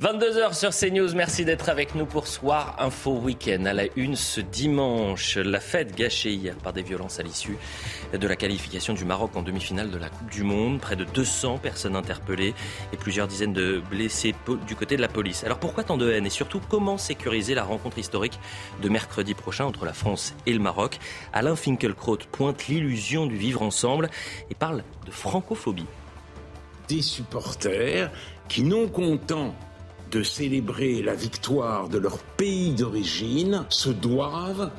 22h sur CNews, merci d'être avec nous pour Soir Info Week-end. À la une ce dimanche, la fête gâchée hier par des violences à l'issue de la qualification du Maroc en demi-finale de la Coupe du Monde. Près de 200 personnes interpellées et plusieurs dizaines de blessés du côté de la police. Alors pourquoi tant de haine et surtout comment sécuriser la rencontre historique de mercredi prochain entre la France et le Maroc? Alain Finkielkraut pointe l'illusion du vivre ensemble et parle de francophobie. Des supporters qui, non contents de célébrer la victoire de leur pays d'origine se doivent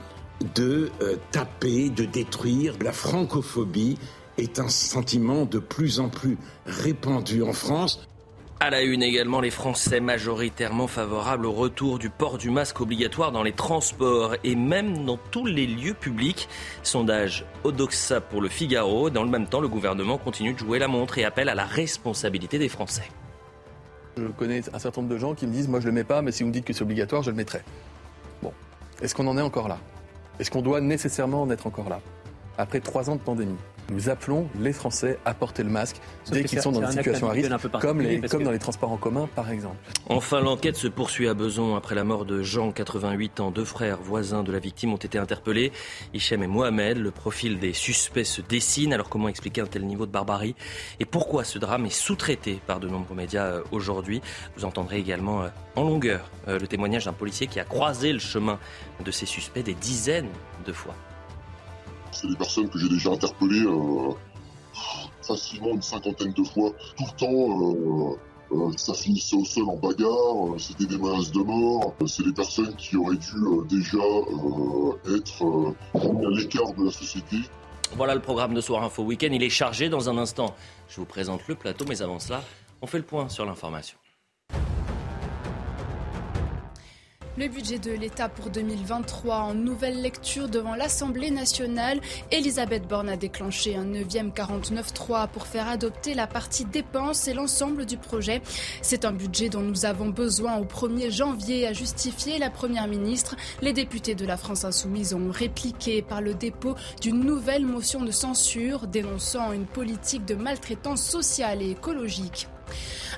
de euh, taper, de détruire. La francophobie est un sentiment de plus en plus répandu en France. À la une également, les Français majoritairement favorables au retour du port du masque obligatoire dans les transports et même dans tous les lieux publics. Sondage Odoxa pour le Figaro. Dans le même temps, le gouvernement continue de jouer la montre et appelle à la responsabilité des Français. Je connais un certain nombre de gens qui me disent Moi, je ne le mets pas, mais si vous me dites que c'est obligatoire, je le mettrai. Bon. Est-ce qu'on en est encore là? Est-ce qu'on doit nécessairement en être encore là? Après trois ans de pandémie nous appelons les Français à porter le masque dès qu'ils sont dans des situations à risque, comme, les, comme dans les transports en commun, par exemple. Enfin, l'enquête se poursuit à Beson après la mort de Jean, 88 ans. Deux frères voisins de la victime ont été interpellés. Hichem et Mohamed. Le profil des suspects se dessine. Alors, comment expliquer un tel niveau de barbarie? Et pourquoi ce drame est sous-traité par de nombreux médias euh, aujourd'hui? Vous entendrez également euh, en longueur euh, le témoignage d'un policier qui a croisé le chemin de ces suspects des dizaines de fois. C'est des personnes que j'ai déjà interpellées euh, facilement une cinquantaine de fois. Tout le temps, euh, euh, ça finissait au sol en bagarre, c'était des menaces de mort. C'est des personnes qui auraient dû déjà être à l'écart de la société. Voilà le programme de Soir Info Week-end. Il est chargé dans un instant. Je vous présente le plateau, mais avant cela, on fait le point sur l'information. Le budget de l'État pour 2023 en nouvelle lecture devant l'Assemblée nationale. Elisabeth Borne a déclenché un 9e 49.3 pour faire adopter la partie dépenses et l'ensemble du projet. C'est un budget dont nous avons besoin au 1er janvier, a justifié la Première ministre. Les députés de la France Insoumise ont répliqué par le dépôt d'une nouvelle motion de censure dénonçant une politique de maltraitance sociale et écologique.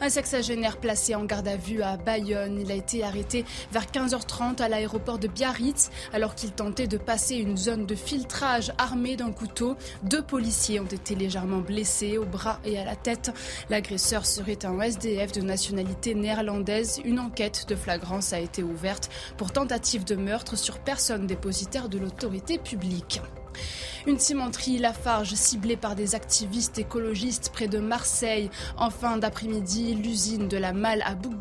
Un sexagénaire placé en garde à vue à Bayonne. Il a été arrêté vers 15h30 à l'aéroport de Biarritz alors qu'il tentait de passer une zone de filtrage armé d'un couteau. Deux policiers ont été légèrement blessés au bras et à la tête. L'agresseur serait un SDF de nationalité néerlandaise. Une enquête de flagrance a été ouverte pour tentative de meurtre sur personne dépositaire de l'autorité publique. Une cimenterie Lafarge ciblée par des activistes écologistes près de Marseille. En fin d'après-midi, l'usine de la Malle à bouc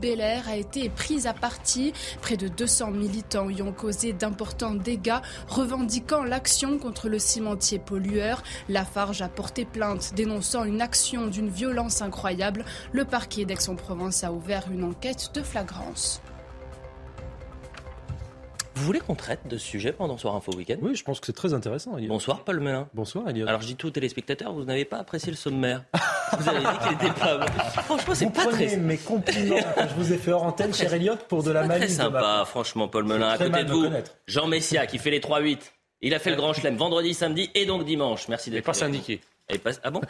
a été prise à partie. Près de 200 militants y ont causé d'importants dégâts, revendiquant l'action contre le cimentier pollueur. Lafarge a porté plainte dénonçant une action d'une violence incroyable. Le parquet d'Aix-en-Provence a ouvert une enquête de flagrance. Vous voulez qu'on traite de ce sujet pendant Soir Info Week-end? Oui, je pense que c'est très intéressant. Bonsoir Paul Melun. Bonsoir Elliot. Alors je dis tout aux téléspectateurs, vous n'avez pas apprécié le sommaire. vous avez dit qu'il était pas. Franchement, c'est pas très. mes compliments que je vous ai fait hors antenne, cher Elliot, pour de la malice. Très sympa, franchement, Paul Melun. À côté de vous, Jean Messia qui fait les 3-8. Il a fait le grand chelem vendredi, samedi et donc dimanche. Merci d'être. pas syndiqué. Ah bon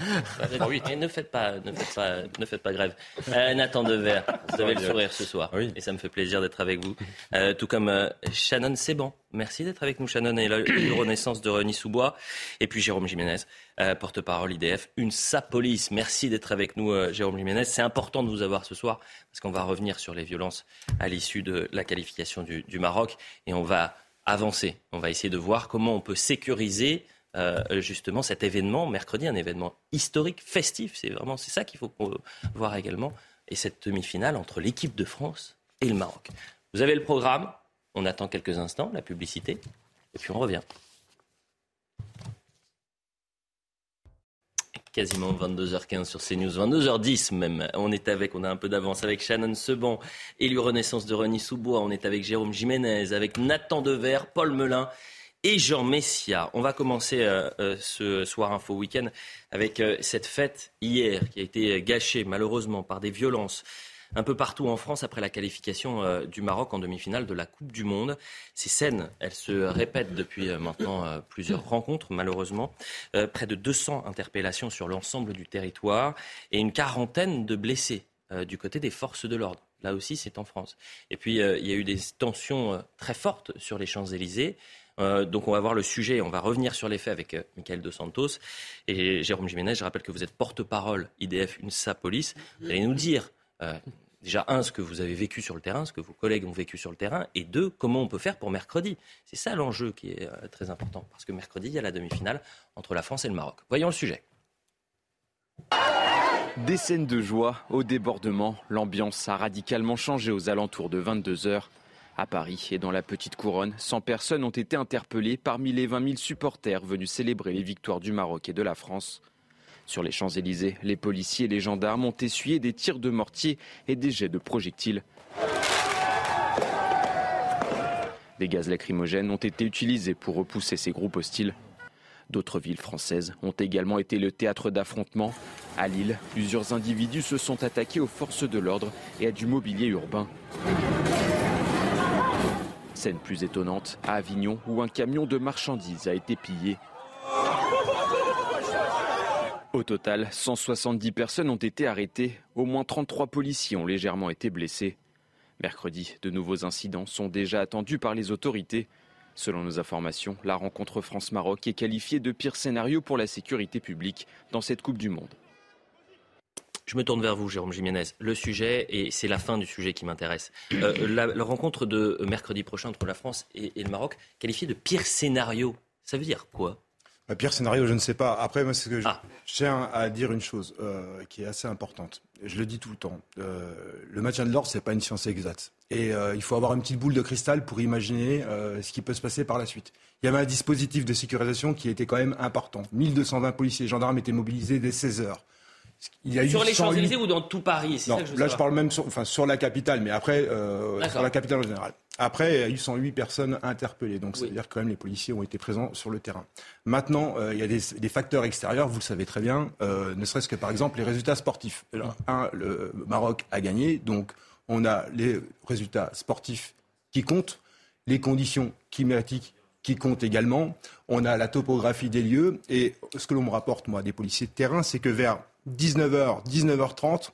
oui. ne faites pas, ne faites pas, ne faites pas grève. Euh, Nathan Dever, vous avez le sourire ce soir, et ça me fait plaisir d'être avec vous. Euh, tout comme euh, Shannon Seban, merci d'être avec nous, Shannon, et la, renaissance de René Soubois, et puis Jérôme Jiménez, euh, porte-parole IDF, une Sapolis. Merci d'être avec nous, Jérôme Jiménez. C'est important de vous avoir ce soir parce qu'on va revenir sur les violences à l'issue de la qualification du, du Maroc, et on va avancer. On va essayer de voir comment on peut sécuriser justement cet événement, mercredi, un événement historique, festif. C'est vraiment c'est ça qu'il faut voir également. Et cette demi-finale entre l'équipe de France et le Maroc. Vous avez le programme. On attend quelques instants, la publicité, et puis on revient. quasiment 22h15 sur CNews, 22h10 même. On est avec, on a un peu d'avance avec Shannon Seban, élu Renaissance de René Sous-Bois. On est avec Jérôme Jiménez, avec Nathan Dever, Paul Melun et Jean Messia. On va commencer euh, euh, ce soir Info Week-end avec euh, cette fête hier qui a été gâchée malheureusement par des violences un peu partout en France après la qualification du Maroc en demi-finale de la Coupe du Monde. Ces scènes, elles se répètent depuis maintenant plusieurs rencontres, malheureusement. près de 200 interpellations sur l'ensemble du territoire et une quarantaine de blessés du côté des forces de l'ordre. Là aussi, c'est en France. Et puis, il y a eu des tensions très fortes sur les Champs-Élysées. Euh, donc on va voir le sujet, on va revenir sur les faits avec euh, Michael Dos Santos et Jérôme Jiménez. Je rappelle que vous êtes porte-parole IDF UNSA Police. Vous allez nous dire euh, déjà un ce que vous avez vécu sur le terrain, ce que vos collègues ont vécu sur le terrain, et deux comment on peut faire pour mercredi. C'est ça l'enjeu qui est très important parce que mercredi il y a la demi-finale entre la France et le Maroc. Voyons le sujet. Des scènes de joie au débordement, l'ambiance a radicalement changé aux alentours de 22 heures. À Paris et dans la petite couronne, 100 personnes ont été interpellées parmi les 20 000 supporters venus célébrer les victoires du Maroc et de la France. Sur les Champs-Élysées, les policiers et les gendarmes ont essuyé des tirs de mortier et des jets de projectiles. Des gaz lacrymogènes ont été utilisés pour repousser ces groupes hostiles. D'autres villes françaises ont également été le théâtre d'affrontements. À Lille, plusieurs individus se sont attaqués aux forces de l'ordre et à du mobilier urbain. Scène plus étonnante, à Avignon, où un camion de marchandises a été pillé. Au total, 170 personnes ont été arrêtées, au moins 33 policiers ont légèrement été blessés. Mercredi, de nouveaux incidents sont déjà attendus par les autorités. Selon nos informations, la rencontre France-Maroc est qualifiée de pire scénario pour la sécurité publique dans cette Coupe du Monde. Je me tourne vers vous, Jérôme Jiménez. Le sujet, et c'est la fin du sujet qui m'intéresse, euh, la, rencontre de mercredi prochain entre la France et, le Maroc, qualifiée de pire scénario, ça veut dire quoi? Bah, Pire scénario, je ne sais pas. Après, moi, c'est que ah. je, tiens à dire une chose euh, qui est assez importante. Je le dis tout le temps. Euh, le maintien de l'ordre, c'est pas une science exacte. Et il faut avoir une petite boule de cristal pour imaginer ce qui peut se passer par la suite. Il y avait un dispositif de sécurisation qui était quand même important. 1220 policiers et gendarmes étaient mobilisés dès 16 heures sur les Champs-Élysées ou dans tout Paris Non, là je parle même sur, enfin, sur la capitale, mais après, euh, sur la capitale en général. Après, il y a eu 108 personnes interpellées, donc ça veut dire que quand même les policiers ont été présents sur le terrain. Maintenant, euh, il y a des, facteurs extérieurs, vous le savez très bien, euh, ne serait-ce que par exemple les résultats sportifs. un, le Maroc a gagné, donc on a les résultats sportifs qui comptent, les conditions climatiques qui comptent également, on a la topographie des lieux, et ce que l'on me rapporte, moi, des policiers de terrain, c'est que vers 19h, 19h30,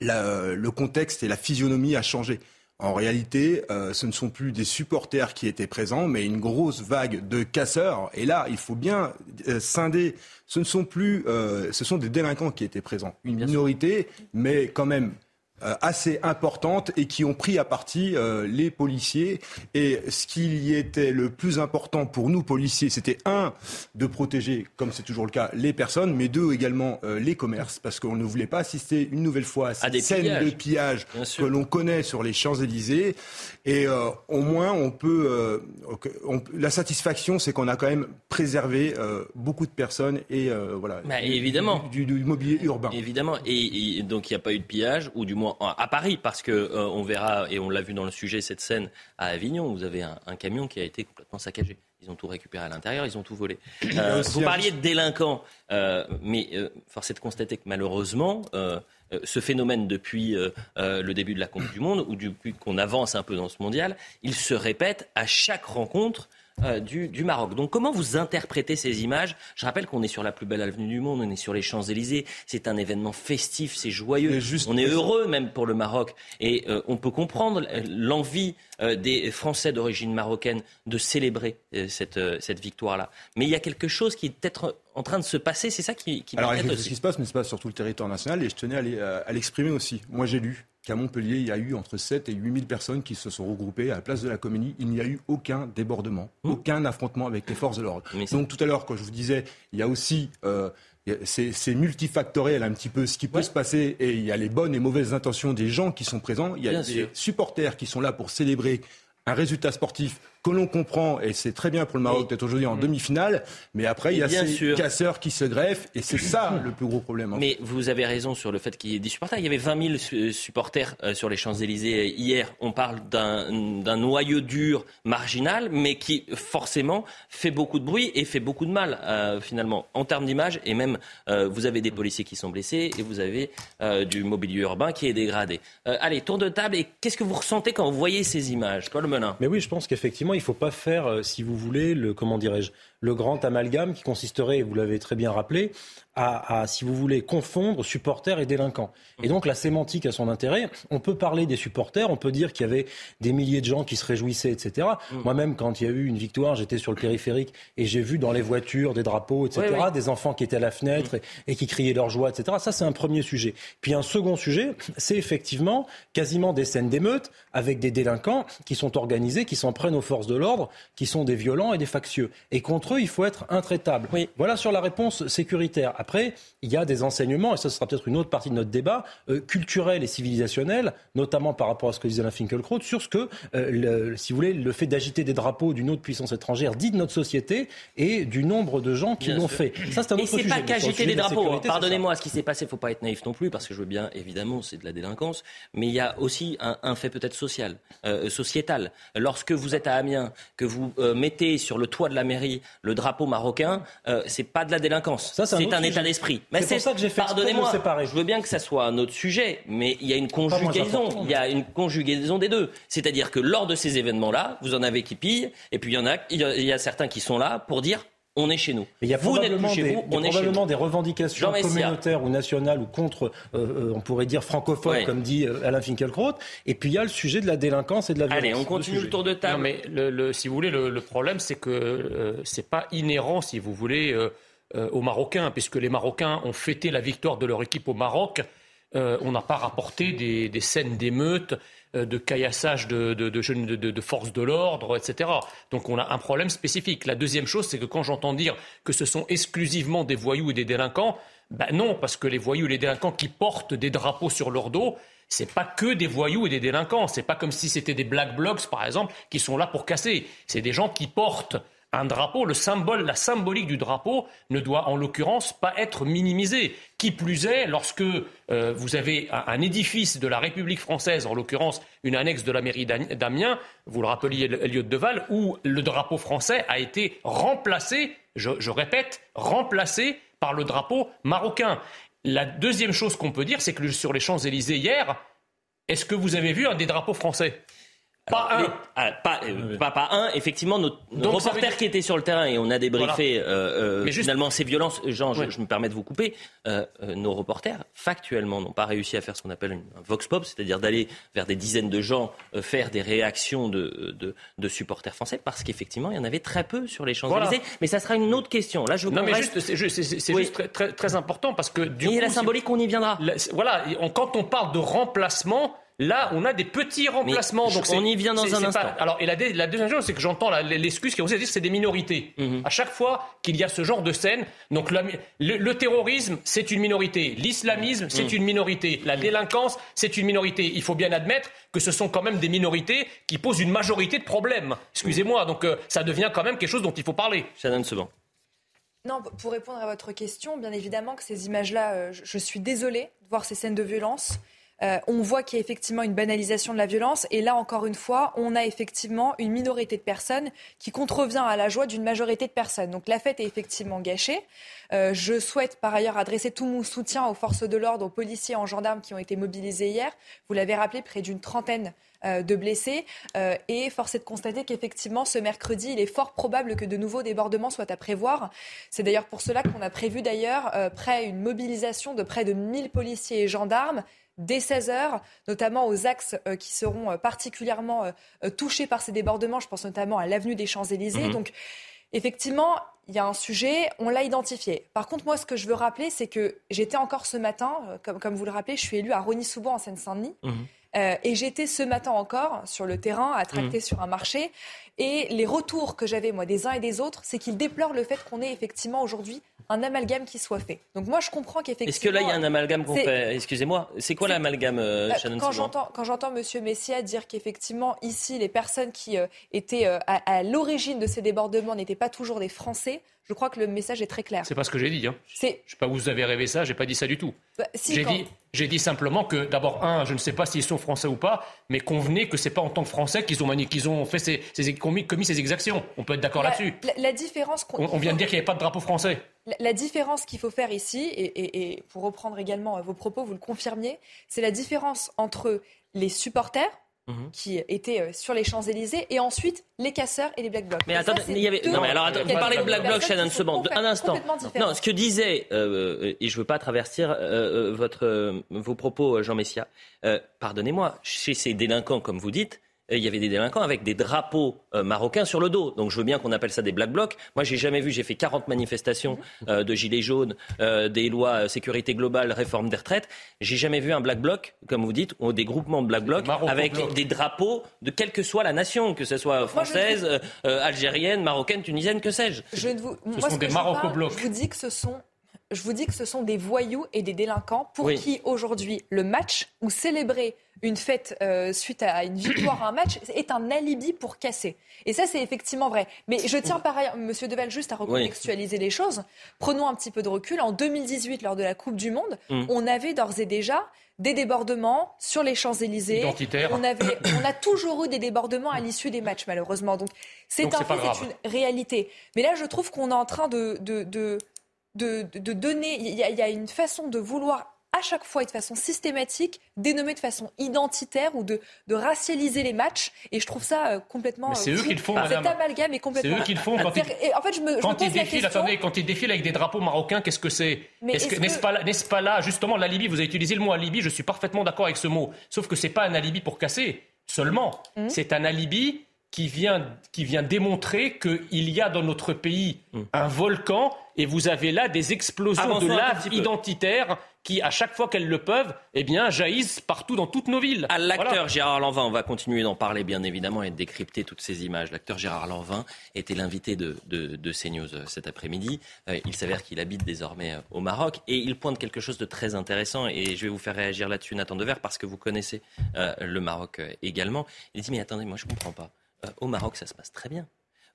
le contexte et la physionomie a changé. En réalité, euh, ce ne sont plus des supporters qui étaient présents, mais une grosse vague de casseurs. Et là, il faut bien euh, scinder. Ce ne sont plus, euh, ce sont des délinquants qui étaient présents. Une minorité, mais quand même euh, assez importantes et qui ont pris à partie euh, les policiers. Et ce qui y était le plus important pour nous, policiers, c'était un, de protéger, comme c'est toujours le cas, les personnes, mais deux, également euh, les commerces, parce qu'on ne voulait pas assister une nouvelle fois à cette scène de pillage que l'on connaît sur les Champs-Élysées. Et au moins, on peut... la satisfaction, c'est qu'on a quand même préservé beaucoup de personnes et voilà, bah, évidemment. Du, mobilier urbain. Évidemment. Et, et donc, il n'y a pas eu de pillage, ou du moins à Paris, parce que euh, on verra et on l'a vu dans le sujet cette scène à Avignon. Vous avez un, camion qui a été complètement saccagé. Ils ont tout récupéré à l'intérieur, ils ont tout volé. Euh, vous parliez de délinquants, euh, mais force est de constater que malheureusement, ce phénomène depuis le début de la Coupe du Monde, ou depuis qu'on avance un peu dans ce mondial, il se répète à chaque rencontre euh, du, Maroc. Donc comment vous interprétez ces images? Je rappelle qu'on est sur la plus belle avenue du monde, on est sur les Champs-Élysées, c'est un événement festif, c'est joyeux, on est heureux même pour le Maroc. Et euh, on peut comprendre l'envie euh, des Français d'origine marocaine de célébrer cette, cette victoire-là. Mais il y a quelque chose qui est peut-être en train de se passer, c'est ça qui, qui Alors il y a chose qui se passe, mais se passe sur tout le territoire national, et je tenais à l'exprimer aussi. Moi j'ai lu qu'à Montpellier, il y a eu entre 7 et 8 000 personnes qui se sont regroupées à la place de la Comédie. Il n'y a eu aucun débordement, mmh. aucun affrontement avec les forces de l'ordre. Donc tout à l'heure, quand je vous disais, il y a aussi... Euh, c'est multifactoriel un petit peu ce qui peut se passer et il y a les bonnes et mauvaises intentions des gens qui sont présents. Il y a des supporters qui sont là pour célébrer un résultat sportif que l'on comprend, et c'est très bien pour le Maroc d'être aujourd'hui en demi-finale, mais après, il y a ces casseurs qui se greffent, et c'est ça le plus gros problème. Mais vous avez raison sur le fait qu'il y ait des supporters. Il y avait 20 000 supporters euh, sur les Champs-Élysées hier. On parle d'un noyau dur marginal, mais qui forcément fait beaucoup de bruit et fait beaucoup de mal, euh, finalement, en termes d'image. Et même, euh, vous avez des policiers qui sont blessés et vous avez du mobilier urbain qui est dégradé. allez, tour de table. Et qu'est-ce que vous ressentez quand vous voyez ces images, Paul Menin Mais oui, je pense qu'effectivement, il ne faut pas faire, si vous voulez, le comment dirais-je, le grand amalgame qui consisterait, vous l'avez très bien rappelé, à, si vous voulez, confondre supporters et délinquants. Et donc la sémantique a son intérêt. On peut parler des supporters, on peut dire qu'il y avait des milliers de gens qui se réjouissaient, etc. Mm. Moi-même, quand il y a eu une victoire, j'étais sur le périphérique et j'ai vu dans les voitures des drapeaux, etc., des enfants qui étaient à la fenêtre et, qui criaient leur joie, etc. Ça, c'est un premier sujet. Puis un second sujet, c'est effectivement quasiment des scènes d'émeutes avec des délinquants qui sont organisés, qui s'en prennent aux forces de l'ordre, qui sont des violents et des factieux. Et contre eux, il faut être intraitable. Voilà sur la réponse sécuritaire. Après, il y a des enseignements, et ce sera peut-être une autre partie de notre débat, euh, culturel et civilisationnel, notamment par rapport à ce que disait Alain Finkielkraut, sur ce que, euh, si vous voulez, le fait d'agiter des drapeaux d'une autre puissance étrangère dit de notre société et du nombre de gens qui l'ont fait. Ça, c'est un autre et c'est pas qu'agiter des drapeaux. Pardonnez-moi, ce qui s'est passé, il ne faut pas être naïf non plus, parce que je veux bien, évidemment, c'est de la délinquance, mais il y a aussi un, fait peut-être social, euh, sociétal. Lorsque vous êtes à Amiens, que vous mettez sur le toit de la mairie le drapeau marocain, c'est pas de la délinquance. c'est un, état d'esprit. Mais c'est pour ça que j'ai fait Pardonnez-moi, je veux bien que ça soit un autre sujet, mais il y a une conjugaison. Il y a une conjugaison des deux. C'est-à-dire que lors de ces événements-là, vous en avez qui pillent, et puis il y en a, il y a certains qui sont là pour dire on est chez nous. il y a probablement, des, probablement des revendications communautaires ou nationales ou contre, euh, euh, on pourrait dire francophones, comme dit euh, Alain Finkielkraut. Et puis il y a le sujet de la délinquance et de la violence. Allez, on continue le, tour de table. Non, mais le, si vous voulez, le, problème, c'est que c'est pas inhérent, si vous voulez, aux Marocains, puisque les Marocains ont fêté la victoire de leur équipe au Maroc. on n'a pas rapporté des, des scènes d'émeutes euh, de caillassage de, de, forces de l'ordre, etc. Donc on a un problème spécifique. La deuxième chose, c'est que quand j'entends dire que ce sont exclusivement des voyous et des délinquants, ben non, parce que les voyous et les délinquants qui portent des drapeaux sur leur dos, c'est pas que des voyous et des délinquants. C'est pas comme si c'était des black blocs, par exemple, qui sont là pour casser. C'est des gens qui portent un drapeau, le symbole, la symbolique du drapeau ne doit en l'occurrence pas être minimisée. Qui plus est, lorsque euh, vous avez un, édifice de la République française, en l'occurrence une annexe de la mairie d'Amiens, vous le rappeliez, Elliot Deval, où le drapeau français a été remplacé, je, je répète, remplacé par le drapeau marocain. La deuxième chose qu'on peut dire, c'est que sur les Champs-Élysées hier, est-ce que vous avez vu un des drapeaux français? Pas un. Ah, euh, pas, pas, un. Effectivement, nos, reporters qui étaient sur le terrain et on a débriefé euh, euh, finalement ces violences. Jean, je, me permets de vous couper. nos reporters, factuellement, n'ont pas réussi à faire ce qu'on appelle un vox pop, c'est-à-dire d'aller vers des dizaines de gens faire des réactions de, de, supporters français, parce qu'effectivement, il y en avait très peu sur les Champs-Élysées. Mais ça sera une autre question. Là, je non, mais juste, c'est juste très, très, très, important parce que du et la symbolique, on y viendra. voilà, quand on parle de remplacement Là, on a des petits remplacements. donc on y vient dans un instant. Alors, et la, deuxième chose, c'est que j'entends l'excuse qui est dire c'est des minorités. Mhm. À chaque fois qu'il y a ce genre de scène, donc le, terrorisme, c'est une minorité. L'islamisme, c'est mhm. une minorité. La délinquance, c'est une minorité. Il faut bien admettre que ce sont quand même des minorités qui posent une majorité de problèmes. Excusez-moi, donc euh, ça devient quand même quelque chose dont il faut parler. Shannon Seban. Non, pour répondre à votre question, bien évidemment que ces images-là, euh, je suis désolée de voir ces scènes de violence. Euh, on voit qu'il y a effectivement une banalisation de la violence. Et là, encore une fois, on a effectivement une minorité de personnes qui contrevient à la joie d'une majorité de personnes. Donc la fête est effectivement gâchée. Euh, je souhaite par ailleurs adresser tout mon soutien aux forces de l'ordre, aux policiers, aux gendarmes qui ont été mobilisés hier. Vous l'avez rappelé, près d'une trentaine euh, de blessés. et force est de constater qu'effectivement, ce mercredi, il est fort probable que de nouveaux débordements soient à prévoir. C'est d'ailleurs pour cela qu'on a prévu d'ailleurs près une mobilisation de près de 1000 policiers et gendarmes dès 16 heures, notamment aux axes euh, qui seront euh, particulièrement euh, touchés par ces débordements. Je pense notamment à l'avenue des Champs-Élysées. Mhm. Donc, effectivement, il y a un sujet, on l'a identifié. Par contre, moi, ce que je veux rappeler, c'est que j'étais encore ce matin, comme, comme vous le rappelez, je suis élue à Rony-Souban en Seine-Saint-Denis. Mhm. et j'étais ce matin encore sur le terrain à tracter mhm. sur un marché. Et les retours que j'avais, moi, des uns et des autres, c'est qu'ils déplorent le fait qu'on ait effectivement aujourd'hui un amalgame qui soit fait. Donc moi, je comprends qu'effectivement. Est-ce que là, il y a un amalgame qu'on fait? Excusez-moi, c'est quoi l'amalgame, euh, bah, Quand j'entends, quand j'entends Monsieur Messia dire qu'effectivement, ici, les personnes qui euh, étaient euh, à, l'origine de ces débordements n'étaient pas toujours des Français, je crois que le message est très clair. C'est pas ce que j'ai dit. Hein. Je sais pas où vous avez rêvé ça, j'ai pas dit ça du tout. Bah, j'ai dit, j'ai dit simplement que d'abord un, je ne sais pas s'ils sont français ou pas, mais convenez que c'est pas en tant que français qu'ils ont qu'ils ont fait ces, ces commis, commis, ces exactions. On peut être d'accord là-dessus. La, différence. On, on, vient de dire qu'il n'y avait pas de drapeau français. La, différence qu'il faut faire ici, et, et pour reprendre également vos propos, vous le confirmiez, c'est la différence entre les supporters Mhm. qui étaient euh, sur les Champs-Élysées, et ensuite les casseurs et les Black Blocs. Mais attendez, il y avait... non, mais alors, attendez, vous parlez de Black Blocs, Shannon Seban, un instant. Non, ce que disait, euh, et je ne veux pas traverser euh, votre, vos propos, Jean Messia, pardonnez-moi, chez ces délinquants, comme vous dites, il y avait des délinquants avec des drapeaux euh, marocains sur le dos. Donc je veux bien qu'on appelle ça des black blocs. Moi, j'ai jamais vu, j'ai fait 40 manifestations euh, de gilets jaunes, euh, des lois sécurité globale, réforme des retraites. J'ai jamais vu un black bloc, comme vous dites, ou des groupements de black blocs avec des drapeaux de quelle que soit la nation, que ce soit française, algérienne, marocaine, tunisienne, que sais-je. Je ne vous... Ce sont des maroco-blocs. Je vous dis que ce sont je vous dis que ce sont des voyous et des délinquants pour qui aujourd'hui le match ou célébrer une fête euh, suite à une victoire à un match est un alibi pour casser. Et ça, c'est effectivement vrai. Mais je tiens par ailleurs, Monsieur Deval, juste à recontextualiser les choses. Prenons un petit peu de recul. En 2018, lors de la Coupe du Monde, mm. on avait d'ores et déjà des débordements sur les Champs-Élysées. On, avait, on a toujours eu des débordements à l'issue des matchs, malheureusement. Donc c'est un fait, c'est une réalité. Mais là, je trouve qu'on est en train de, de, de, de donner. Il y, a, il y a une façon de vouloir à chaque fois et de façon systématique dénommer de façon identitaire ou de, de racialiser les matchs. Et je trouve ça euh, complètement. c'est eux qui le font, Cet amalgame est complètement. C'est eux qui le font quand ils, en fait, je me, quand ils défilent. Attendez, quand ils défilent avec des drapeaux marocains, qu'est-ce que c'est N'est-ce pas, pas, là, justement, l'alibi Vous avez utilisé le mot alibi. Je suis parfaitement d'accord avec ce mot. Sauf que c'est pas un alibi pour casser seulement. Hum. C'est un alibi qui vient, qui vient démontrer qu'il y a dans notre pays hum. un volcan et vous avez là des explosions de lave identitaire qui, à chaque fois qu'elles le peuvent, eh bien, jaillissent partout dans toutes nos villes. À l'acteur Gérard Lanvin, on va continuer d'en parler bien évidemment et de décrypter toutes ces images. L'acteur Gérard Lanvin était l'invité de, de, de, CNews euh, cet après-midi. Euh, il s'avère qu'il habite désormais euh, au Maroc et il pointe quelque chose de très intéressant et je vais vous faire réagir là-dessus, Nathan Dever, parce que vous connaissez le Maroc également. Il dit, mais attendez, moi je ne comprends pas. Au Maroc, ça se passe très bien.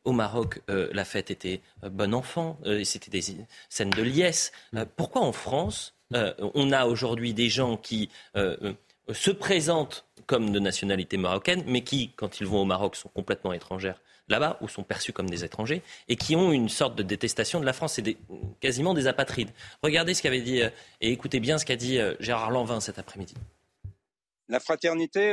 Au Maroc, la fête était bon enfant, c'était des scènes de liesse. pourquoi en France, euh, on a aujourd'hui des gens qui euh, euh, se présentent comme de nationalité marocaine, mais qui, quand ils vont au Maroc, sont complètement étrangères là-bas, ou sont perçus comme des étrangers, et qui ont une sorte de détestation de la France. C'est quasiment des apatrides. Regardez ce qu'avait dit, et écoutez bien ce qu'a dit Gérard Lanvin cet après-midi. La fraternité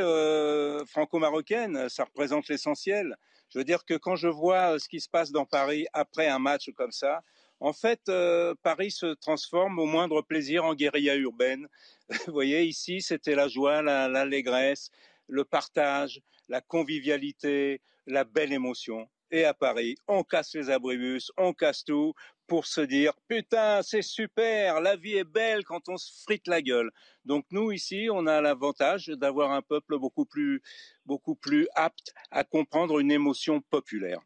franco-marocaine, ça représente l'essentiel. Je veux dire que quand je vois ce qui se passe dans Paris après un match comme ça, en fait, euh, Paris se transforme au moindre plaisir en guérilla urbaine. Vous voyez, ici, c'était la joie, l'allégresse, le partage, la convivialité, la belle émotion. Et à Paris, on casse les abribus, on casse tout pour se dire putain, c'est super, la vie est belle quand on se frite la gueule. Donc nous ici, on a l'avantage d'avoir un peuple beaucoup plus beaucoup plus apte à comprendre une émotion populaire.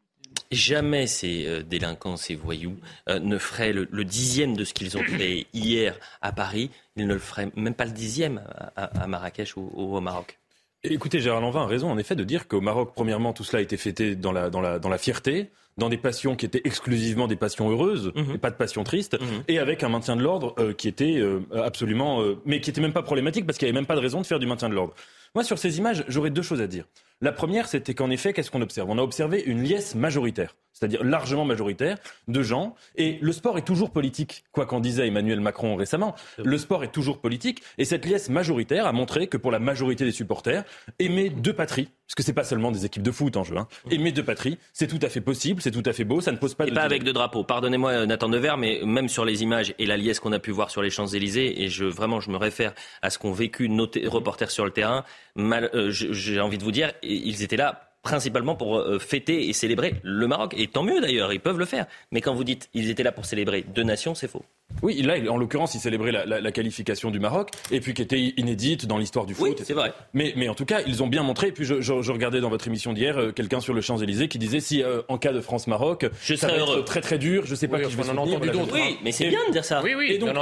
Jamais ces euh, délinquants, ces voyous, euh, ne feraient le, dixième de ce qu'ils ont fait hier à Paris. Ils ne le feraient même pas le dixième à, Marrakech ou, au Maroc. Écoutez, Gérard Lanvin a raison, en effet, de dire qu'au Maroc, premièrement, tout cela a été fêté dans la, dans la, dans la fierté, dans des passions qui étaient exclusivement des passions heureuses mhm. et pas de passions tristes, mhm. et avec un maintien de l'ordre euh, qui était absolument, mais qui était même pas problématique parce qu'il n'y avait même pas de raison de faire du maintien de l'ordre. Moi, sur ces images, j'aurais deux choses à dire. La première, c'était qu'en effet, qu'est-ce qu'on observe? On a observé une liesse majoritaire, c'est-à-dire largement majoritaire, de gens. Et le sport est toujours politique, quoi qu'en disait Emmanuel Macron récemment. Le sport est toujours politique. Et cette liesse majoritaire a montré que pour la majorité des supporters, aimer deux patries, parce que c'est pas seulement des équipes de foot en jeu, hein, aimer deux patries, c'est tout à fait possible, c'est tout à fait beau, ça ne pose pas et de. pas avec deux drapeaux. Pardonnez-moi, euh, Nathan Dever, mais même sur les images et la liesse qu'on a pu voir sur les Champs-Élysées, et je, vraiment, je me réfère à ce qu'ont vécu nos reporters sur le terrain, euh, j'ai envie de vous dire, ils étaient là principalement pour euh, fêter et célébrer le Maroc. Et tant mieux d'ailleurs, ils peuvent le faire. Mais quand vous dites ils étaient là pour célébrer deux nations, c'est faux. Oui, là, en l'occurrence, il célébrait la, qualification du Maroc, et puis qui était inédite dans l'histoire du foot. Oui, c'est vrai. Mais, mais en tout cas, ils ont bien montré. Et puis, je, je, regardais dans votre émission d'hier euh, quelqu'un sur le Champs-Élysées qui disait si, euh, en cas de France-Maroc, je ça va être très très dur. Je sais pas qui je vais en entendu d'autres. Oui, hein. mais c'est bien de dire ça. Oui, oui. Et donc,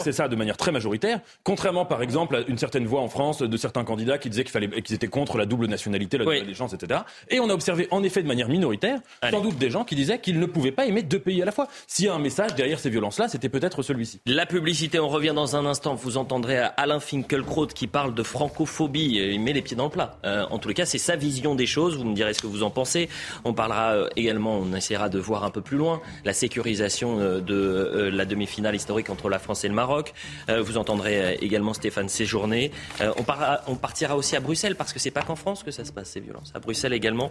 c'est ça de manière très majoritaire. Contrairement, par exemple, à une certaine voix en France de certains candidats qui disaient qu'il fallait, qu'ils étaient contre la double nationalité, la double oui. chances, etc. Et on a observé, en effet, de manière minoritaire, sans doute des gens qui disaient qu'ils ne pouvaient pas aimer deux pays à la fois. S'il y a un message derrière ces violences-là, c'était peut-être celui-ci publicité, on revient dans un instant. Vous entendrez Alain Finkielkraut qui parle de francophobie. Il met les pieds dans le plat. Euh, en tous les cas, c'est sa vision des choses. Vous me direz ce que vous en pensez. On parlera euh, également, on essaiera de voir un peu plus loin la sécurisation euh, de la demi-finale historique entre la France et le Maroc. vous entendrez également Stéphane Séjourné. On, partira aussi à Bruxelles parce que c'est pas qu'en France que ça se passe ces violences. À Bruxelles également.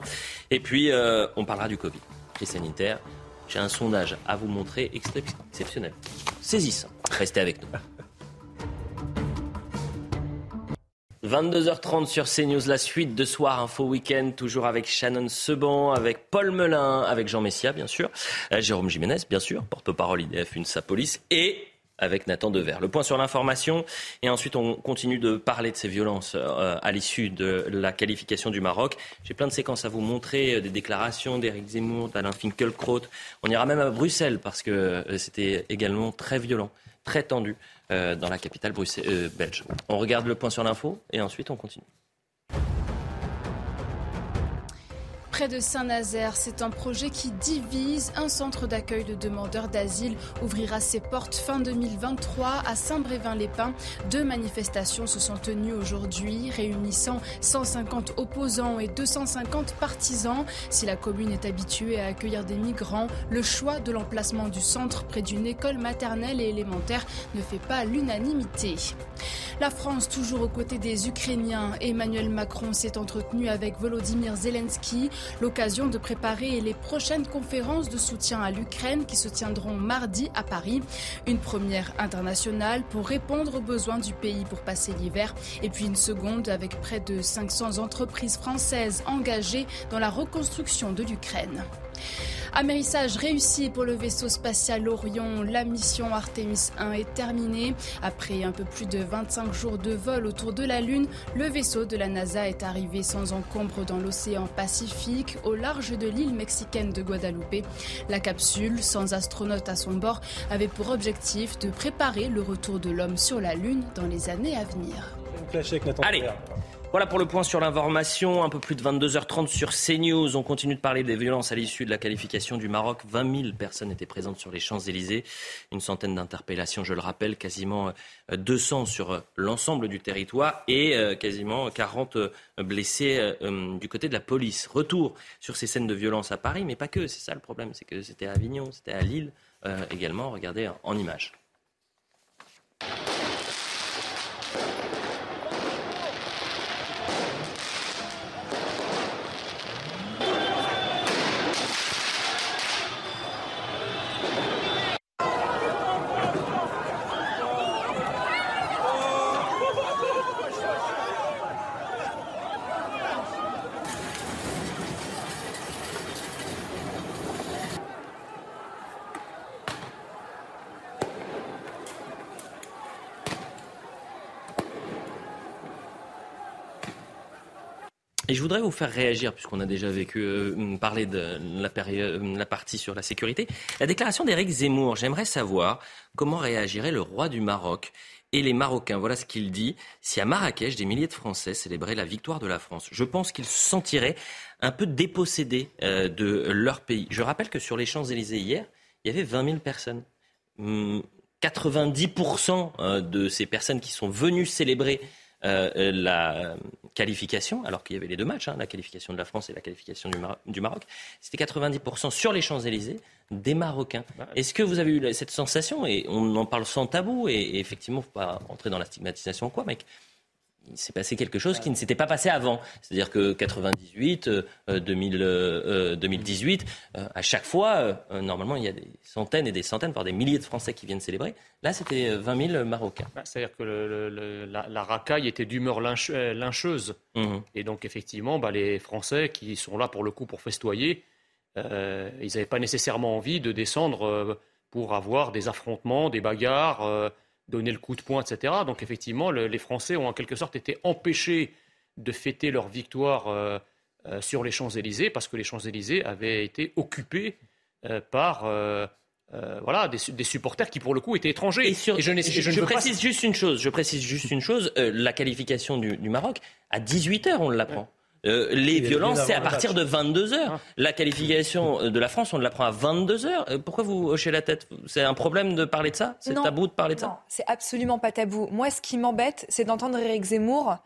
Et puis on parlera du Covid, les sanitaires. J'ai un sondage à vous montrer exceptionnel. Saisissant. Restez avec nous. 22h30 sur CNews, la suite de Soir Info Week-end, toujours avec Shannon Seban, avec Paul Melun, avec Jean Messia, bien sûr, euh, Jérôme Jiménez, bien sûr, porte-parole IDF, une Sapolis, et avec Nathan Dever. Le point sur l'information et ensuite on continue de parler de ces violences euh, à l'issue de la qualification du Maroc. J'ai plein de séquences à vous montrer, euh, des déclarations d'Éric Zemmour, d'Alain Finkielkraut. On ira même à Bruxelles parce que euh, c'était également très violent, très tendu dans la capitale belge. On regarde le point sur l'info et ensuite on continue. Près de Saint-Nazaire, c'est un projet qui divise. Un centre d'accueil de demandeurs d'asile ouvrira ses portes fin 2023 à Saint-Brévin-les-Pins. Deux manifestations se sont tenues aujourd'hui, réunissant 150 opposants et 250 partisans. Si la commune est habituée à accueillir des migrants, le choix de l'emplacement du centre près d'une école maternelle et élémentaire ne fait pas l'unanimité. La France, toujours aux côtés des Ukrainiens, Emmanuel Macron s'est entretenu avec Volodymyr Zelensky. L'occasion de préparer les prochaines conférences de soutien à l'Ukraine qui se tiendront mardi à Paris. Une première internationale pour répondre aux besoins du pays pour passer l'hiver. Et puis une seconde avec près de 500 entreprises françaises engagées dans la reconstruction de l'Ukraine. Amérissage réussi pour le vaisseau spatial Orion. La mission Artemis 1 est terminée. Après un peu plus de 25 jours de vol autour de la Lune, le vaisseau de la NASA est arrivé sans encombre dans l'océan Pacifique, au large de l'île mexicaine de Guadeloupe. La capsule, sans astronaute à son bord, avait pour objectif de préparer le retour de l'homme sur la Lune dans les années à venir. Allez voilà pour le point sur l'information. Un peu plus de 22h30 sur CNews. On continue de parler des violences à l'issue de la qualification du Maroc. 20 000 personnes étaient présentes sur les Champs-Élysées. Une centaine d'interpellations, je le rappelle, quasiment 200 euh, sur euh, l'ensemble du territoire et euh, quasiment 40 blessés du côté de la police. Retour sur ces scènes de violence à Paris, mais pas que. C'est ça le problème. C'est que c'était à Avignon, c'était à Lille également. Regardez en images. Et je voudrais vous faire réagir, puisqu'on a déjà vécu, euh, parler de la, période, la partie sur la sécurité. La déclaration d'Éric Zemmour, j'aimerais savoir comment réagirait le roi du Maroc et les Marocains. Voilà ce qu'il dit. Si à Marrakech, des milliers de Français célébraient la victoire de la France, je pense qu'ils se sentiraient un peu dépossédés euh, de leur pays. Je rappelle que sur les Champs-Élysées hier, il y avait 20 000 personnes. 90% hum, euh, de ces personnes qui sont venues célébrer euh, la qualification, alors qu'il y avait les deux matchs, hein, la qualification de la France et la qualification du, Maroc, c'était 90% sur les Champs-Élysées des Marocains. Est-ce que vous avez eu cette sensation? Et on en parle sans tabou, et, et effectivement, il ne faut pas entrer dans la stigmatisation quoi, mec il s'est passé quelque chose qui ne s'était pas passé avant. C'est-à-dire que 98, 2000, 2018, à chaque fois, euh, normalement, il y a des centaines et des centaines, voire des milliers de Français qui viennent célébrer. Là, c'était 20 000 Marocains. Bah, c'est-à-dire que la, racaille était d'humeur euh, lyncheuse. Mmh. Et donc, effectivement, bah, les Français qui sont là pour le coup pour festoyer, euh, ils n'avaient pas nécessairement envie de descendre pour avoir des affrontements, des bagarres, donner le coup de poing, etc. Donc effectivement, les Français ont en quelque sorte été empêchés de fêter leur victoire sur les Champs-Élysées parce que les Champs-Élysées avaient été occupés par euh, voilà, des, supporters qui pour le coup étaient étrangers. Et, je, précise juste une chose. Je précise juste une chose. Euh, la qualification du, Maroc à 18 h on l'apprend. Euh, les violences, c'est à partir de 22 h ah. La qualification de la France, on l'apprend à 22 h Pourquoi vous hochez la tête? C'est un problème de parler de ça? C'est tabou de parler de ça? Non, c'est absolument pas tabou. Moi, ce qui m'embête, c'est d'entendre Eric Zemmour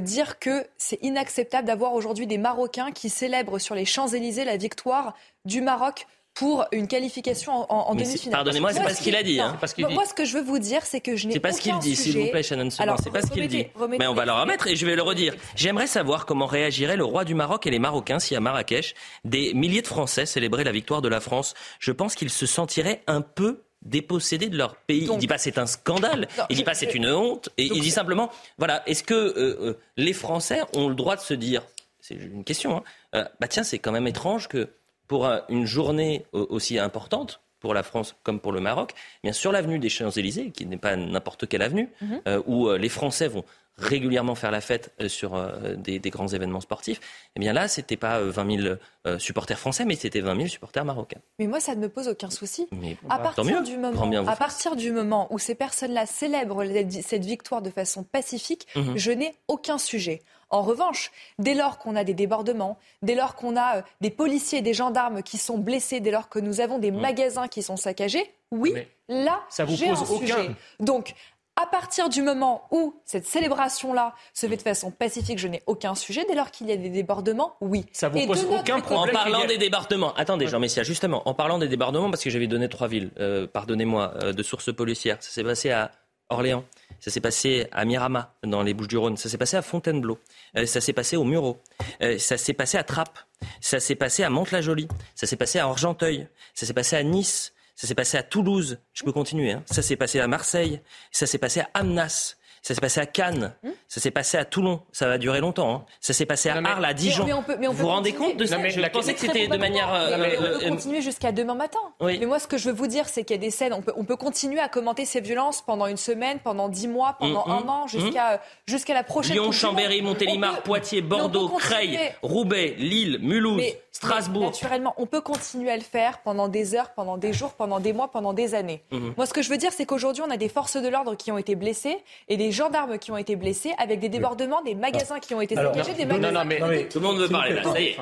dire que c'est inacceptable d'avoir aujourd'hui des Marocains qui célèbrent sur les Champs-Élysées la victoire du Maroc pour une qualification en, demi-finale. Pardonnez-moi, c'est pas ce qu'il a dit. Hein. Moi, ce que je veux vous dire, c'est que je n'ai pas ce qu'il dit, s'il vous plaît, Shannon Alors, c'est pas ce qu'il dit. Mais on va le remettre et je vais le redire. J'aimerais savoir comment réagirait le roi du Maroc et les Marocains si à Marrakech, des milliers de Français célébraient la victoire de la France. Je pense qu'ils se sentiraient un peu dépossédés de leur pays. il dit pas c'est un scandale, il dit pas c'est une honte, et il dit simplement, voilà, est-ce que euh, euh, les Français ont le droit de se dire, c'est une question, hein, euh, bah tiens, c'est quand même étrange que pour une journée aussi importante pour la France comme pour le Maroc, bien sur l'avenue des Champs-Élysées, qui n'est pas n'importe quelle avenue, mhm. euh, où euh, les Français vont régulièrement faire la fête euh, sur des, grands événements sportifs, eh bien là, c'était pas 20 000 supporters français, mais c'était 20 000 supporters marocains. Mais moi, ça ne me pose aucun souci. Mais, à, partir du moment, à partir du moment où ces personnes-là célèbrent cette victoire de façon pacifique, mhm. je n'ai aucun sujet. En revanche, dès lors qu'on a des débordements, dès lors qu'on a euh, des policiers et des gendarmes qui sont blessés, dès lors que nous avons des mm. magasins qui sont saccagés, oui, là, j'ai un sujet. Donc, à partir du moment où cette célébration-là se fait de façon pacifique, je n'ai aucun sujet. Dès lors qu'il y a des débordements, oui. Ça vous pose aucun problème En parlant des débordements, attendez, Jean Messia, justement, en parlant des débordements, parce que j'avais donné trois villes, euh, pardonnez-moi, euh, de sources policières. Ça s'est passé à Orléans, ça s'est passé à Mirama, dans les Bouches-du-Rhône. Ça s'est passé à Fontainebleau. Euh, ça s'est passé au. Euh, ça s'est passé à Trappes. Ça s'est passé à Mantes-la-Jolie. Ça s'est passé à Argenteuil. Ça s'est passé à Nice. Ça s'est passé à Toulouse. Je peux continuer. Hein. Ça s'est passé à Marseille. Ça s'est passé à Amnas. Ça s'est passé à Cannes. Hmm ça s'est passé à Toulon. Ça va durer longtemps. Hein. Ça s'est passé à Arles, à Dijon. vous vous rendez compte de ça Je pensais que c'était de manière. Euh, on peut euh, continuer jusqu'à demain matin. Mais moi, ce que je veux vous dire, c'est qu'il y a des scènes. On peut, on peut continuer à commenter ces violences pendant une semaine, pendant dix mois, pendant hmm, un an, jusqu'à jusqu'à la prochaine. Lyon, Chambéry, Montélimar, Poitiers, Bordeaux, Creil, Roubaix, Lille, Mulhouse. Strasbourg. Naturellement, on peut continuer à le faire pendant des heures, pendant des jours, pendant des mois, pendant des années. Moi, ce que je veux dire, c'est qu'aujourd'hui, on a des forces de l'ordre qui ont été blessées et des gendarmes qui ont été blessés avec des débordements, des magasins qui ont été saccagés, des magasins. Non, mais, tout le monde veut parler là, ça y est.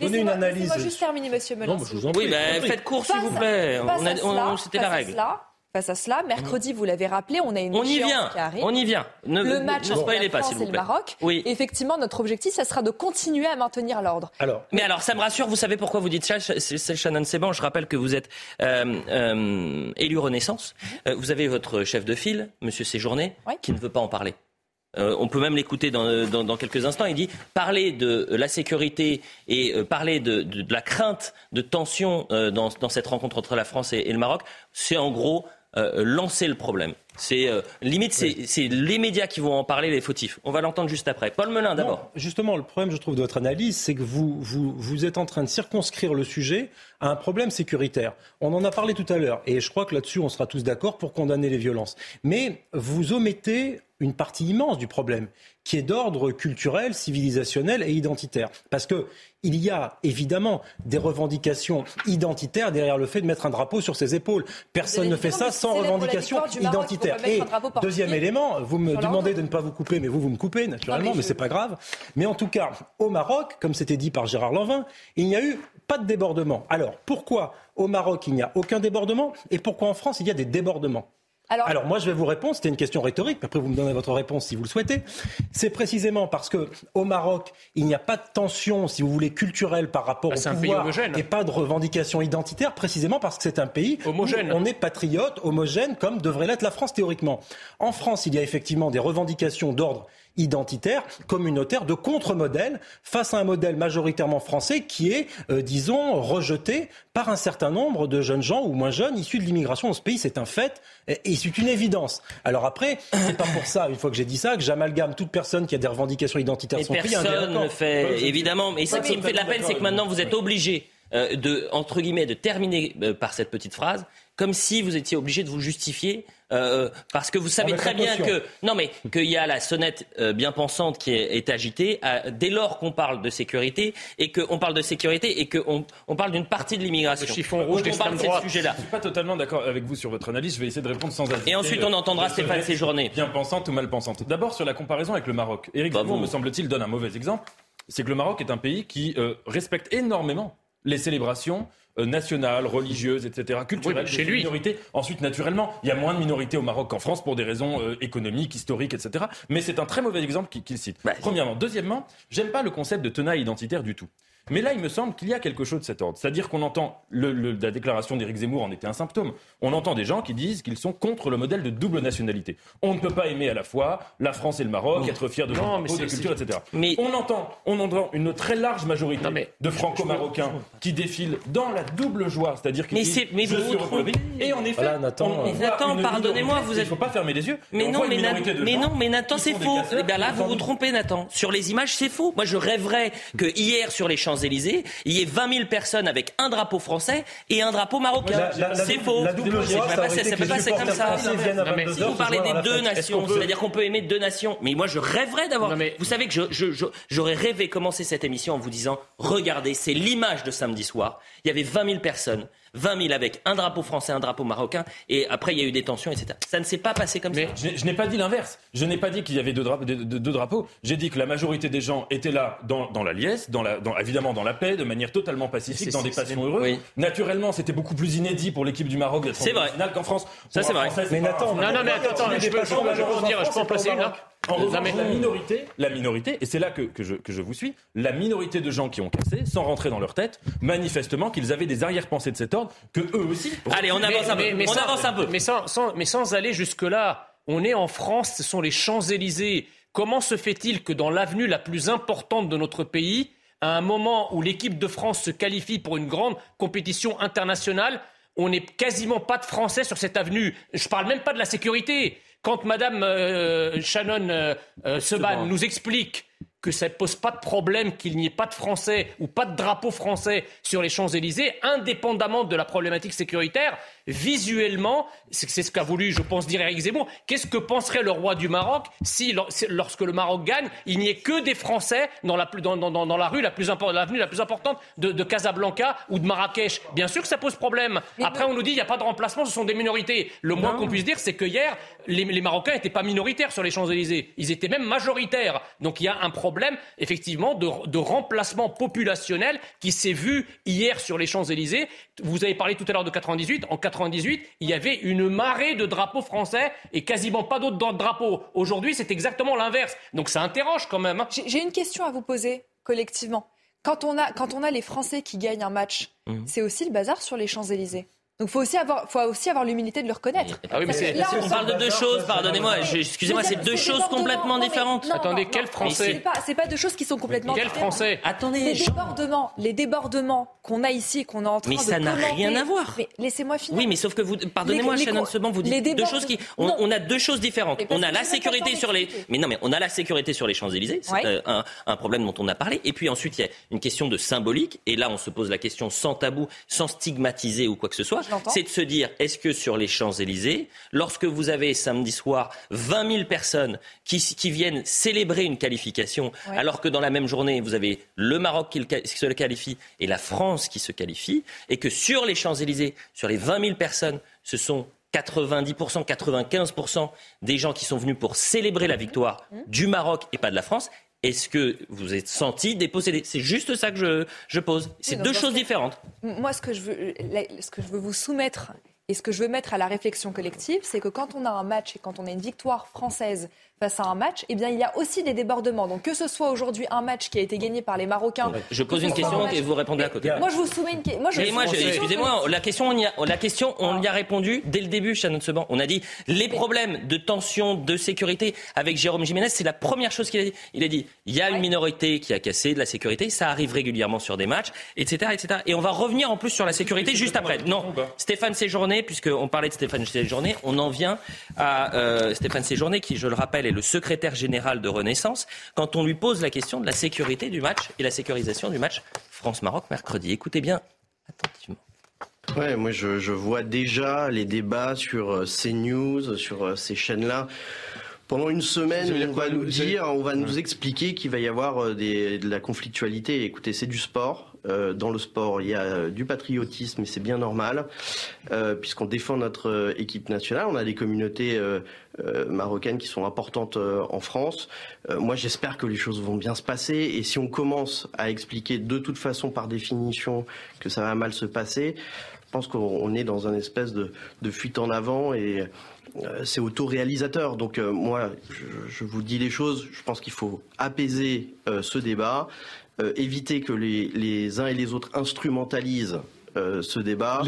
Donnez, une analyse. Laissez-moi juste terminer, monsieur Melançon. Oui, mais faites court, s'il vous plaît. C'était la règle. Face à cela, mercredi, vous l'avez rappelé, on a une on y vient, qui arrive. On y vient. Ne, le match entre la France et le Maroc. Oui. effectivement, notre objectif, ça sera de continuer à maintenir l'ordre. Alors, mais alors, ça me rassure. Vous savez pourquoi vous dites ça, c'est Shannon Seban. Je rappelle que vous êtes euh, euh, élu Renaissance. Euh, vous avez votre chef de file, Monsieur Séjourné, qui ne veut pas en parler. Euh, on peut même l'écouter dans, dans, quelques instants. Il dit parler de la sécurité et euh, parler de, de, de, la crainte de tension euh, dans, dans, cette rencontre entre la France et, et le Maroc, c'est en gros lancer le problème. C'est limite, c'est les médias qui vont en parler, les fautifs. On va l'entendre juste après. Paul Melun, d'abord. Justement, le problème, je trouve, de votre analyse, c'est que vous, vous, vous êtes en train de circonscrire le sujet à un problème sécuritaire. On en a parlé tout à l'heure, et je crois que là-dessus, on sera tous d'accord pour condamner les violences. Mais vous omettez une partie immense du problème, qui est d'ordre culturel, civilisationnel et identitaire. Parce que il y a évidemment des revendications identitaires derrière le fait de mettre un drapeau sur ses épaules. Personne ne fait ça sans revendication identitaire. Et deuxième élément, vous me demandez de ne pas vous couper, mais vous, vous me coupez naturellement, mais, ce c'est pas grave. Mais en tout cas, au Maroc, comme c'était dit par Gérard Lanvin, il n'y a eu pas de débordement. Alors pourquoi au Maroc il n'y a aucun débordement? Et pourquoi en France il y a des débordements? Alors, moi, je vais vous répondre. C'était une question rhétorique. Après, vous me donnez votre réponse si vous le souhaitez. C'est précisément parce que au Maroc, il n'y a pas de tension, si vous voulez, culturelle par rapport ah, au pouvoir et pas de revendication identitaire, précisément parce que c'est un pays homogène. Où on est patriote, homogène, comme devrait l'être la France théoriquement. En France, il y a effectivement des revendications d'ordre identitaire, communautaire, de contre-modèle face à un modèle majoritairement français qui est, euh, disons, rejeté par un certain nombre de jeunes gens ou moins jeunes issus de l'immigration dans ce pays. C'est un fait et c'est une évidence. Alors après, c'est pas pour ça, une fois que j'ai dit ça, que j'amalgame toute personne qui a des revendications identitaires. Et personne ne fait, évidemment. Mais ce qui me fait de la peine, c'est que maintenant vous êtes obligé euh, de, entre guillemets, de terminer euh, par cette petite phrase, comme si vous étiez obligé de vous justifier euh, parce que vous savez très bien que non mais qu'il y a la sonnette bien pensante qui est, agitée dès lors qu'on parle de sécurité et qu'on parle de sécurité et qu'on on parle d'une partie de l'immigration. Le chiffon rouge on parle de ce sujet-là. Je suis pas totalement d'accord avec vous sur votre analyse. Je vais essayer de répondre sans. Et ensuite on entendra Stéphane Séjourné. Bien pensante ou mal pensante. D'abord sur la comparaison avec le Maroc. Éric bah, me semble-t-il, donne un mauvais exemple. C'est que le Maroc est un pays qui respecte énormément les célébrations euh, nationales, religieuses, etc., culturelles, chez lui. minorités. Ensuite, naturellement, il y a moins de minorités au Maroc qu'en France pour des raisons euh, économiques, historiques, etc. Mais c'est un très mauvais exemple qu'il cite. Bah, Premièrement. Deuxièmement, j'aime pas le concept de tenaille identitaire du tout. Mais là, il me semble qu'il y a quelque chose de cet ordre. C'est-à-dire qu'on entend, la déclaration d'Éric Zemmour en était un symptôme. On entend des gens qui disent qu'ils sont contre le modèle de double nationalité. On ne peut pas aimer à la fois la France et le Maroc, être fier de nos de culture, etc. Mais... On, entend, on entend une très large majorité de franco-marocains qui défilent dans la double joie, c'est-à-dire qu'ils disent mais je suis Et en effet, Nathan, Nathan pardonnez-moi, vous êtes... Il ne faut pas fermer les yeux. Mais non, mais, mais non, mais Nathan, c'est faux. Eh là, vous vous trompez, Nathan. Sur les images, c'est faux. Moi, je rêverais que hier, sur les Champs-Élysées, il y ait 20 000 personnes avec un drapeau français et un drapeau marocain. C'est faux. Ça pas passer comme ça. Si vous parlez des deux nations, c'est-à-dire qu'on peut aimer deux nations. Mais moi, je rêverais d'avoir. Vous savez que j'aurais rêvé commencer cette émission en vous disant regardez, c'est l'image de samedi soir. Il y avait 20 000 personnes 20 000 avec un drapeau français, un drapeau marocain, et après il y a eu des tensions, etc. Ça ne s'est pas passé comme ça. Je, je n'ai pas dit l'inverse. Je n'ai pas dit qu'il y avait deux, drapeaux. J'ai dit que la majorité des gens étaient là dans, la liesse, dans la, évidemment dans la paix, de manière totalement pacifique, dans des passions heureuses. Naturellement, c'était beaucoup plus inédit pour l'équipe du Maroc d'être en finale qu'en France. Ça c'est vrai. Mais Nathan, non, non, mais attends, je peux, je peux en placer une là. En revanche, la minorité, la minorité, et c'est là que, que, je, que je vous suis, la minorité de gens qui ont cassé, sans rentrer dans leur tête, manifestement qu'ils avaient des arrière-pensées de cet ordre, que eux aussi. Allez, on avance un peu. on sans, avance un peu. Mais sans, sans, mais sans aller jusque-là, on est en France, ce sont les Champs-Élysées. Comment se fait-il que dans l'avenue la plus importante de notre pays, à un moment où l'équipe de France se qualifie pour une grande compétition internationale, on n'est quasiment pas de Français sur cette avenue? Je ne parle même pas de la sécurité. Quand Madame euh, Shannon euh, euh, Seban nous explique que ça ne pose pas de problème qu'il n'y ait pas de Français ou pas de drapeau français sur les Champs-Élysées, indépendamment de la problématique sécuritaire, visuellement, c'est ce qu'a voulu, je pense, dire Eric Zemmour, qu'est-ce que penserait le roi du Maroc si, lorsque le Maroc gagne, il n'y ait que des Français dans la, dans, dans, dans la rue la plus importante, l'avenue la plus importante de, de, Casablanca ou de Marrakech? Bien sûr que ça pose problème. Après, on nous dit il n'y a pas de remplacement, ce sont des minorités. Le moins qu'on puisse dire, c'est que hier, les, les Marocains n'étaient pas minoritaires sur les Champs-Élysées. Ils étaient même majoritaires. Donc il y a un problème, effectivement, de, de remplacement populationnel qui s'est vu hier sur les Champs-Élysées. Vous avez parlé tout à l'heure de 98. En 98, il y avait une marée de drapeaux français et quasiment pas d'autres drapeaux. Aujourd'hui, c'est exactement l'inverse. Donc ça interroge quand même. Hein. J'ai une question à vous poser collectivement. Quand on a, quand on a les Français qui gagnent un match, mmh. c'est aussi le bazar sur les Champs-Élysées. Donc faut aussi avoir, faut aussi avoir l'humilité de le reconnaître. Ah oui, mais là, on, parle de deux choses. Pardonnez-moi, excusez-moi, c'est deux choses complètement différentes. Attendez, quel français C'est pas, c'est pas deux choses qui sont complètement quel différentes. français Attendez, les débordements, les débordements qu'on a ici, qu'on est en train mais de ça n'a rien à voir. Mais laissez-moi finir. Oui, mais sauf que vous, pardonnez-moi, Shannon Seban, vous dites deux choses qui, on, a deux choses différentes. On a la sécurité sur les, mais non, mais on a la sécurité sur les Champs Élysées, c'est euh, un, un problème dont on a parlé. Et puis ensuite, il y a une question de symbolique. Et là, on se pose la question sans tabou, sans stigmatiser ou quoi que ce soit. C'est de se dire est-ce que sur les Champs-Élysées, lorsque vous avez samedi soir 20 000 personnes qui, viennent célébrer une qualification, alors que dans la même journée, vous avez le Maroc qui, se qualifie et la France qui se qualifie, et que sur les Champs-Élysées, sur les 20 000 personnes, ce sont 90%, 95% des gens qui sont venus pour célébrer la victoire mmh. du Maroc et pas de la France, est-ce que vous êtes senti dépossédé? C'est juste ça que je, pose. C'est deux choses différentes. Moi, ce que, je veux, ce que je veux vous soumettre, et ce que je veux mettre à la réflexion collective, c'est que quand on a un match et quand on a une victoire française face à un match, eh bien, il y a aussi des débordements. Donc, que ce soit aujourd'hui un match qui a été gagné par les Marocains. Je pose une question et vous répondez à côté. Moi, je vous soumets une question. Moi, excusez-moi, la question, on y a, la question, on y a répondu dès le début, Shannon Seban. On a dit les problèmes de tension, de sécurité avec Jérôme Jiménez, c'est la première chose qu'il a dit. Il a dit il y a une minorité qui a cassé de la sécurité, ça arrive régulièrement sur des matchs, etc., etc. Et on va revenir en plus sur la sécurité juste après. Non, Stéphane Séjourné, puisqu'on parlait de Stéphane Séjourné, on en vient à euh, Stéphane Séjourné, qui, je le rappelle, le secrétaire général de Renaissance quand on lui pose la question de la sécurité du match et la sécurisation du match France-Maroc mercredi. Écoutez bien attentivement. Ouais, moi je, je, vois déjà les débats sur CNews, sur ces chaînes-là. Pendant une semaine, on va nous dire, on va nous expliquer qu'il va y avoir des, de la conflictualité. Écoutez, c'est du sport. Euh, dans le sport, il y a euh, du patriotisme et c'est bien normal, euh, puisqu'on défend notre équipe nationale. On a des communautés marocaines qui sont importantes en France. moi, j'espère que les choses vont bien se passer. Et si on commence à expliquer de toute façon, par définition, que ça va mal se passer, je pense qu'on est dans un espèce de, fuite en avant et c'est auto-réalisateur. Donc moi, je, vous dis les choses. Je pense qu'il faut apaiser ce débat. Euh, éviter que les, les, uns et les autres instrumentalisent euh, ce débat.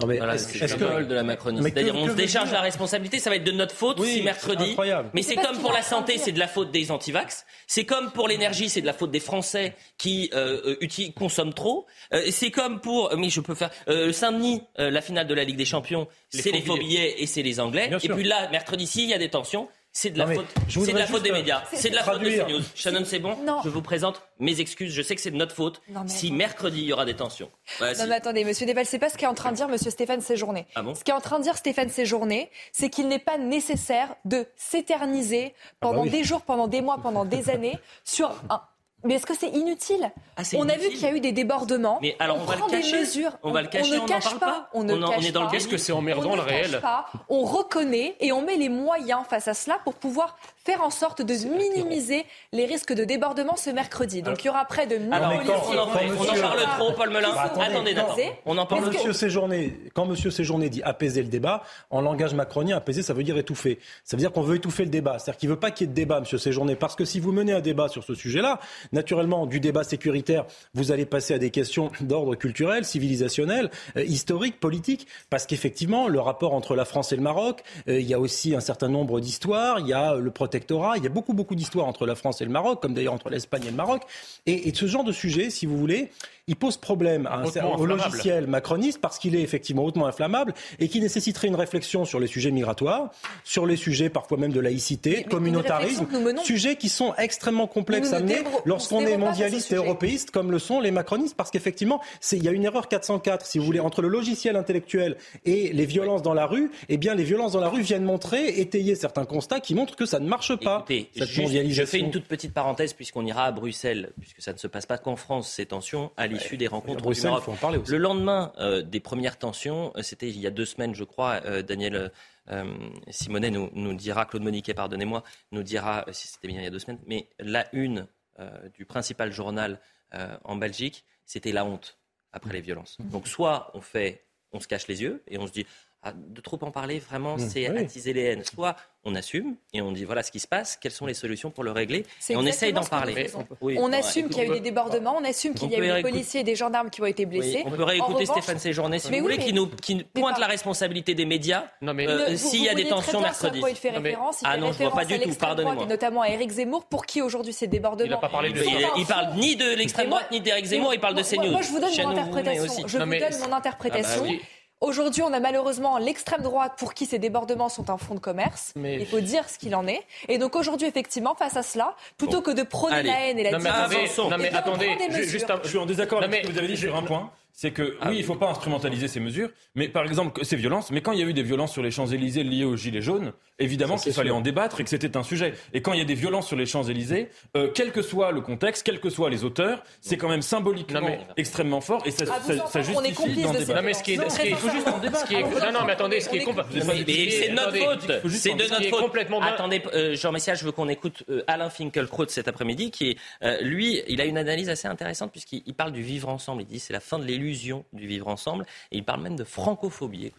Non mais c'est -ce que... de la Macronie. C'est-à-dire on se décharge la responsabilité, ça va être de notre faute si mercredi. Mais c'est comme pour la santé, c'est de la faute des antivax. C'est comme pour l'énergie, c'est de la faute des Français qui euh, consomment trop. Euh, c'est comme pour, mais je peux faire euh, Saint-Denis, la finale de la Ligue des Champions, c'est les faux billets et c'est les Anglais. et puis là, mercredi-ci, il y a des tensions. C'est de la faute, c'est de la faute des médias. C'est de la faute de CNews. Shannon, c'est bon? Je vous présente mes excuses. Je sais que c'est de notre faute. si mercredi, il y aura des tensions. non, mais attendez, monsieur Deval, c'est pas ce qu'est en train de dire monsieur Stéphane Séjourné. Ah bon? Ce qu'est en train de dire Stéphane Séjourné, c'est qu'il n'est pas nécessaire de s'éterniser pendant ah bah des jours, pendant des mois, pendant des années sur un, mais est-ce que c'est inutile ah, On a vu qu'il y a eu des débordements. Mais alors on, va le cacher. mesures. On, va le cacher. On, ne cache pas. On ne cache est dans pas. Qu'est-ce que c'est emmerdant le réel On reconnaît et on met les moyens face à cela pour pouvoir faire en sorte de minimiser les risques de débordement ce mercredi. Donc il y aura près de 1000 alors, on, en, parle trop, Paul Melun. Bah, attendez, attendez, on en parle Monsieur Séjourné, quand Monsieur Séjourné dit apaiser le débat, en langage macronien, apaiser, ça veut dire étouffer. Ça veut dire qu'on veut étouffer le débat. C'est-à-dire qu'il veut pas qu'il y ait de débat, Monsieur Séjourné, parce que si vous menez un débat sur ce sujet-là, naturellement, du débat sécuritaire, vous allez passer à des questions d'ordre culturel, civilisationnel, euh, historique, politique, parce qu'effectivement, le rapport entre la France et le Maroc, euh, il y a aussi un certain nombre d'histoires, il y a le il y a beaucoup, beaucoup d'histoires entre la France et le Maroc, comme d'ailleurs entre l'Espagne et le Maroc. Et, et ce genre de sujet, si vous voulez, il pose problème à un, au logiciel macroniste parce qu'il est effectivement hautement inflammable et qui nécessiterait une réflexion sur les sujets migratoires, sur les sujets parfois même de laïcité, communautarisme, sujets qui sont extrêmement complexes à mener lorsqu'on est mondialiste et européiste comme le sont les macronistes parce qu'effectivement, il y a une erreur 404, si vous voulez, entre le logiciel intellectuel et les violences dans la rue. Eh bien, les violences dans la rue viennent montrer, étayer certains constats qui montrent que ça ne marche pas. Écoutez, je fais une toute petite parenthèse puisqu'on ira à Bruxelles, puisque ça ne se passe pas qu'en France, ces tensions, à des rencontres Le lendemain euh, des premières tensions, euh, c'était il y a deux semaines, je crois, euh, Daniel Simonet nous, nous, dira, Claude Moniquet, pardonnez-moi, nous dira, si c'était bien il y a deux semaines, mais la une du principal journal en Belgique, c'était la honte après les violences. Donc soit on fait, on se cache les yeux et on se dit, de trop en parler, vraiment, mmh. c'est attiser les haines. Soit on assume et on dit voilà ce qui se passe, quelles sont les solutions pour le régler, et on essaye d'en parler. on assume qu'il y a eu des débordements, on assume qu'il y a eu des policiers et des gendarmes qui ont été blessés. on peut réécouter Stéphane Séjourné si vous voulez, qui, nous, qui pointe la responsabilité des médias euh, s'il y a des tensions mercredi. il fait référence, ah non, je vois pas du tout, pardonnez-moi. Notamment à Éric Zemmour, pour qui aujourd'hui ces débordements. Il parle ni de l'extrême droite ni d'Éric Zemmour, il parle de CNews. Moi, je vous donne mon interprétation. Je vous donne mon interprétation. Aujourd'hui, on a malheureusement l'extrême droite pour qui ces débordements sont un fonds de commerce. Il faut dire ce qu'il en est. Et donc aujourd'hui, effectivement, face à cela, plutôt que de prôner la haine et la division, non mais, attendez, juste je suis en désaccord avec ce que vous avez dit sur un point c'est que ah oui, il ne faut pas instrumentaliser ces mesures, mais par exemple ces violences. Mais quand il y a eu des violences sur les Champs Élysées liées aux gilets jaunes, évidemment qu'il fallait en débattre et que c'était un sujet. Et quand il y a des violences sur les Champs Élysées, euh, quel que soit le contexte, quels que soient les auteurs, c'est quand même symboliquement extrêmement fort et ça, ah, ça, ça justifie d'en débattre. Non mais ce qui est, ce qui est, faut juste en débattre. non non mais attendez, ce qui est c'est notre faute. C'est de notre faute. Complètement attendez, euh, Jean Messia, je veux qu'on écoute euh, Alain Finkielkraut cet après-midi, qui est lui, il a une analyse assez intéressante puisqu'il parle du vivre ensemble. Il dit c'est la fin de l'illusion du vivre ensemble. Et il parle même de francophobie.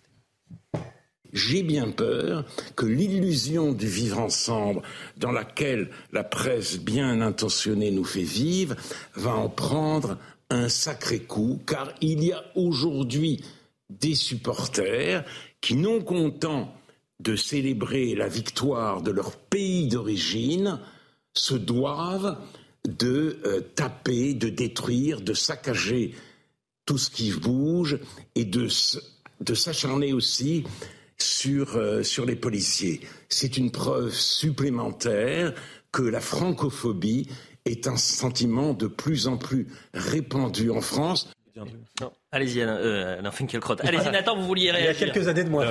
J'ai bien peur que l'illusion du vivre ensemble, dans laquelle la presse bien intentionnée nous fait vivre, va en prendre un sacré coup, car il y a aujourd'hui des supporters qui, non contents de célébrer la victoire de leur pays d'origine, se doivent de euh, taper, de détruire, de saccager tout ce qui bouge et de, de s'acharner aussi sur, euh, sur les policiers. C'est une preuve supplémentaire que la francophobie est un sentiment de plus en plus répandu en France. Allez-y, Alain, euh, Alain Allez-y, Nathan, vous vouliez réagir. Il y a quelques années de moi.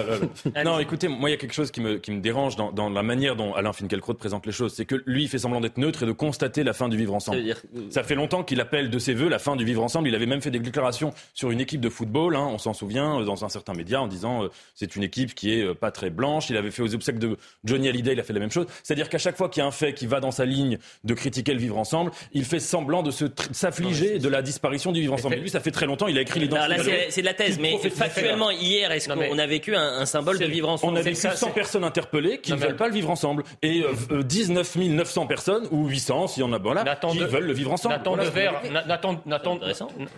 non, écoutez, moi, il y a quelque chose qui me, qui me dérange dans, dans la manière dont Alain Finkielkraut présente les choses. C'est que lui, il fait semblant d'être neutre et de constater la fin du vivre ensemble. Ça, ça fait longtemps qu'il appelle de ses voeux la fin du vivre ensemble. Il avait même fait des déclarations sur une équipe de football, hein, on s'en souvient, euh, dans un certain média, en disant euh, c'est une équipe qui est euh, pas très blanche. Il avait fait aux obsèques de Johnny Hallyday, il a fait la même chose. C'est-à-dire qu'à chaque fois qu'il y a un fait qui va dans sa ligne de critiquer le vivre ensemble, il fait semblant de s'affliger de la disparition du vivre ensemble. Et lui, ça fait très longtemps, il a écrit l'identité thèse, mais factuellement, hier, est-ce qu'on a vécu un, symbole de vivre ensemble On a vécu 100 personnes interpellées qui ne veulent pas le vivre ensemble. Et 19 euh, 900 personnes, ou 800, s'il y en a bon là, qui veulent le vivre ensemble. Nathan Dever,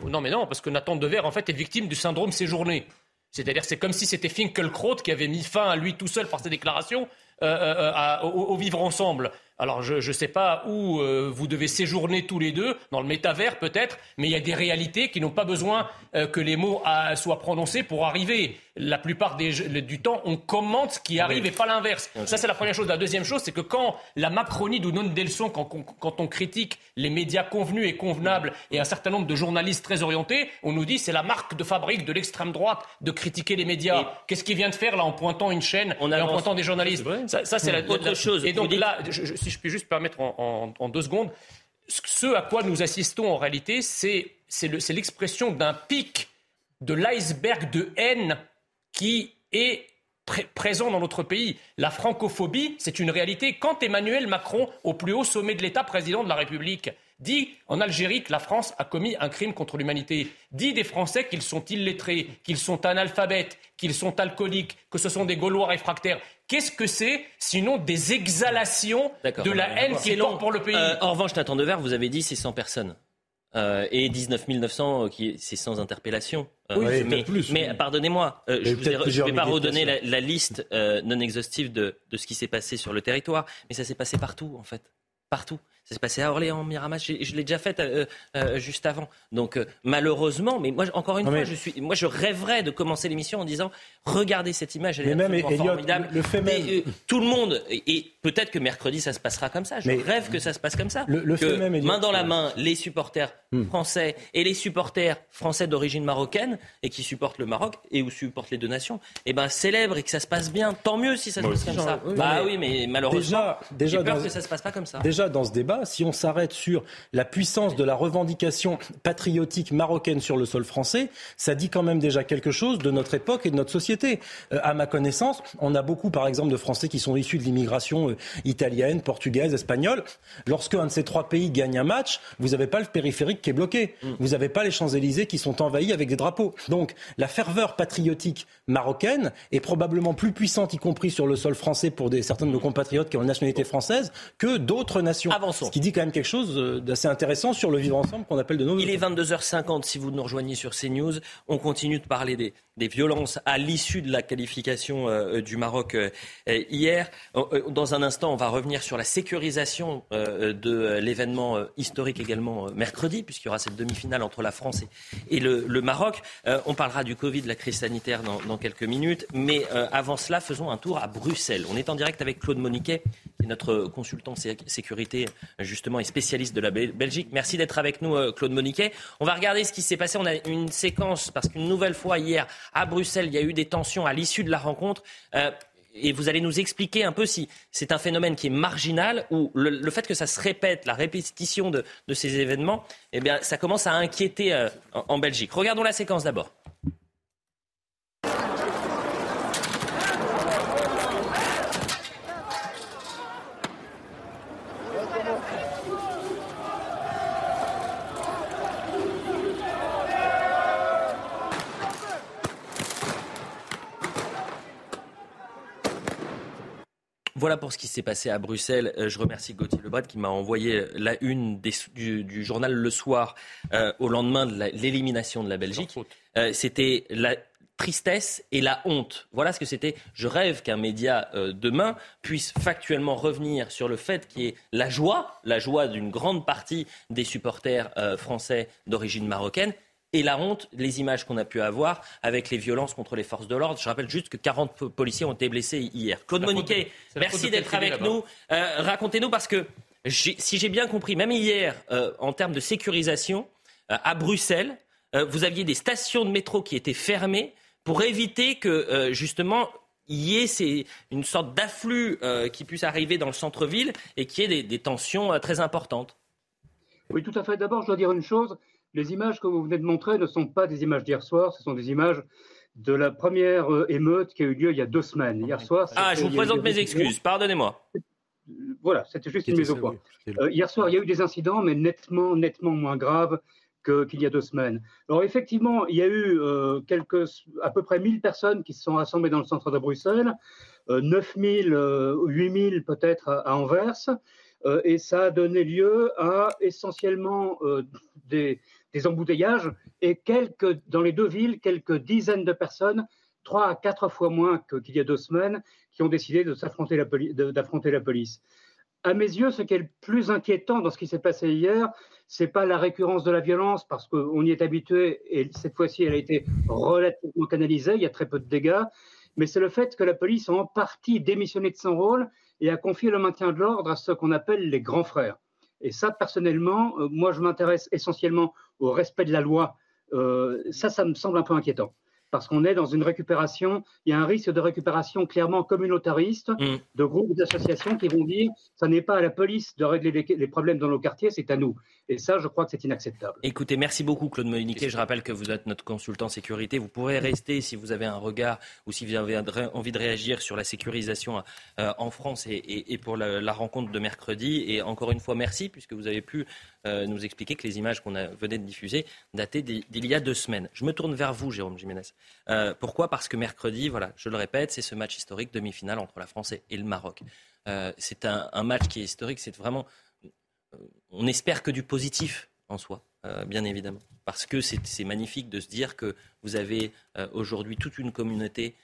non mais non, parce que Nathan Dever, en fait, est victime du syndrome séjourné. C'est-à-dire, c'est comme si c'était Finkelkraut qui avait mis fin à lui tout seul par ses déclarations euh, euh, au, vivre ensemble. Alors je ne sais pas où euh, vous devez séjourner tous les deux, dans le métavers peut-être, mais il y a des réalités qui n'ont pas besoin euh, que les mots euh, soient prononcés pour arriver. La plupart du temps, on commente ce qui arrive et pas l'inverse. Ça, c'est la première chose. La deuxième chose, c'est que quand la Macronie nous donne des leçons, quand, quand, on critique les médias convenus et convenables et un certain nombre de journalistes très orientés, on nous dit c'est la marque de fabrique de l'extrême droite de critiquer les médias. Qu'est-ce qu'il vient de faire là en pointant une chaîne et en pointant des journalistes? Ça, c'est la, autre chose. Et donc là, si je puis juste permettre en, deux secondes, ce à quoi nous assistons en réalité, c'est l'expression d'un pic de l'iceberg de haine qui est présent dans notre pays. La francophobie, c'est une réalité. Quand Emmanuel Macron, au plus haut sommet de l'État, président de la République, dit en Algérie que la France a commis un crime contre l'humanité, dit des Français qu'ils sont illettrés, qu'ils sont analphabètes, qu'ils sont alcooliques, que ce sont des Gaulois réfractaires, Qu'est-ce que c'est sinon des exhalations de la haine qui est long pour le pays euh, En revanche, Nathan Dever, vous avez dit c'est 100 personnes. Euh, et 19 900, euh, qui, c'est sans interpellation. oui, mais, plus, mais pardonnez-moi, je ne vais pas redonner la, liste non exhaustive de, de ce qui s'est passé sur le territoire, mais ça s'est passé partout, en fait. Partout. Ça s'est passé à Orléans, Miramas. Je, l'ai déjà fait euh, euh, juste avant. Donc euh, malheureusement, mais moi encore une fois, je suis, moi je rêverais de commencer l'émission en disant regardez cette image, elle est même, formidable. Le, fait même... tout le monde et, peut-être que mercredi ça se passera comme ça. Je rêve que ça se passe comme ça. Le, fait même, main dans la main, les supporters hmm. français et les supporters français d'origine marocaine et qui supportent le Maroc et où supportent les deux nations, eh ben célèbre et que ça se passe bien. Tant mieux si ça se passe comme ça. bah oui, mais malheureusement, déjà, j'ai peur que ça se passe pas comme ça. Déjà dans ce débat si on s'arrête sur la puissance de la revendication patriotique marocaine sur le sol français, ça dit quand même déjà quelque chose de notre époque et de notre société. Euh, à ma connaissance, on a beaucoup, par exemple, de Français qui sont issus de l'immigration euh, italienne, portugaise, espagnole. Lorsque un de ces trois pays gagne un match, vous n'avez pas le périphérique qui est bloqué. Mm. Vous n'avez pas les Champs-Élysées qui sont envahis avec des drapeaux. Donc, la ferveur patriotique marocaine est probablement plus puissante, y compris sur le sol français pour des, certains de nos compatriotes qui ont la nationalité française, que d'autres nations. Ce qui dit quand même quelque chose euh, d'assez intéressant sur le vivre ensemble qu'on appelle de nos. Il est 22h50 si vous nous rejoignez sur CNews. On continue de parler des, des violences à l'issue de la qualification euh, du Maroc euh, hier. Dans un instant, on va revenir sur la sécurisation de l'événement historique également mercredi, puisqu'il y aura cette demi-finale entre la France et, le, Maroc. on parlera du Covid, de la crise sanitaire dans, dans quelques minutes. Mais avant cela, faisons un tour à Bruxelles. On est en direct avec Claude Moniquet, qui est notre consultant sécurité justement et spécialiste de la Belgique. Merci d'être avec nous, Claude Moniquet. On va regarder ce qui s'est passé. On a une séquence, parce qu'une nouvelle fois hier, à Bruxelles, il y a eu des tensions à l'issue de la rencontre. Euh, et vous allez nous expliquer un peu si c'est un phénomène qui est marginal ou le, fait que ça se répète, la répétition de, ces événements, eh bien, ça commence à inquiéter euh, en Belgique. Regardons la séquence d'abord. Voilà pour ce qui s'est passé à Bruxelles. Euh, je remercie Gauthier Lebret qui m'a envoyé la une du, journal Le Soir euh, au lendemain de l'élimination de la Belgique. Euh, c'était la tristesse et la honte. Voilà ce que c'était. Je rêve qu'un média demain puisse factuellement revenir sur le fait qu'il y ait la joie, la joie d'une grande partie des supporters français d'origine marocaine et la honte, les images qu'on a pu avoir avec les violences contre les forces de l'ordre. Je rappelle juste que 40 policiers ont été blessés hier. Claude Moniquet, merci d'être avec nous. Euh, racontez-nous parce que si j'ai bien compris, même hier, euh, en termes de sécurisation, euh, à Bruxelles, vous aviez des stations de métro qui étaient fermées pour éviter que justement il y ait une sorte d'afflux qui puisse arriver dans le centre-ville et qu'il y ait des, tensions très importantes. Oui, tout à fait. D'abord, je dois dire une chose. Les images que vous venez de montrer ne sont pas des images d'hier soir, ce sont des images de la première émeute qui a eu lieu il y a deux semaines. Hier soir. Ah, je vous présente mes excuses, pardonnez-moi. Voilà, c'était juste une mise au point. Euh, hier soir, il y a eu des incidents, mais nettement, nettement moins graves qu'il y a deux semaines. Alors effectivement, il y a eu euh, quelques, à peu près 1000 personnes qui se sont rassemblées dans le centre de Bruxelles, euh, 9000, 8000 euh, peut-être à, Anvers, et ça a donné lieu à essentiellement des, des, embouteillages et dans les deux villes, quelques dizaines de personnes, trois à quatre fois moins qu'il y a deux semaines, qui ont décidé d'affronter la, la, police. À mes yeux, ce qui est le plus inquiétant dans ce qui s'est passé hier, c'est pas la récurrence de la violence, parce qu'on y est habitué, et cette fois-ci, elle a été relativement canalisée, il y a très peu de dégâts, mais c'est le fait que la police a en partie démissionné de son rôle et a confié le maintien de l'ordre à ce qu'on appelle les grands frères. Et ça, personnellement, euh, moi, je m'intéresse essentiellement au respect de la loi. Euh, ça, ça me semble un peu inquiétant parce qu'on est dans une récupération, il y a un risque de récupération clairement communautariste, mm. de groupes d'associations qui vont dire ça n'est pas à la police de régler les, problèmes dans nos quartiers, c'est à nous. Et ça, je crois que c'est inacceptable. Écoutez, merci beaucoup Claude Moniquet. Je rappelle que vous êtes notre consultant sécurité. Vous pourrez rester si vous avez un regard ou si vous avez envie de réagir sur la sécurisation euh, en France et, pour la, rencontre de mercredi. Et encore une fois, merci puisque vous avez pu euh, nous expliquer que les images qu'on venait de diffuser dataient d'il y a deux semaines. Je me tourne vers vous, Jérôme Jiménez. Euh, pourquoi? Parce que mercredi, voilà, je le répète, c'est ce match historique, demi-finale entre la France et le Maroc. Euh, c'est un, match qui est historique, c'est vraiment. Euh, on espère que du positif en soi, bien évidemment. Parce que c'est magnifique de se dire que vous avez aujourd'hui toute une communauté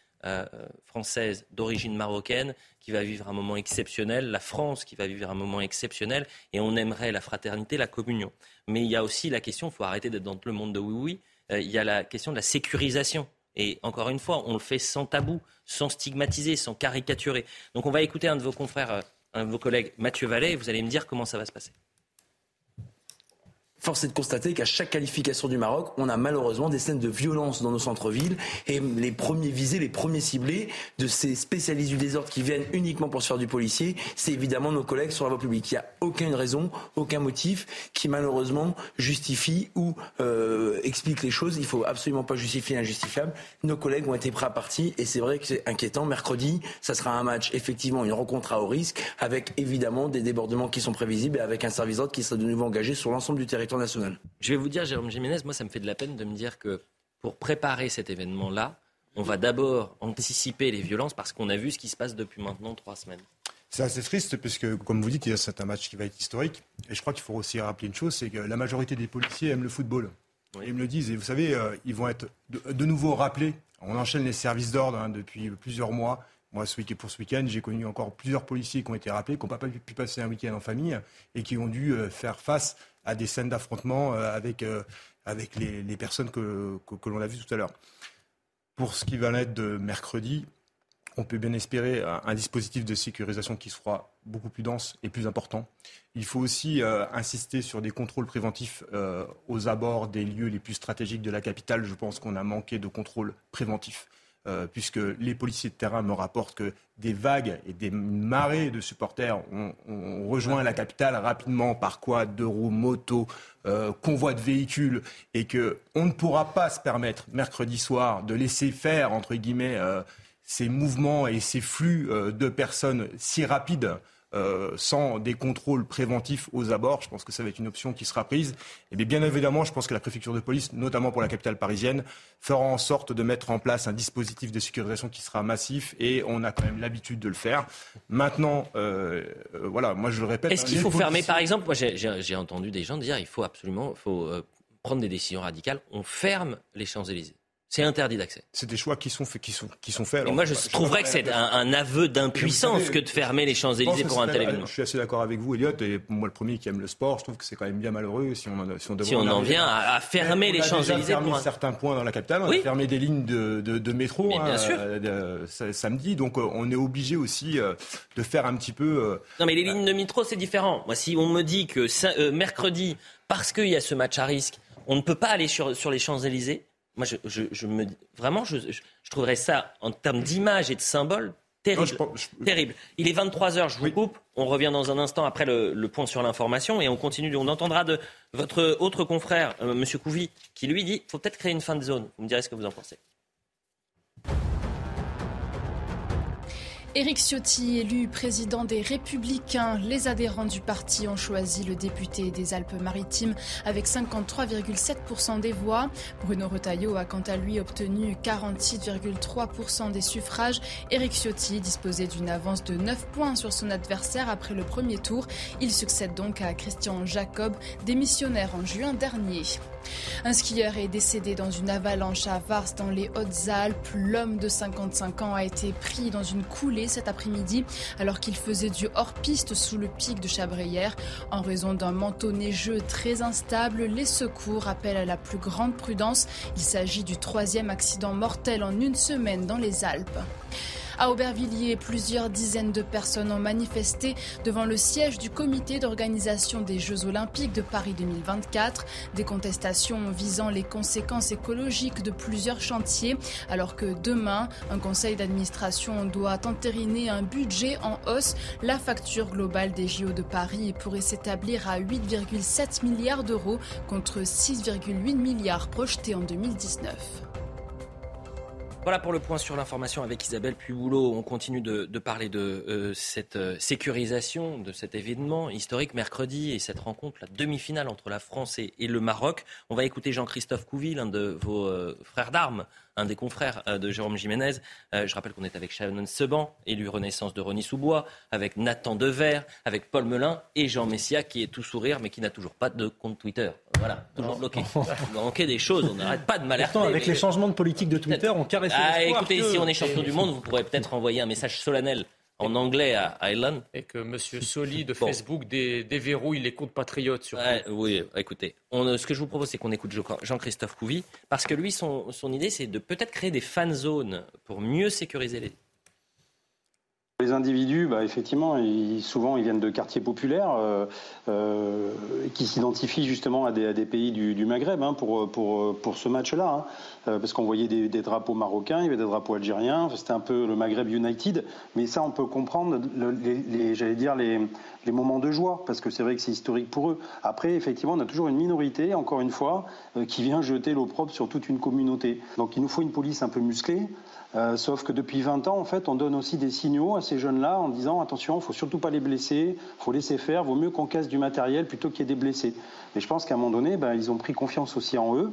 française d'origine marocaine qui va vivre un moment exceptionnel, la France qui va vivre un moment exceptionnel, et on aimerait la fraternité, la communion. Mais il y a aussi la question, il faut arrêter d'être dans le monde de oui-oui, il y a la question de la sécurisation et encore une fois, on le fait sans tabou, sans stigmatiser, sans caricaturer. Donc on va écouter un de vos confrères, euh, un de vos collègues, Mathieu Vallet, et vous allez me dire comment ça va se passer. Force est de constater qu'à chaque qualification du Maroc, on a malheureusement des scènes de violence dans nos centres-villes et les premiers visés, les premiers ciblés de ces spécialistes du désordre qui viennent uniquement pour se faire du policier, c'est évidemment nos collègues sur la voie publique. Il n'y a aucune raison, aucun motif qui malheureusement justifie ou euh, explique les choses. Il faut absolument pas justifier l'injustifiable. Nos collègues ont été prêts à partir et c'est vrai que c'est inquiétant. Mercredi, ça sera un match, effectivement, une rencontre à haut risque avec évidemment des débordements qui sont prévisibles et avec un service d'ordre qui sera de nouveau engagé sur l'ensemble du territoire national. Je vais vous dire, Jérôme Jiménez, moi, ça me fait de la peine de me dire que pour préparer cet événement-là, on va d'abord anticiper les violences parce qu'on a vu ce qui se passe depuis maintenant trois semaines. C'est assez triste puisque, comme vous dites, c'est un match qui va être historique. Et je crois qu'il faut aussi rappeler une chose, c'est que la majorité des policiers aiment le football. Ils me le disent. Et vous savez, euh, ils vont être de, nouveau rappelés. On enchaîne les services d'ordre hein, depuis plusieurs mois. Moi, ce week pour ce week-end, j'ai connu encore plusieurs policiers qui ont été rappelés, qui n'ont pas pu passer un week-end en famille et qui ont dû euh, faire face à des scènes d'affrontement euh, avec, euh, avec les, personnes que, l'on a vues tout à l'heure. Pour ce qui va l'être de mercredi, on peut bien espérer un, dispositif de sécurisation qui sera beaucoup plus dense et plus important. Il faut aussi insister sur des contrôles préventifs aux abords des lieux les plus stratégiques de la capitale. Je pense qu'on a manqué de contrôles préventifs. Euh, puisque les policiers de terrain me rapportent que des vagues et des marées de supporters ont, rejoint la capitale rapidement par quoi deux roues, moto, euh, convoi de véhicules, et qu'on ne pourra pas se permettre mercredi soir de laisser faire entre guillemets euh, ces mouvements et ces flux de personnes si rapides euh, sans des contrôles préventifs aux abords. Je pense que ça va être une option qui sera prise. Et bien, évidemment, je pense que la préfecture de police, notamment pour la capitale parisienne, fera en sorte de mettre en place un dispositif de sécurisation qui sera massif et on a quand même l'habitude de le faire. Maintenant, euh, euh, voilà, moi je le répète. Est-ce qu'il faut fermer, par exemple, moi j'ai entendu des gens dire il faut absolument faut, prendre des décisions radicales, on ferme les Champs-Élysées. C'est interdit d'accès. C'est des choix qui sont faits. Qui sont, qui sont faits moi, je, trouverais que c'est un, aveu d'impuissance que de fermer les Champs-Élysées pour un tel événement. Je suis assez d'accord avec vous, Elliot. Et moi, le premier qui aime le sport, je trouve que c'est quand même bien malheureux si on, si on, si on en vient à, fermer les Champs-Élysées. On a fermé certains points dans la capitale. On a fermé des lignes de, de, métro hein, euh, samedi. Donc, euh, on est obligé aussi euh, de faire un petit peu. non, mais les lignes de métro, c'est différent. Moi, si on me dit que mercredi, parce qu'il y a ce match à risque, on ne peut pas aller sur, sur les Champs-Élysées. Moi, je, je, me vraiment, je, je trouverais ça en termes d'image et de symbole Terrible. Terrible. Il est 23h, je vous coupe. On revient dans un instant après le, point sur l'information et on continue. On entendra de votre autre confrère, M. Euh, Monsieur Couvi, qui lui dit faut peut-être créer une fin de zone. Vous me direz ce que vous en pensez. Éric Ciotti, élu président des Républicains, les adhérents du parti ont choisi le député des Alpes-Maritimes avec 53,7% des voix. Bruno Retailleau a quant à lui obtenu 46,3% des suffrages. Éric Ciotti disposait d'une avance de 9 points sur son adversaire après le premier tour. Il succède donc à Christian Jacob, démissionnaire en juin dernier. Un skieur est décédé dans une avalanche à Vars dans les Hautes-Alpes. L'homme de 55 ans a été pris dans une coulée cet après-midi alors qu'il faisait du hors-piste sous le pic de Chabrières. En raison d'un manteau neigeux très instable, les secours appellent à la plus grande prudence. Il s'agit du troisième accident mortel en une semaine dans les Alpes. À Aubervilliers, plusieurs dizaines de personnes ont manifesté devant le siège du comité d'organisation des Jeux Olympiques de Paris 2024. Des contestations visant les conséquences écologiques de plusieurs chantiers, alors que demain, un conseil d'administration doit entériner un budget en hausse. La facture globale des JO de Paris pourrait s'établir à 8,7 milliards d'euros contre 6,8 milliards projetés en 2019. Voilà pour le point sur l'information avec Isabelle Puboulot. On continue de, parler de euh, cette euh, sécurisation de cet événement historique mercredi et cette rencontre, la demi-finale entre la France et, le Maroc. On va écouter Jean-Christophe Couville, l'un de vos euh, frères d'armes, un des confrères euh, de Jérôme Jiménez. Euh, je rappelle qu'on est avec Shannon Seban, élu Renaissance de Rony Sous-Bois, avec Nathan Dever, avec Paul Melun et Jean Messia qui est tout sourire mais qui n'a toujours pas de compte Twitter. Voilà, toujours bloqué. Il manquait des choses, on n'arrête pas de m'alerter. avec les changements de politique de Twitter, on caresse Ah, écoutez, si on est champion du monde, vous pourrez peut-être envoyer un message solennel en anglais à Island. Et que M. Soli de Facebook déverrouille les comptes patriotes. Sur oui, écoutez, on, ce que je vous propose, c'est qu'on écoute Jean-Christophe Couvi, parce que lui, son, son idée, c'est de peut-être créer des fan zones pour mieux sécuriser les, les individus, bah, effectivement, souvent ils viennent de quartiers populaires euh, euh, qui s'identifient justement à des, pays du, Maghreb hein, pour, ce match-là. Hein. Euh, parce qu'on voyait des, drapeaux marocains, il y avait des drapeaux algériens, c'était un peu le Maghreb United. Mais ça, on peut comprendre, j'allais dire, les, les moments de joie, parce que c'est vrai que c'est historique pour eux. Après, effectivement, on a toujours une minorité, encore une fois, qui vient jeter l'opprobre sur toute une communauté. Donc il nous faut une police un peu musclée. Euh, sauf que depuis 20 ans, en fait, on donne aussi des signaux à ces jeunes-là en disant attention, il faut surtout pas les blesser, il faut laisser faire, vaut mieux qu'on casse du matériel plutôt qu'il y ait des blessés. Et je pense qu'à un moment donné, ben, ils ont pris confiance aussi en eux.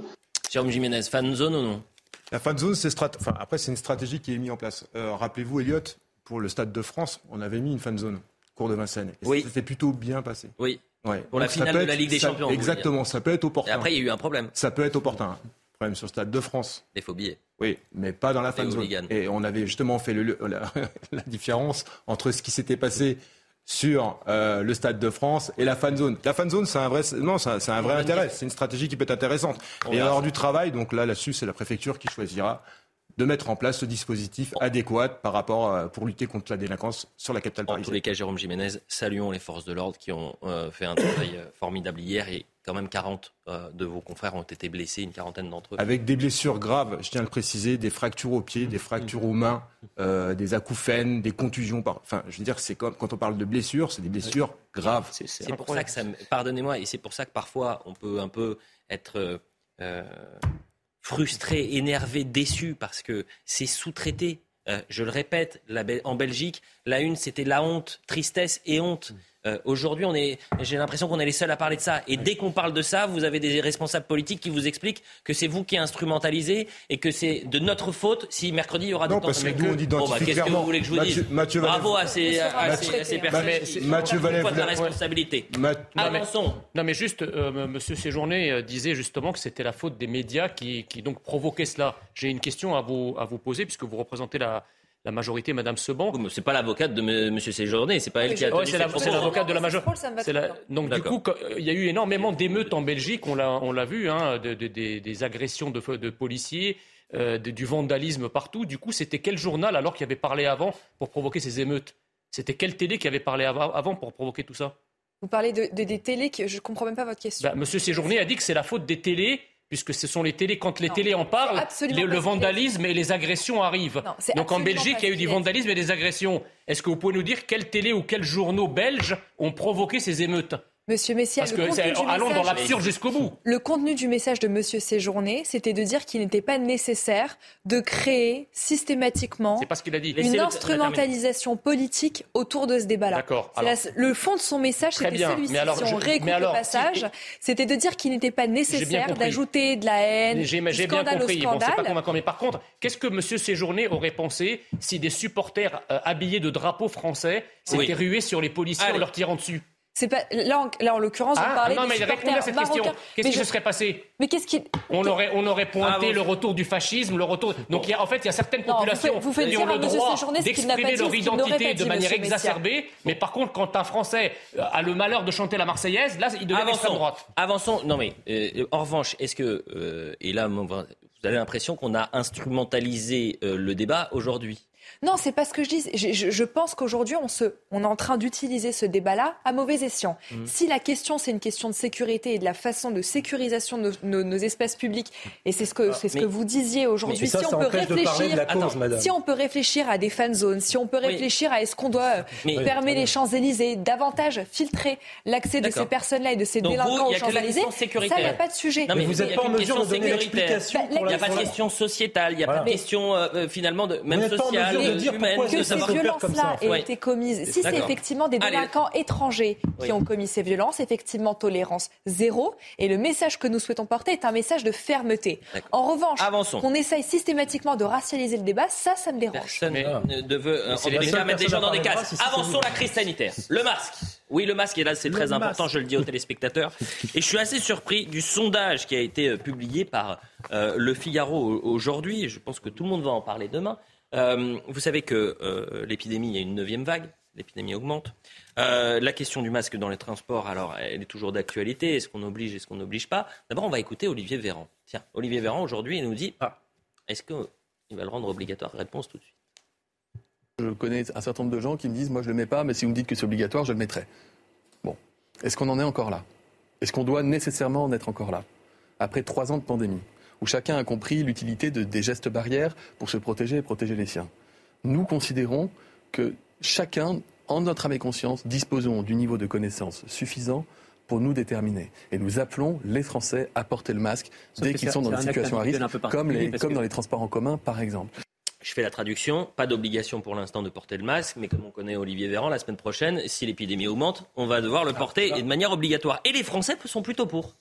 Jérôme Jiménez, fan zone ou non? La fan zone, c'est enfin, après c'est une stratégie qui est mise en place. Euh, rappelez-vous, Elliot, pour le Stade de France, on avait mis une fan zone cours de Vincennes. Et oui. C'était plutôt bien passé. Oui. Pour la finale de la Ligue des Champions. Exactement, ça peut être opportun. Et après, il y a eu un problème. Ça peut être opportun. Problème sur le Stade de France. Les faux billets. Oui, mais pas dans la fan zone. Et on avait justement fait le, la, différence entre ce qui s'était passé sur euh, le Stade de France et la fan zone. La fan zone, c'est un vrai, non, c'est un, vrai intérêt. C'est une stratégie qui peut être intéressante. et alors du travail, donc là, là-dessus, c'est la préfecture qui choisira de mettre en place ce dispositif adéquat par rapport euh, pour lutter contre la délinquance sur la capitale parisienne. En tous les cas, Jérôme Jiménez, saluons les forces de l'ordre qui ont euh, fait un travail formidable hier et quand même 40 euh, de vos confrères ont été blessés, une quarantaine d'entre eux. Avec des blessures graves, je tiens à le préciser, des fractures aux pieds, des fractures aux mains, euh, des acouphènes, des contusions. Par... Enfin, je veux dire, c'est comme quand on parle de blessures, c'est des blessures graves. C'est pour ça que ça, pardonnez-moi, et c'est pour ça que parfois on peut un peu être euh, frustré, énervé, déçu parce que c'est sous-traité. je le répète, en Belgique, la une, c'était la honte, tristesse et honte. Euh, aujourd'hui, on est, j'ai l'impression qu'on est les seuls à parler de ça. Et dès qu'on parle de ça, vous avez des responsables politiques qui vous expliquent que c'est vous qui instrumentalisez et que c'est de notre faute si mercredi il y aura non, des parce que nous, on bon, bah, Qu'est-ce que vous voulez que je vous dise Bravo à ces, à, ces, personnes Mathieu Vallet, de la responsabilité. Avançons. Non, mais juste, euh, Monsieur Séjourné euh, disait justement que c'était la faute des médias qui, qui donc provoquaient cela. J'ai une question à vous, à vous poser puisque vous représentez la la majorité, Madame Seban. c'est pas l'avocate de M. Séjourné, c'est pas elle qui a. c'est l'avocate de la majorité. Donc du coup, il y a eu énormément d'émeutes en Belgique, on l'a vu, hein, des agressions de, policiers. Euh, du vandalisme partout. Du coup, c'était quel journal alors qui avait parlé avant pour provoquer ces émeutes? C'était quelle télé qui avait parlé avant pour provoquer tout ça? Vous parlez de, des télés, que je ne comprends même pas votre question. Bah, Monsieur Séjourné a dit que c'est la faute des télés puisque ce sont les télés, quand les télés en parlent, le, vandalisme et les agressions arrivent. Donc en Belgique, il y a eu du vandalisme et des agressions. Est-ce que vous pouvez nous dire quelles télés ou quels journaux belges ont provoqué ces émeutes? Monsieur Messia, Parce que allons dans l'absurde jusqu'au bout. Le contenu du message de Monsieur Séjourné, c'était de dire qu'il n'était pas nécessaire de créer systématiquement une instrumentalisation politique autour de ce débat-là. D'accord. Le fond de son message, c'était celui-ci. Si on réécoute le passage, c'était de dire qu'il n'était pas nécessaire d'ajouter de la haine, J'ai bien compris. Bon, pas convaincant. Mais par contre, qu'est-ce que Monsieur Séjourné aurait pensé si des supporters euh, habillés de drapeaux français s'étaient rués sur les policiers en leur tirant dessus? C'est pas là en, là, en l'occurrence, ah, on parlait non, mais répondez à cette question. Qu'est-ce qui se serait passé Mais qu'est-ce qui On aurait on aurait pointé ah, le retour du fascisme, le retour. Donc il y a, en fait, il y a certaines populations vous, qui ont le droit d'exprimer leur identité de manière exacerbée. Mais par contre, quand un Français euh, a le malheur de chanter la Marseillaise, là, il devient extrême droite. Avançons. Non mais euh, en revanche, est-ce que euh, et là, vous avez l'impression qu'on a instrumentalisé le débat aujourd'hui? Non, c'est pas ce que je dis. Je, pense qu'aujourd'hui, on, se, on est en train d'utiliser ce débat-là à mauvais escient. Mmh. Si la question, c'est une question de sécurité et de la façon de sécurisation de nos, espaces publics, et c'est ce que, c'est ce que vous disiez aujourd'hui, si, on peut réfléchir, si on peut réfléchir à des fan zones, si on peut réfléchir à est-ce qu'on doit fermer les Champs-Élysées, davantage filtrer l'accès de ces personnes-là et de ces délinquants aux Champs-Élysées, ça, il n'y a pas de sujet. mais vous n'êtes pas en mesure de donner l'explication. Bah, il n'y a pas de question sociétale, il n'y a pas de question euh, euh, finalement de sociale que ces violences-là aient été commises. Si c'est effectivement des délinquants étrangers qui ont commis ces violences, effectivement, tolérance zéro. Et le message que nous souhaitons porter est un message de fermeté. En revanche, qu'on essaye systématiquement de racialiser le débat, ça, ça me dérange. Personne ne veut euh, mettre des gens dans des cases. Avançons la crise sanitaire. Le masque. Oui, le masque, et là c'est très important, je le dis aux téléspectateurs. Et je suis assez surpris du sondage qui a été euh, publié par euh, Le Figaro aujourd'hui, je pense que tout le monde va en parler demain, euh, vous savez que euh, l'épidémie, il y a une neuvième vague, l'épidémie augmente. Euh, la question du masque dans les transports, alors, elle est toujours d'actualité. Est-ce qu'on oblige, est-ce qu'on n'oblige pas? D'abord, on va écouter Olivier Véran. Tiens, Olivier Véran, aujourd'hui, il nous dit ah, est-ce qu'il va le rendre obligatoire? Réponse tout de suite. Je connais un certain nombre de gens qui me disent moi, je ne le mets pas, mais si vous me dites que c'est obligatoire, je le mettrai. Bon, est-ce qu'on en est encore là? Est-ce qu'on doit nécessairement en être encore là? Après trois ans de pandémie où chacun a compris l'utilité de, des gestes barrières pour se protéger et protéger les siens. Nous considérons que chacun, en notre âme et conscience, disposons du niveau de connaissance suffisant pour nous déterminer. Et nous appelons les Français à porter le masque dès qu'ils sont dans une situation à risque, comme, les, comme dans les transports en commun, par exemple. Je fais la traduction. Pas d'obligation pour l'instant de porter le masque, mais comme on connaît Olivier Véran, la semaine prochaine, si l'épidémie augmente, on va devoir le porter et de manière obligatoire. Et les Français sont plutôt pour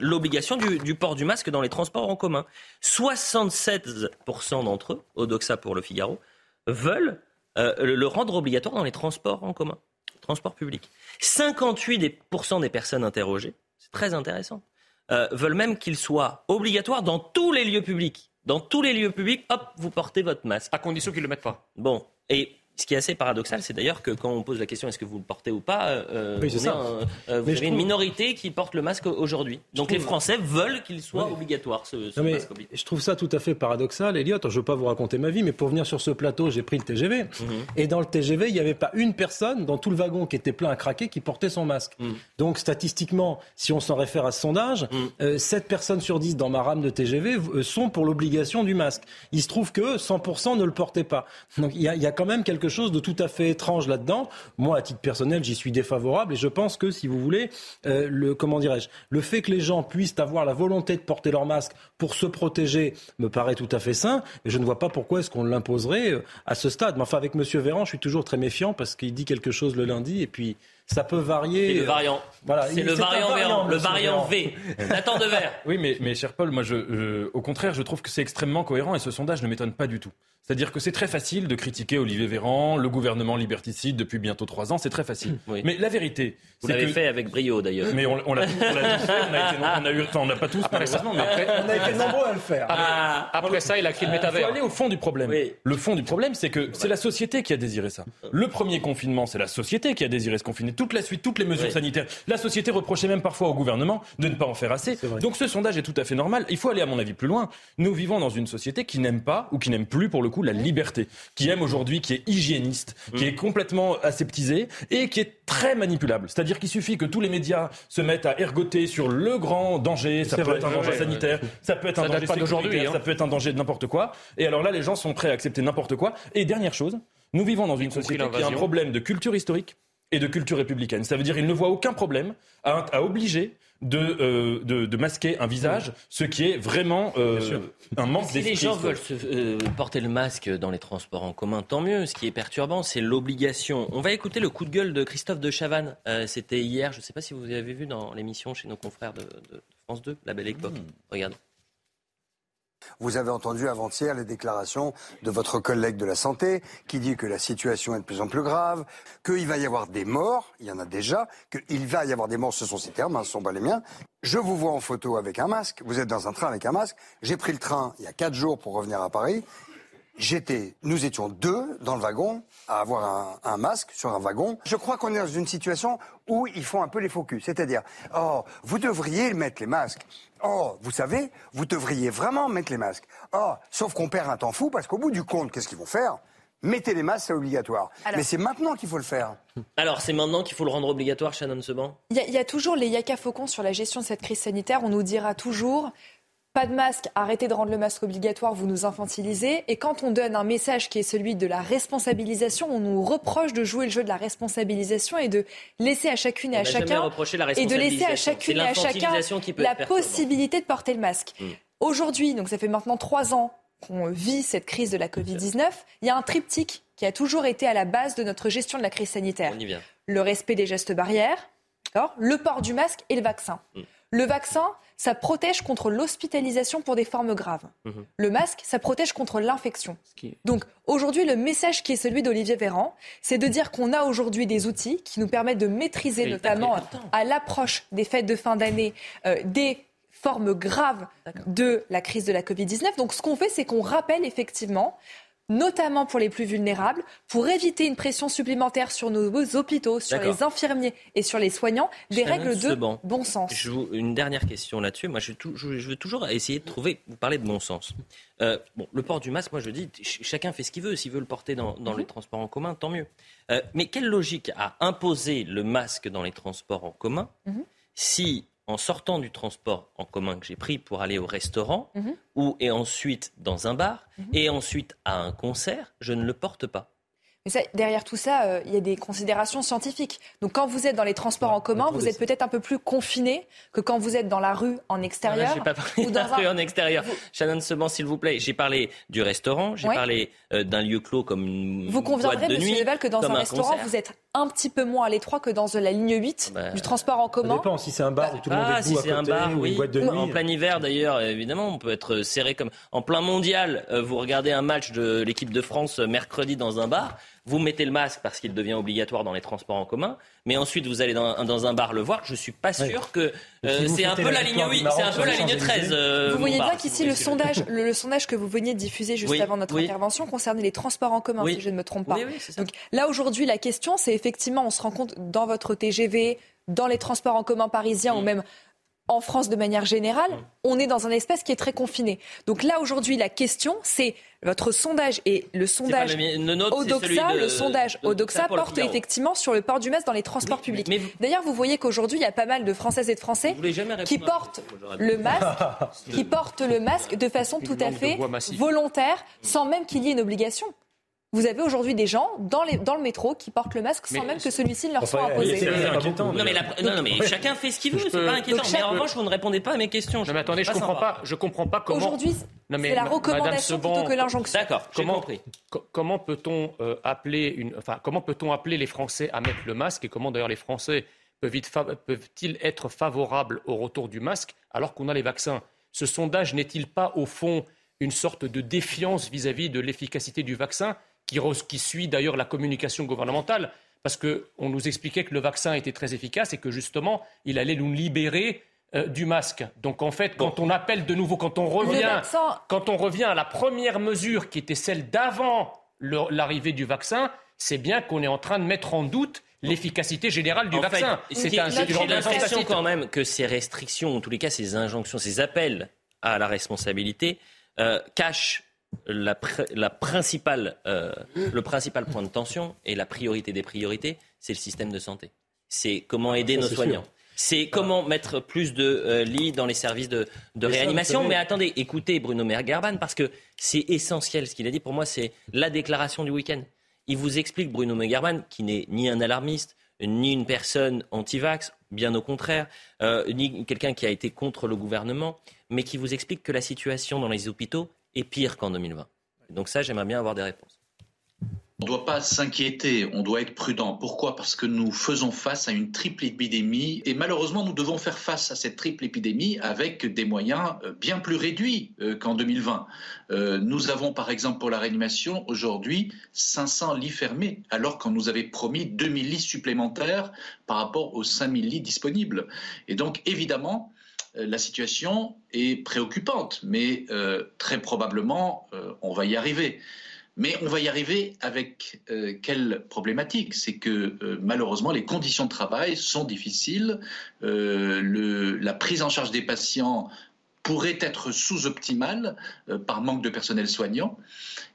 l'obligation du, port du masque dans les transports en commun. 76% d'entre eux, au Doxa pour le Figaro, veulent euh, le rendre obligatoire dans les transports en commun, transports publics. 58% des personnes interrogées, c'est très intéressant, euh, veulent même qu'il soit obligatoire dans tous les lieux publics. Dans tous les lieux publics, hop, vous portez votre masque. À condition qu'ils ne le mettent pas. Bon, et ce qui est assez paradoxal, c'est d'ailleurs que quand on pose la question est-ce que vous le portez ou pas, euh, euh vous avez une minorité qui porte le masque aujourd'hui. Donc les Français veulent qu'il soit obligatoire, ce, masque Je trouve ça tout à fait paradoxal, Elliot. Je ne veux pas vous raconter ma vie, mais pour venir sur ce plateau, j'ai pris le TGV. Mhm. Et dans le TGV, il n'y avait pas une personne dans tout le wagon qui était plein à craquer qui portait son masque. Mhm. Donc statistiquement, si on s'en réfère à ce sondage, euh, 7 personnes sur 10 dans ma rame de TGV euh, sont pour l'obligation du masque. Il se trouve que 100% ne le portaient pas. Donc il y, y a quand même quelque quelque chose de tout à fait étrange là-dedans. Moi, à titre personnel, j'y suis défavorable et je pense que, si vous voulez, euh, le comment dirais-je, le fait que les gens puissent avoir la volonté de porter leur masque pour se protéger me paraît tout à fait sain. Et je ne vois pas pourquoi est-ce qu'on l'imposerait euh, à ce stade. Mais enfin, avec Monsieur Véran, je suis toujours très méfiant parce qu'il dit quelque chose le lundi et puis ça peut varier. C'est le variant. Voilà, c'est le variant, variant le variant V. Nathan Devers. Oui, mais, mais cher Paul, moi, je, au contraire, je trouve que c'est extrêmement cohérent et ce sondage ne m'étonne pas du tout. C'est-à-dire que c'est très facile de critiquer Olivier Véran, le gouvernement liberticide depuis bientôt trois ans, c'est très facile. Mais la vérité, vous l'avez fait avec brio d'ailleurs. Mais on, l'a tous fait, on a, eu, on n'a pas tous après ça, mais après, on a été nombreux à le faire. Ah, après, ça, il a créé le métavers. Il faut aller au fond du problème. Le fond du problème, c'est que c'est la société qui a désiré ça. Le premier confinement, c'est la société qui a désiré ce confinement. donné toute la suite, toutes les mesures sanitaires. La société reprochait même parfois au gouvernement de ne pas en faire assez. Donc ce sondage est tout à fait normal. Il faut aller, à mon avis, plus loin. Nous vivons dans une société qui n'aime pas, ou qui n'aime plus pour le coup, la liberté, qui aime aujourd'hui, qui est hygiéniste, qui mm. est complètement aseptisé et qui est très manipulable. C'est-à-dire qu'il suffit que tous les médias se mettent à ergoter sur le grand danger. Ça peut être un danger sanitaire, ça peut être un danger sécuritaire, hein. ça peut être un danger de n'importe quoi. Et alors là, les gens sont prêts à accepter n'importe quoi. Et dernière chose, nous vivons dans une société qui a un problème de culture historique et de culture républicaine. Ça veut dire qu'il ne voit aucun problème à, obliger euh, de, de, masquer un visage, ce qui est vraiment euh, un manque Si les gens veulent se, euh, porter le masque dans les transports en commun, tant mieux. Ce qui est perturbant, c'est l'obligation. On va écouter le coup de gueule de Christophe de Chavannes. C'était hier, je ne sais pas si vous avez vu dans l'émission chez nos confrères de, France 2, La Belle Époque. Regardez. Vous avez entendu avant-hier les déclarations de votre collègue de la santé qui dit que la situation est de plus en plus grave, qu'il va y avoir des morts, il y en a déjà, qu'il va y avoir des morts, ce sont ses termes, hein, ce ne sont pas les miens. Je vous vois en photo avec un masque, vous êtes dans un train avec un masque, j'ai pris le train il y a quatre jours pour revenir à Paris, J'étais, nous étions deux dans le wagon à avoir un, masque sur un wagon. Je crois qu'on est dans une situation où ils font un peu les focus, c'est-à-dire, oh, vous devriez mettre les masques. Oh, vous savez, vous devriez vraiment mettre les masques. Oh, sauf qu'on perd un temps fou parce qu'au bout du compte, qu'est-ce qu'ils vont faire? Mettez les masques, c'est obligatoire. Mais c'est maintenant qu'il faut le faire. Alors, c'est maintenant qu'il faut le rendre obligatoire, Shannon Seban? Il y, a toujours les yaka faucons sur la gestion de cette crise sanitaire. On nous dira toujours pas de masque, arrêtez de rendre le masque obligatoire, vous nous infantilisez. Et quand on donne un message qui est celui de la responsabilisation, on nous reproche de jouer le jeu de la responsabilisation et de laisser à chacune et à chacun et de laisser à chacune et à chacun la possibilité de porter le masque. Mm. Aujourd'hui, donc ça fait maintenant trois ans qu'on vit cette crise de la Covid-19, il y a un triptyque qui a toujours été à la base de notre gestion de la crise sanitaire. Le respect des gestes barrières, le port du masque et le vaccin. Mm. Le vaccin, ça protège contre l'hospitalisation pour des formes graves. Mhm. Le masque, ça protège contre l'infection. Donc aujourd'hui, le message qui est celui d'Olivier Véran, c'est de dire qu'on a aujourd'hui des outils qui nous permettent de maîtriser, notamment à l'approche des fêtes de fin d'année, euh, des formes graves de la crise de la Covid-19. Donc ce qu'on fait, c'est qu'on rappelle effectivement notamment pour les plus vulnérables, pour éviter une pression supplémentaire sur nos hôpitaux, sur les infirmiers et sur les soignants, des règles de bon sens. Je une dernière question là-dessus. Moi, je, veux toujours essayer de trouver. Vous parlez de bon sens. Euh, bon, le port du masque, moi, je dis, chacun fait ce qu'il veut. S'il veut le porter dans, mhm. les transports en commun, tant mieux. Euh, mais quelle logique a imposé le masque dans les transports en commun mhm. si en sortant du transport en commun que j'ai pris pour aller au restaurant, mhm. ou et ensuite dans un bar, mhm. et ensuite à un concert, je ne le porte pas. Mais derrière tout ça, euh, il y a des considérations scientifiques. Donc quand vous êtes dans les transports en commun, vous êtes peut-être un peu plus confiné que quand vous êtes dans la rue en extérieur. Je n'ai pas parlé de la rue en extérieur. Shannon Seban, s'il vous plaît. J'ai parlé du restaurant, j'ai parlé euh, d'un lieu clos comme une Vous conviendrez, de Monsieur Leval, que dans un, restaurant, vous êtes un petit peu moins à l'étroit que dans la ligne 8 bah, du transport en commun. Ça dépend si c'est un bar où tout le monde ah, est si c'est un bar, oui. une boîte de nuit. En plein hiver d'ailleurs, évidemment, on peut être serré comme en plein mondial. Euh, vous regardez un match de l'équipe de France mercredi dans un bar vous mettez le masque parce qu'il devient obligatoire dans les transports en commun, mais ensuite vous allez dans, dans un bar le voir. Je suis pas sûr que euh, c'est un peu la ligne oui, c'est un peu la ligne 13. Euh, vous voyez bien qu'ici le sondage, le, sondage que vous veniez de diffuser juste avant notre intervention concernait les transports en commun, si je ne me trompe pas. Donc là aujourd'hui, la question, c'est effectivement, on se rend compte dans votre TGV, dans les transports en commun parisiens ou même en France de manière générale, mm. on est dans un espace qui est très confiné. Donc là, aujourd'hui, la question, c'est votre sondage et le sondage Odoxa, le sondage Odoxa porte effectivement sur le port du masque dans les transports publics. D'ailleurs, vous voyez qu'aujourd'hui, il y a pas mal de Françaises et de Français qui portent le masque, qui portent le masque de façon tout à fait volontaire, sans même qu'il y ait une obligation. Vous avez aujourd'hui des gens dans, les, dans le métro qui portent le masque sans même que celui-ci ne leur soit imposé. Non mais, non, mais chacun fait ce qu'il veut, c'est pas inquiétant. Mais en revanche, vous ne répondez pas à mes questions. mais attendez, je comprends pas, je comprends pas comment. Aujourd'hui, c'est la recommandation plutôt que l'injonction. D'accord, comment, compris. Comment peut-on euh, appeler une, enfin, comment peut-on appeler les Français à mettre le masque et comment d'ailleurs les Français peuvent-ils être favorables au retour du masque alors qu'on a les vaccins? Ce sondage n'est-il pas au fond une sorte de défiance vis-à-vis -vis de l'efficacité du vaccin? Qui, suit d'ailleurs la communication gouvernementale, parce qu'on nous expliquait que le vaccin était très efficace et que justement, il allait nous libérer euh, du masque. Donc en fait, quand on appelle de nouveau, quand on revient, quand on revient à la première mesure qui était celle d'avant l'arrivée du vaccin, c'est bien qu'on est en train de mettre en doute l'efficacité générale du vaccin. C'est J'ai l'impression quand même que ces restrictions, en tous les cas ces injonctions, ces appels à la responsabilité, euh, cachent la, principale, euh, le principal point de tension et la priorité des priorités, c'est le système de santé. C'est comment aider nos soignants. C'est comment mettre plus de euh, lits dans les services de, réanimation. Mais attendez, écoutez Bruno Mergarban, parce que c'est essentiel ce qu'il a dit. Pour moi, c'est la déclaration du week-end. Il vous explique, Bruno Mergarban, qui n'est ni un alarmiste, ni une personne anti-vax, bien au contraire, euh, ni quelqu'un qui a été contre le gouvernement, mais qui vous explique que la situation dans les hôpitaux est pire qu'en 2020. Donc ça, j'aimerais bien avoir des réponses. On ne doit pas s'inquiéter, on doit être prudent. Pourquoi? Parce que nous faisons face à une triple épidémie et malheureusement nous devons faire face à cette triple épidémie avec des moyens euh, bien plus réduits euh, qu'en 2020. Euh, nous avons par exemple pour la réanimation aujourd'hui 500 lits fermés alors qu'on nous avait promis 2000 lits supplémentaires par rapport aux 5000 lits disponibles. Et donc évidemment, la situation est préoccupante, mais très probablement on va y arriver. Mais on va y arriver avec euh, quelle problématique? C'est que euh, malheureusement, les conditions de travail sont difficiles. Euh, la prise en charge des patients pourrait être sous-optimale par manque de personnel soignant.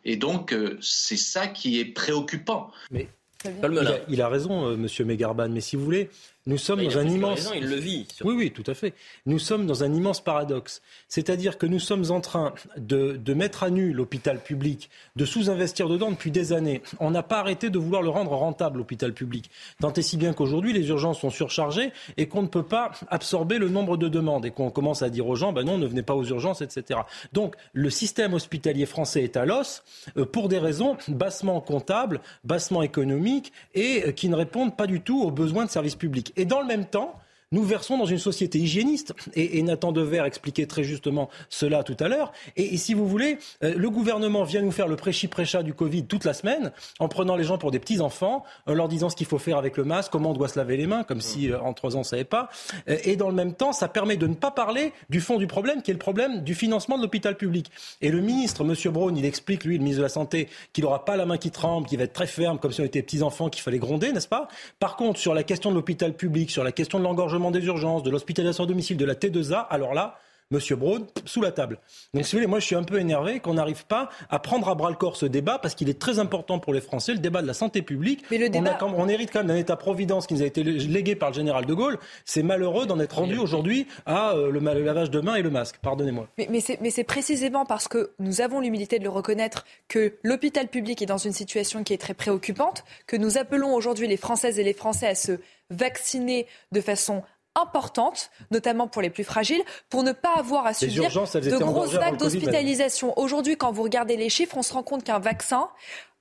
Et donc, c'est ça qui est préoccupant. Mais il a, raison, Monsieur Megarban, mais si vous voulez, nous sommes dans un immense. il le vit. Oui, oui, tout à fait. Nous sommes dans un immense paradoxe. C'est-à-dire que nous sommes en train de, de mettre à nu l'hôpital public, de sous-investir dedans depuis des années. On n'a pas arrêté de vouloir le rendre rentable, l'hôpital public. Tant et si bien qu'aujourd'hui, les urgences sont surchargées et qu'on ne peut pas absorber le nombre de demandes et qu'on commence à dire aux gens, ben non, ne venez pas aux urgences, etc. Donc, le système hospitalier français est à l'os euh, pour des raisons bassement comptables, bassement économiques et euh, qui ne répondent pas du tout aux besoins de services publics. Et dans le même temps, nous versons dans une société hygiéniste. Et, Nathan Dever expliquait très justement cela tout à l'heure. Et, si vous voulez, euh, le gouvernement vient nous faire le prêchi-prêcha du Covid toute la semaine, en prenant les gens pour des petits-enfants, en leur disant ce qu'il faut faire avec le masque, comment on doit se laver les mains, comme si euh, en trois ans on ne savait pas. Euh, et dans le même temps, ça permet de ne pas parler du fond du problème, qui est le problème du financement de l'hôpital public. Et le ministre, M. Braun, il explique, lui, le ministre de la Santé, qu'il n'aura pas la main qui tremble, qu'il va être très ferme, comme si on était petits-enfants, qu'il fallait gronder, n'est-ce pas? Par contre, sur la question de l'hôpital public, sur la question de l'engorgement des urgences, de l'hospitalisation à domicile, de la T2A, alors là, Monsieur Braun sous la table. Donc, si vous voulez, moi, je suis un peu énervé qu'on n'arrive pas à prendre à bras le corps ce débat parce qu'il est très important pour les Français, le débat de la santé publique. Mais le débat... on, hérite quand même d'un État-providence qui nous a été légué par le général de Gaulle. C'est malheureux d'en être rendu aujourd'hui à euh, le, lavage de mains et le masque. Pardonnez-moi. Mais, mais c'est précisément parce que nous avons l'humilité de le reconnaître que l'hôpital public est dans une situation qui est très préoccupante, que nous appelons aujourd'hui les Françaises et les Français à se vacciner de façon importante, notamment pour les plus fragiles, pour ne pas avoir à subir de grosses vagues d'hospitalisation. Aujourd'hui, quand vous regardez les chiffres, on se rend compte qu'un vaccin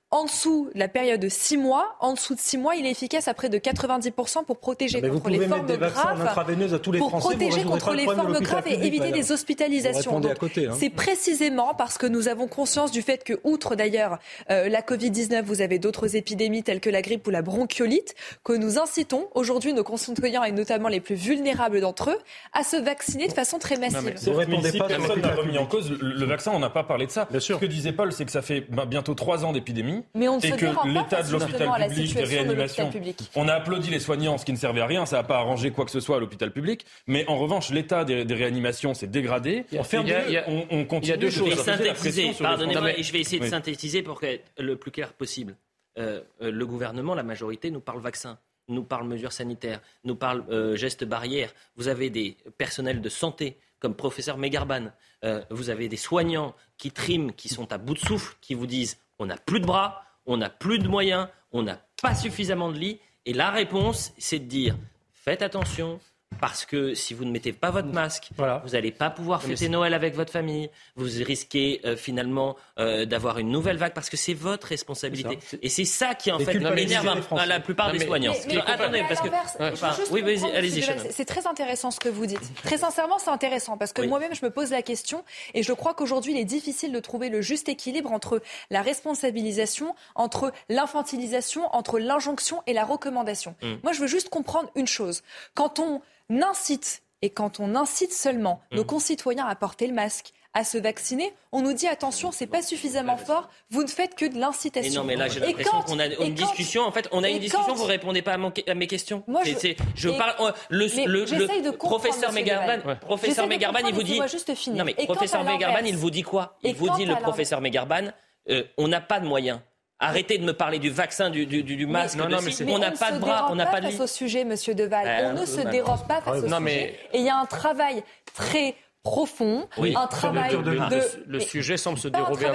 en dessous de la période de 6 mois, en dessous de 6 mois, il est efficace à près de 90% pour protéger contre les formes graves, à tous les pour Français, protéger contre les formes graves et éviter des hospitalisations. Hein. C'est précisément parce que nous avons conscience du fait que, outre d'ailleurs euh, la Covid-19, vous avez d'autres épidémies telles que la grippe ou la bronchiolite, que nous incitons aujourd'hui nos concitoyens et notamment les plus vulnérables d'entre eux à se vacciner de façon très massive. Non, mais, si personne n'a remis en cause le, vaccin, on n'a pas parlé de ça. Ce que disait Paul, c'est que ça fait ben, bientôt 3 ans d'épidémie mais on et que l'état de l'hôpital public, des réanimations, on a applaudi les soignants, ce qui ne servait à rien, ça n'a pas arrangé quoi que ce soit à l'hôpital public. Mais en revanche, l'état des, réanimations s'est dégradé. On, continue. Il y a deux choses. Je vais synthétiser, pardonnez-moi, je vais essayer de synthétiser pour être le plus clair possible. Euh, euh, le gouvernement, la majorité, nous parle vaccin nous parle mesures sanitaires, nous parle euh, gestes barrières. Vous avez des personnels de santé comme professeur Megarban, vous avez des soignants qui triment, qui sont à bout de souffle, qui vous disent on n'a plus de bras, on n'a plus de moyens, on n'a pas suffisamment de lits. Et la réponse, c'est de dire faites attention, parce que si vous ne mettez pas votre masque, vous n'allez pas pouvoir fêter Noël avec votre famille. Vous risquez euh, finalement euh, d'avoir une nouvelle vague parce que c'est votre responsabilité. Et c'est ça qui en fait énerve la plupart des soignants. attendez, parce que oui, allez-y. C'est très intéressant ce que vous dites. Très sincèrement, c'est intéressant parce que moi-même je me pose la question et je crois qu'aujourd'hui il est difficile de trouver le juste équilibre entre la responsabilisation, entre l'infantilisation, entre l'injonction et la recommandation. Mm. Moi, je veux juste comprendre une chose. Quand on incite et quand on incite seulement nos mmh. concitoyens à porter le masque, à se vacciner. On nous dit attention, c'est pas suffisamment fort, vous ne faites que de l'incitation. non, mais là j'ai l'impression qu'on a une discussion. En fait, on a une discussion, vous répondez pas à, mes questions. Moi, je, je parle. Euh, le, le, professeur Megarban, professeur Megarban, il vous dit. Juste finir. Non, mais professeur Megarban, il vous dit quoi? Il vous dit le professeur Megarban, euh, on n'a pas de moyens. Arrêtez de me parler du vaccin, du, du, du masque. Non, non, mais on n'a pas de bras, on n'a pas de face au sujet, Monsieur Deval. on ne se dérobe pas face au sujet. Et il y a un travail très profond, un travail de, le, sujet semble se dérober à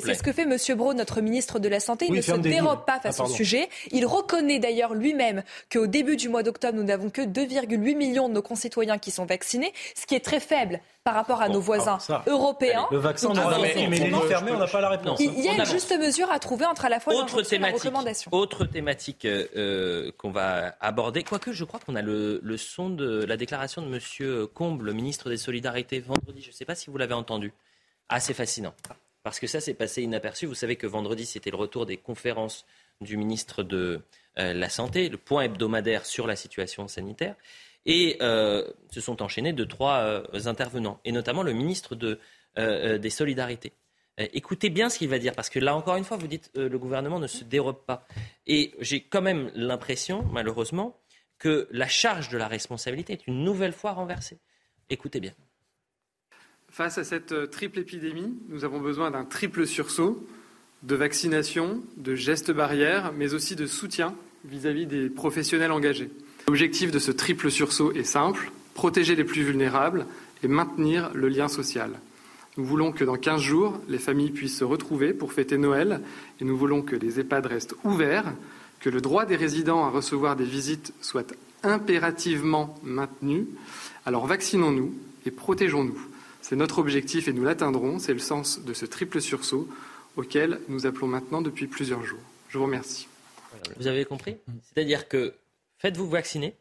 C'est ce que fait Monsieur Braun, notre ministre de la Santé. Il ne se dérobe pas face ah, au sujet. Il reconnaît d'ailleurs lui-même qu'au début du mois d'octobre, nous n'avons que 2,8 millions de nos concitoyens qui sont vaccinés, ce qui est très faible par rapport à nos voisins européens. Le vaccin, on a mais les fermés, on n'a pas la réponse. Il y a une juste mesure à trouver entre à la fois autre thématique, recommandation. Autre thématique euh, qu'on va aborder, quoique je crois qu'on a le, son de la déclaration de M. Combe, le ministre des Solidarités, vendredi. Je ne sais pas si vous l'avez entendu. Assez fascinant. Parce que ça s'est passé inaperçu. Vous savez que vendredi, c'était le retour des conférences du ministre de euh, la Santé, le point hebdomadaire sur la situation sanitaire. Et euh, se sont enchaînés de trois euh, intervenants, et notamment le ministre euh, des Solidarités. Écoutez bien ce qu'il va dire, parce que là encore une fois, vous dites le gouvernement ne se dérobe pas. Et j'ai quand même l'impression, malheureusement, que la charge de la responsabilité est une nouvelle fois renversée. Écoutez bien. Face à cette triple épidémie, nous avons besoin d'un triple sursaut de vaccination, de gestes barrières, mais aussi de soutien vis à -vis des professionnels engagés. L'objectif de ce triple sursaut est simple, protéger les plus vulnérables et maintenir le lien social. Nous voulons que dans 15 jours, les familles puissent se retrouver pour fêter Noël et nous voulons que les EHPAD restent ouverts, que le droit des résidents à recevoir des visites soit impérativement maintenu. Alors vaccinons-nous et protégeons-nous. C'est notre objectif et nous l'atteindrons. C'est le sens de ce triple sursaut auquel nous appelons maintenant depuis plusieurs jours. Je vous remercie. Vous avez compris? C'est-à-dire que faites-vous vacciner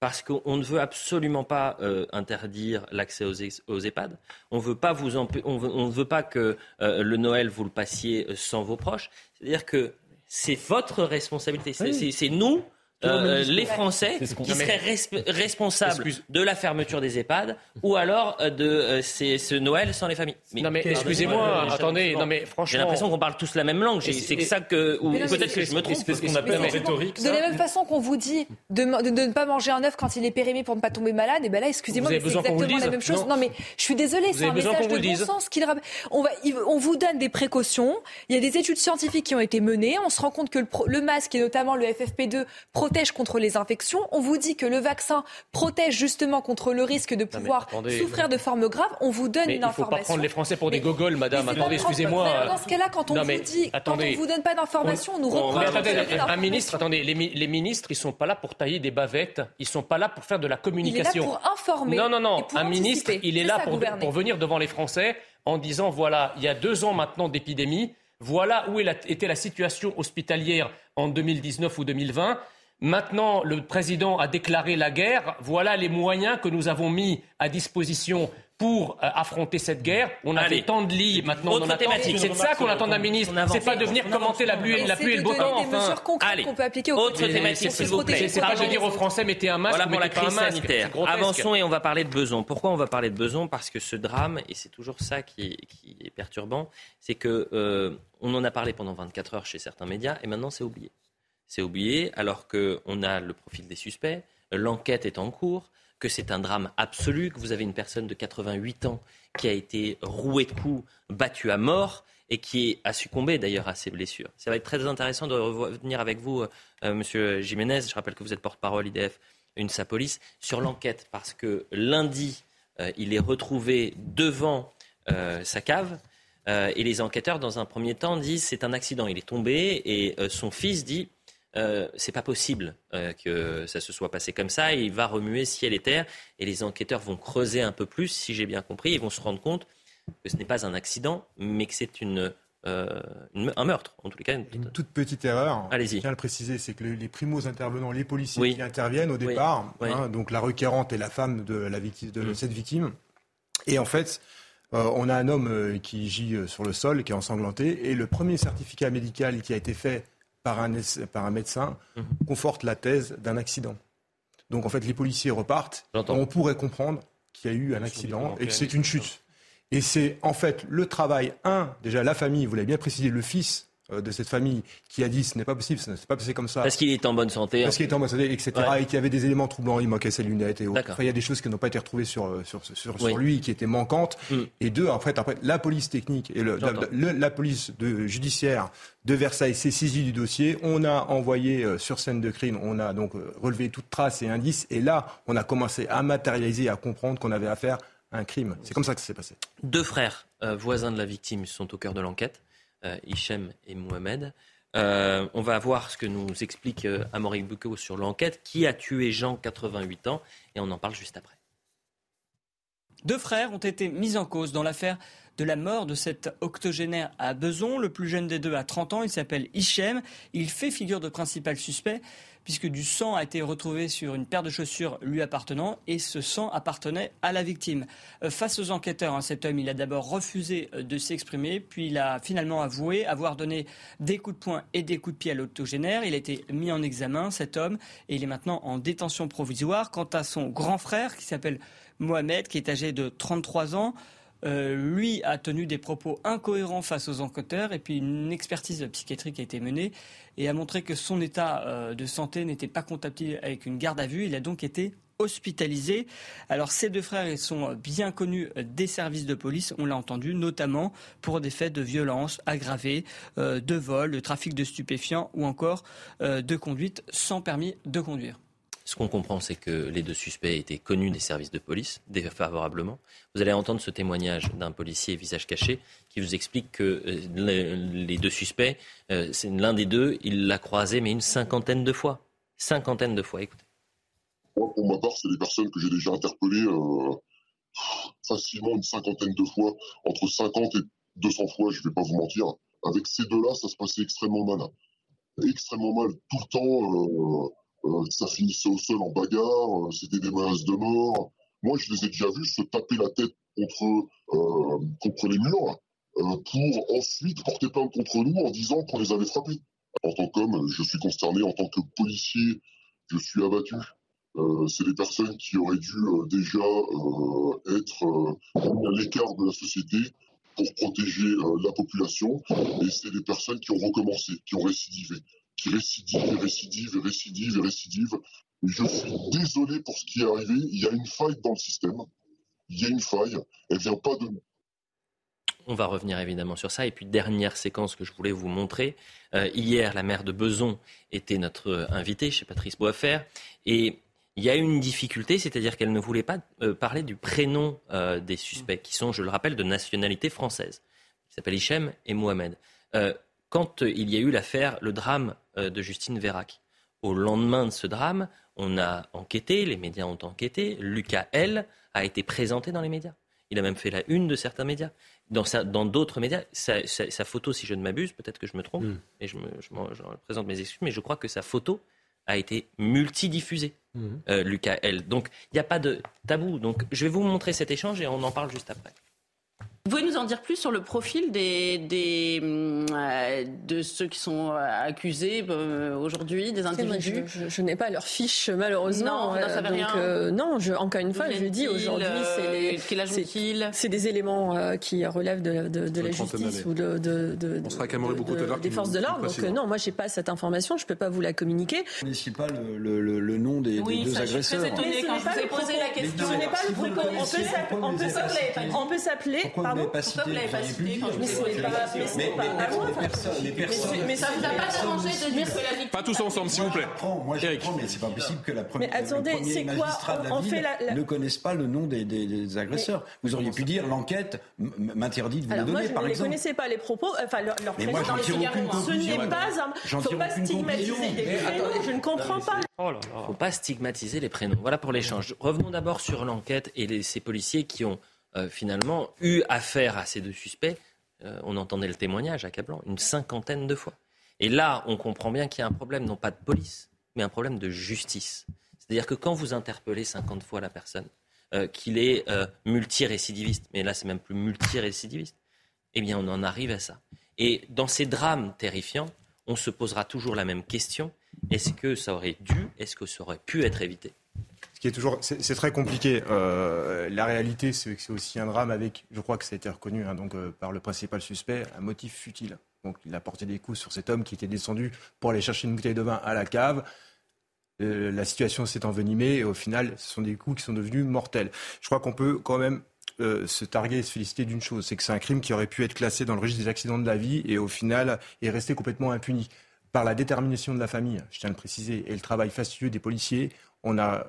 parce qu'on ne veut absolument pas euh, interdire l'accès aux, EHPAD. On veut pas vous on, ne veut pas que euh, le Noël vous le passiez sans vos proches. C'est-à-dire que c'est votre responsabilité. C'est nous euh, les Français qui seraient responsables de la fermeture des EHPAD ou alors euh, de euh, ce Noël sans les familles. non mais excusez-moi, attendez, non mais franchement, j'ai l'impression qu'on parle tous la même langue. C'est ça que ou peut-être que je me trompe. C'est ce qu'on appelle en rhétorique. De la même façon qu'on vous dit de, ne pas manger un œuf quand il est périmé pour ne pas tomber malade, et ben là, excusez-moi, c'est exactement la même chose. Non mais je suis désolée, c'est un message de bon sens qu'il on va, on vous donne des précautions. Il y a des études scientifiques qui ont été menées. On se rend compte que le masque et notamment le FFP2 protège contre les infections. On vous dit que le vaccin protège justement contre le risque de pouvoir souffrir de formes graves. On vous donne une information. Il ne faut pas prendre les Français pour des gogoles, madame. Attendez, excusez-moi. Dans ce cas-là, quand on vous dit, quand on vous donne pas d'informations, on nous reproche. Un ministre, attendez, les, ministres, ils sont pas là pour tailler des bavettes. Ils sont pas là pour faire de la communication. Il est là pour informer. Non, non, non. Un ministre, il est là pour, pour venir devant les Français en disant voilà, il y a deux ans maintenant d'épidémie. Voilà où était la situation hospitalière en 2019 ou 2020. Maintenant, le président a déclaré la guerre. Voilà les moyens que nous avons mis à disposition pour euh, affronter cette guerre. On avait tant de lits, maintenant on en C'est de ça qu'on attend d'un ministre. C'est pas de venir commenter la pluie, la pluie et le beau temps. Enfin, allez, qu'on peut appliquer autre thématique, s'il vous plaît. C'est pas de dire aux Français mettez un masque, voilà pour la crise sanitaire. Avançons et on va parler de Beson. Pourquoi on va parler de Beson Parce que ce drame, et c'est toujours ça qui est, perturbant, c'est que euh, on en a parlé pendant 24 heures chez certains médias et maintenant c'est oublié c'est oublié, alors qu'on a le profil des suspects, l'enquête est en cours, que c'est un drame absolu, que vous avez une personne de 88 ans qui a été rouée de coups, battue à mort et qui a succombé d'ailleurs à ses blessures. Ça va être très intéressant de revenir avec vous, euh, Monsieur Jiménez. Je rappelle que vous êtes porte-parole IDF, une Sapolis, sur l'enquête, parce que lundi, euh, il est retrouvé devant euh, sa cave. et les enquêteurs, dans un premier temps, disent c'est un accident. Il est tombé et son fils dit euh, c'est pas possible euh, que ça se soit passé comme ça. il va remuer ciel et terre. Et les enquêteurs vont creuser un peu plus, si j'ai bien compris. Ils vont se rendre compte que ce n'est pas un accident, mais que c'est une, euh, un meurtre, en tout cas. Une, toute petite erreur. Allez-y. Je tiens à le préciser, c'est que les primos intervenants, les policiers qui interviennent au départ, hein, donc la requérante et la femme de, la victime, de mm. cette victime. Et en fait, on a un homme qui gît sur le sol, qui est ensanglanté, et le premier certificat médical qui a été fait par un, par un médecin mhm. conforte la thèse d'un accident. Donc en fait, les policiers repartent. On pourrait comprendre qu'il y a eu un accident et que c'est une chute. Et c'est en fait le travail, un, déjà la famille, vous l'avez bien précisé, le fils de cette famille qui a dit ce n'est pas possible, ce n'est pas passé comme ça. Parce qu'il est en bonne santé. Parce qu'il est en bonne santé, etc. Et qu'il y avait des éléments troublants, il manquait ses lunettes et autres. il y a des choses qui n'ont pas été retrouvées sur, euh, sur, lui, qui étaient manquantes. Mm. Et deux, en fait, après, la police technique et le, la, police de, judiciaire de Versailles s'est saisie du dossier. On a envoyé euh, sur scène de crime, on a donc relevé toute trace et indice. Et là, on a commencé à matérialiser, à comprendre qu'on avait affaire à un crime. C'est comme ça que ça s'est passé. Deux frères voisins de la victime sont au cœur de l'enquête, Hichem et Mohamed. Euh, on va voir ce que nous explique euh, Amaury sur l'enquête. Qui a tué Jean, 88 ans? Et on en parle juste après. Deux frères ont été mis en cause dans l'affaire de la mort de cet octogénaire à Beson. Le plus jeune des deux a 30 ans, il s'appelle Hichem. Il fait figure de principal suspect puisque du sang a été retrouvé sur une paire de chaussures lui appartenant et ce sang appartenait à la victime. Euh, face aux enquêteurs, hein, cet homme, il a d'abord refusé euh, de s'exprimer, puis il a finalement avoué avoir donné des coups de poing et des coups de pied à l'autogénaire. Il a été mis en examen, cet homme, et il est maintenant en détention provisoire. Quant à son grand frère, qui s'appelle Mohamed, qui est âgé de 33 ans, euh, lui a tenu des propos incohérents face aux enquêteurs et puis une expertise psychiatrique a été menée et a montré que son état euh, de santé n'était pas compatible avec une garde à vue. Il a donc été hospitalisé. Alors ces deux frères, sont bien connus des services de police, on l'a entendu, notamment pour des faits de violence aggravée, euh, de vol, de trafic de stupéfiants ou encore de conduite sans permis de conduire. Ce qu'on comprend, c'est que les deux suspects étaient connus des services de police, défavorablement. Vous allez entendre ce témoignage d'un policier visage caché qui vous explique que euh, les deux suspects, euh, l'un des deux, il l'a croisé, mais une cinquantaine de fois. Cinquantaine de fois, écoutez. pour ma part, c'est des personnes que j'ai déjà interpellées euh, facilement une cinquantaine de fois, entre 50 et 200 fois, je ne vais pas vous mentir. Avec ces deux-là, ça se passait extrêmement mal. Extrêmement mal. Tout le temps, ça finissait au sol en bagarre, euh, c'était des menaces de mort. Moi, je les ai déjà vus se taper la tête contre, euh, contre les murs pour ensuite porter plainte contre nous en disant qu'on les avait frappés. En tant qu'homme, je suis consterné. En tant que policier, je suis abattu. c'est des personnes qui auraient dû déjà être à l'écart de la société pour protéger la population. Et c'est des personnes qui ont recommencé, qui ont récidivé qui récidive récidive récidive récidive. je suis désolé pour ce qui est arrivé. Il y a une faille dans le système. Il y a une faille. Elle vient pas de nous. On va revenir évidemment sur ça. Et puis, dernière séquence que je voulais vous montrer. Euh, hier, la maire de Beson était notre invitée chez Patrice Boisfer. Et il y a une difficulté, c'est-à-dire qu'elle ne voulait pas euh, parler du prénom euh, des suspects, qui sont, je le rappelle, de nationalité française. Ils s'appellent Hichem et Mohamed quand il y a eu l'affaire, le drame euh, de Justine Vérac. Au lendemain de ce drame, on a enquêté, les médias ont enquêté, Lucas L a été présenté dans les médias. Il a même fait la une de certains médias. Dans d'autres médias, sa, photo, si je ne m'abuse, peut-être que je me trompe, et je, me, présente mes excuses, mais je crois que sa photo a été multidiffusée, euh, Lucas L. Donc il n'y a pas de tabou. Donc je vais vous montrer cet échange et on en parle juste après. Vous pouvez nous en dire plus sur le profil des, des euh, de ceux qui sont euh, accusés euh, aujourd'hui, des individus Je, n'ai pas leur fiche malheureusement. Non, ça donc, rien. non, je, encore une fois, je dis aujourd'hui, c'est c'est des éléments qui relèvent de, de, de la justice ou de, de, de des forces de l'ordre. Donc non, moi j'ai pas cette information, je peux pas vous la communiquer. Vous ne pas le, le, le, nom des, oui, des deux agresseurs. Je suis très étonnée quand je vous ai posé la question. Ce n'est pas le propos. On peut s'appeler vous pas cité Mais ça vous a pas dérangé de dire que la victime. Pas tous ensemble, s'il vous plaît. Moi, je comprends, mais c'est pas possible que la première. Mais attendez, c'est quoi On fait la ne connaissent pas le nom des agresseurs. Vous auriez pu dire l'enquête m'interdit de vous le donner, par exemple. Vous ne connaissez pas les propos, enfin leur Mais j'en tire aucune Ce n'est pas un. Faut pas stigmatiser des Je ne comprends pas. Il ne faut pas stigmatiser les prénoms. Voilà pour l'échange. Revenons d'abord sur l'enquête et ces policiers qui ont euh, finalement, eu affaire à ces deux suspects, euh, on entendait le témoignage accablant, une cinquantaine de fois. Et là, on comprend bien qu'il y a un problème, non pas de police, mais un problème de justice. C'est-à-dire que quand vous interpellez 50 fois la personne, euh, qu'il est multirécidiviste, mais là c'est même plus multirécidiviste, eh bien on en arrive à ça. Et dans ces drames terrifiants, on se posera toujours la même question est-ce que ça aurait dû, est-ce que ça aurait pu être évité? Qui est toujours, c'est très compliqué. Euh, la réalité, c'est que c'est aussi un drame avec, je crois que ça a été reconnu hein, donc, euh, par le principal suspect, un motif futile. Donc il a porté des coups sur cet homme qui était descendu pour aller chercher une bouteille de vin à la cave. Euh, la situation s'est envenimée et au final, ce sont des coups qui sont devenus mortels. Je crois qu'on peut quand même se targuer et se féliciter d'une chose, c'est que c'est un crime qui aurait pu être classé dans le registre des accidents de la vie et au final est resté complètement impuni. Par la détermination de la famille, je tiens à le préciser, et le travail fastueux des policiers, on a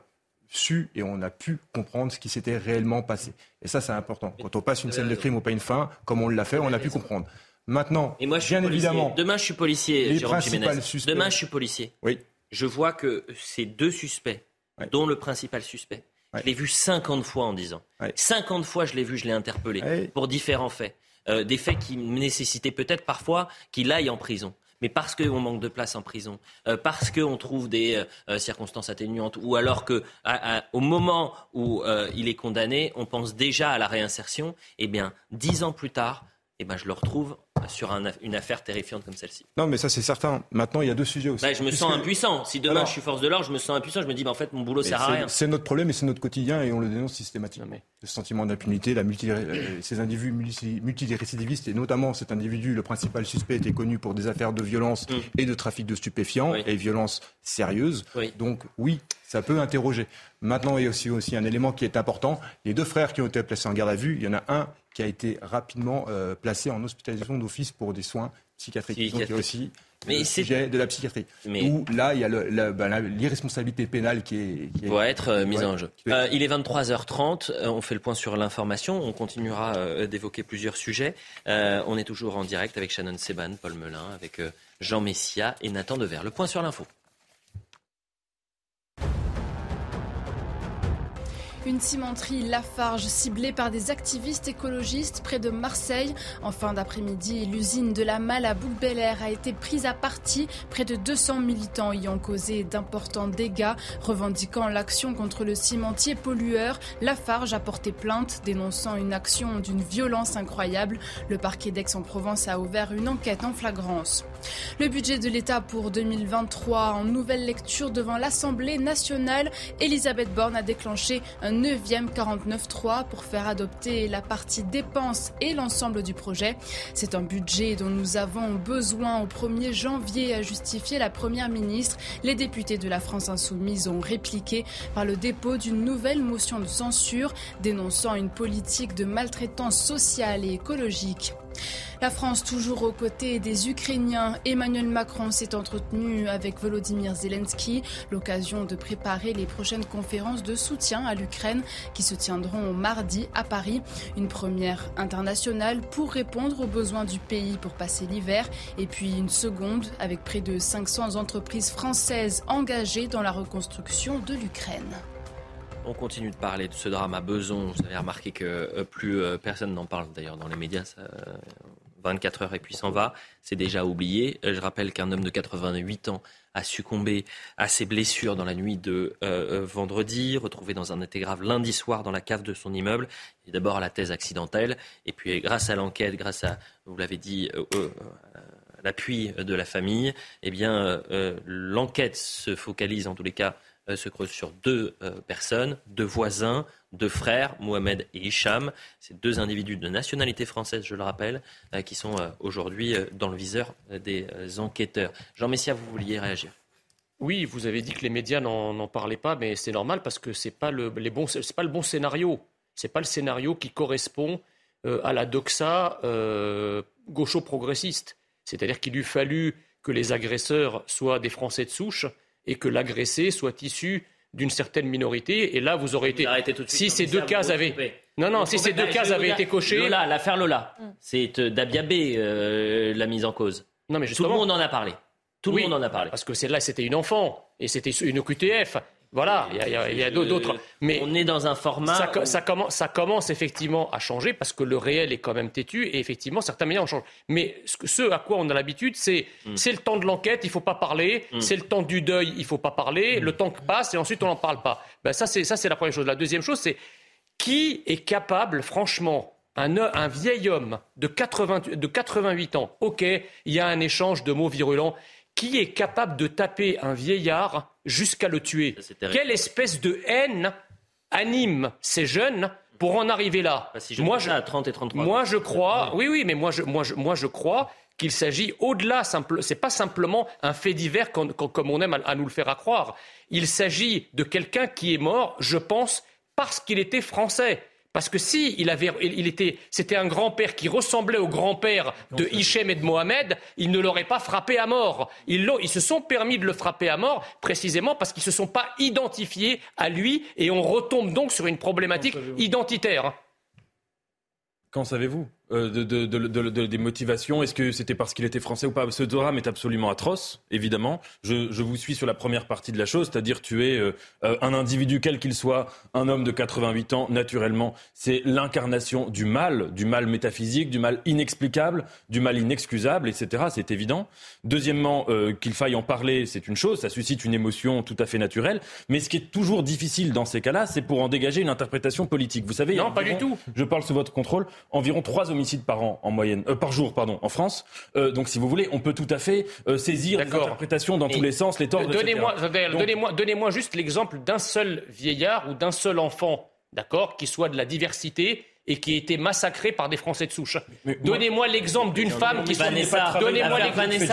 su et on a pu comprendre ce qui s'était réellement passé. Et ça, c'est important. Quand on passe une scène de crime au pain fin, comme on l'a fait, on a pu comprendre. Maintenant, et moi, je suis bien évidemment, demain je suis policier, Jérôme Jiménez. Demain je suis policier. Oui. Je vois que ces deux suspects, dont le principal suspect, je l'ai vu 50 fois en 10 ans. 50 fois je l'ai vu, je l'ai interpellé pour différents faits. Euh, des faits qui nécessitaient peut-être parfois qu'il aille en prison mais parce qu'on manque de place en prison, euh, parce qu'on trouve des euh, euh, circonstances atténuantes, ou alors que au moment où il est condamné, on pense déjà à la réinsertion, eh bien, dix ans plus tard, eh ben, je le retrouve sur une affaire terrifiante comme celle-ci. Non, mais ça c'est certain. Maintenant, il y a deux sujets aussi. Bah, je me sens impuissant. Si demain je suis force de l'ordre, je me sens impuissant. Je me dis, bah, en fait, mon boulot sert à rien. C'est notre problème et c'est notre quotidien et on le dénonce systématiquement. Le sentiment d'impunité, la multi... Euh, ces individus multirécidivistes et notamment cet individu, le principal suspect, était connu pour des affaires de violence mm. et de trafic de stupéfiants et violences sérieuses. Donc oui, ça peut interroger. Maintenant, il y a aussi, aussi un élément qui est important. Les deux frères qui ont été placés en garde à vue, il y en a un qui a été rapidement euh, placé en hospitalisation d'office pour des soins psychiatriques. Donc il y a aussi mais le sujet de la psychiatrie. Mais... Où là, il y a ben, l'irresponsabilité pénale qui est... Qui doit être euh, mise en jeu. Euh, il est 23h30, on fait le point sur l'information, on continuera d'évoquer plusieurs sujets. on est toujours en direct avec Shannon Seban, Paul Melun, avec Jean Messia et Nathan Dever. Le point sur l'info. Une cimenterie Lafarge ciblée par des activistes écologistes près de Marseille. En fin d'après-midi, l'usine de la Malle à bouc a été prise à partie. Près de 200 militants y ont causé d'importants dégâts. Revendiquant l'action contre le cimentier pollueur, Lafarge a porté plainte dénonçant une action d'une violence incroyable. Le parquet d'Aix-en-Provence a ouvert une enquête en flagrance. Le budget de l'État pour 2023 en nouvelle lecture devant l'Assemblée nationale, Elisabeth Borne a déclenché un 9e 49.3 pour faire adopter la partie dépenses et l'ensemble du projet. C'est un budget dont nous avons besoin au 1er janvier, a justifié la Première ministre. Les députés de la France insoumise ont répliqué par le dépôt d'une nouvelle motion de censure dénonçant une politique de maltraitance sociale et écologique. La France, toujours aux côtés des Ukrainiens, Emmanuel Macron s'est entretenu avec Volodymyr Zelensky, l'occasion de préparer les prochaines conférences de soutien à l'Ukraine qui se tiendront mardi à Paris. Une première internationale pour répondre aux besoins du pays pour passer l'hiver et puis une seconde avec près de 500 entreprises françaises engagées dans la reconstruction de l'Ukraine. On continue de parler de ce drame à Beson. Vous avez remarqué que euh, plus euh, personne n'en parle d'ailleurs dans les médias. 24 heures et puis s'en va. C'est déjà oublié. Euh, je rappelle qu'un homme de 88 ans a succombé à ses blessures dans la nuit de vendredi, retrouvé dans un état grave lundi soir dans la cave de son immeuble. D'abord la thèse accidentelle, et puis grâce à l'enquête, grâce à, vous l'avez dit, l'appui de la famille, eh bien l'enquête se focalise en tous les cas euh, se creuse sur deux euh, personnes, deux voisins, deux frères, Mohamed et Hicham. Ces deux individus de nationalité française, je le rappelle, euh, qui sont aujourd'hui dans le viseur des enquêteurs. Jean Messia, vous vouliez réagir oui, vous avez dit que les médias n'en parlaient pas, mais c'est normal parce que ce n'est pas, le, pas le bon scénario. Ce n'est pas le scénario qui correspond à la doxa gaucho-progressiste. C'est-à-dire qu'il eût fallu que les agresseurs soient des Français de souche et que l'agressé soit issu d'une certaine minorité. Et là, vous aurez été. si ces deux cases avaient. Non, non, si ces deux cases avaient été cochées. Lola, l'affaire Lola. Mm. C'est euh, Dabiabé euh, la mise en cause. Non, mais Tout le monde en a parlé. Tout le monde en a parlé. Parce que celle-là, c'était une enfant. Et c'était une QTF. Voilà, il y a, d'autres. Mais on est dans un format. Ça, commence, ça, commence, effectivement à changer parce que le réel est quand même têtu et effectivement certains médias ont changé. Mais ce, à quoi on a l'habitude, c'est hmm. c'est le temps de l'enquête, il faut pas parler. Hmm. C'est le temps du deuil, il faut pas parler. Hmm. Le temps passe et ensuite on n'en parle pas. Ben ça c'est ça c'est la première chose. La deuxième chose c'est qui est capable, franchement, un, un, vieil homme de, 80, de 88 ans, ok, il y a un échange de mots virulents. Qui est capable de taper un vieillard jusqu'à le tuer Quelle espèce de haine anime ces jeunes pour en arriver là bah, Moi, je, à 30 et 33. Moi, je crois. Oui, oui, mais moi, je, moi, je, moi, je crois qu'il s'agit au-delà, c'est pas simplement un fait divers comme, on aime à, nous le faire croire. Il s'agit de quelqu'un qui est mort, je pense, parce qu'il était français. Parce que si il avait, il était, c'était un grand-père qui ressemblait au grand-père de Hichem et de Mohamed, il ne l'aurait pas frappé à mort. Ils, ils, se sont permis de le frapper à mort précisément parce qu'ils ne se sont pas identifiés à lui et on retombe donc sur une problématique identitaire. Qu'en savez-vous? Euh, de, des motivations Est-ce que c'était parce qu'il était français ou pas? Ce drame est absolument atroce, évidemment. Je, vous suis sur la première partie de la chose, c'est-à-dire tuer euh, euh, un individu quel qu'il soit, un homme de 88 ans, naturellement, c'est l'incarnation du mal, du mal métaphysique, du mal inexplicable, du mal inexcusable, etc. C'est évident. Deuxièmement, qu'il faille en parler, c'est une chose, ça suscite une émotion tout à fait naturelle. Mais ce qui est toujours difficile dans ces cas-là, c'est pour en dégager une interprétation politique. Vous savez, non, pas du tout. Je parle sous votre contrôle. Environ trois homicides par an en moyenne, euh, par jour, pardon, en France. Euh, donc, si vous voulez, on peut tout à fait euh, saisir des interprétations dans tous les sens, les torts. Donnez-moi, donnez-moi, donnez-moi juste l'exemple d'un seul vieillard ou d'un seul enfant, d'accord, qui soit de la diversité et qui a été massacré par des Français de souche. Donnez-moi l'exemple d'une femme qui Donnez-moi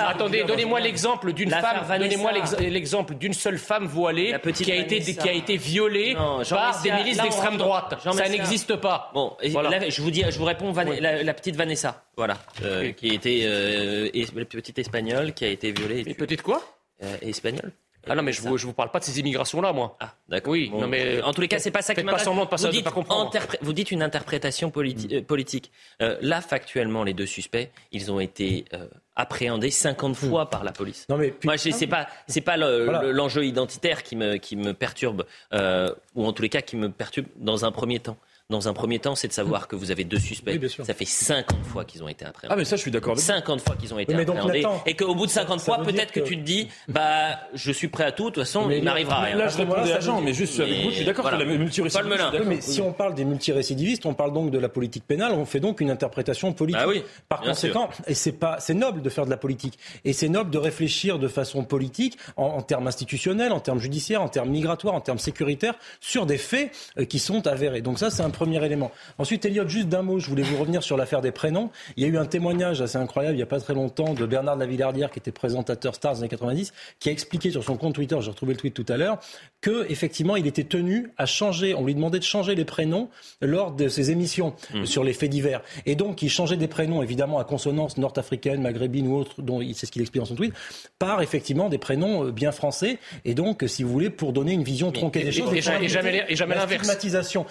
Attendez, donnez-moi l'exemple d'une femme. Donnez-moi l'exemple d'une seule femme voilée qui a été qui a été violée par des milices d'extrême droite. Ça n'existe pas. Bon, je vous dis, je vous réponds, la, petite Vanessa, voilà, euh, qui était euh, la petite espagnole qui a été violée. Et petite quoi? Euh, Espagnole. Ah non, mais je ne vous, parle pas de ces immigrations-là, moi. Ah, d'accord. Oui, non, mais. En tous les cas, c'est pas ça qui m'intéresse. pas semblant de vous, dites, pas comprendre. vous dites une interprétation mm. euh, politique. Euh, là, factuellement, les deux suspects, ils ont été euh, appréhendés 50 mm. fois par la police. Non, mais Moi, c'est pas, c'est pas l'enjeu identitaire qui me, qui me perturbe, ou en tous les cas, qui me perturbe dans un premier temps dans un premier temps, c'est de savoir que vous avez deux suspects. ça fait 50 fois qu'ils ont été appréhendés. Ah, mais ça, je suis d'accord 50 fois qu'ils ont été appréhendés. et qu'au bout de 50 fois, peut-être que... tu te dis, bah, je suis prêt à tout, de toute façon, il n'arrivera rien. Là, je réponds des agents, mais juste avec vous, je suis d'accord voilà. la multirécidiviste. Mais si on parle des multirécidivistes, on parle donc de la politique pénale, on fait donc une interprétation politique. Ah oui, Par conséquent, et c'est pas, c'est noble de faire de la politique. Et c'est noble de réfléchir de façon politique, en, termes institutionnels, en termes judiciaires, en termes migratoires, en termes sécuritaires, sur des faits euh, qui sont avérés. Donc ça, c'est un premier élément. Ensuite, Elliot, juste d'un mot, je voulais vous revenir sur l'affaire des prénoms. Il y a eu un témoignage assez incroyable il n'y a pas très longtemps de Bernard Lavillardière, qui était présentateur Stars des années 90, qui a expliqué sur son compte Twitter, j'ai retrouvé le tweet tout à l'heure, que effectivement il était tenu à changer, on lui demandait de changer les prénoms lors de ses émissions mmh. sur les faits divers. Et donc il changeait des prénoms évidemment à consonance nord-africaine, maghrébine ou autre, dont c'est ce qu'il explique dans son tweet, par effectivement des prénoms euh, bien français. Et donc, si vous voulez, pour donner une vision tronquée des choses, et, jamais, et jamais l'inverse.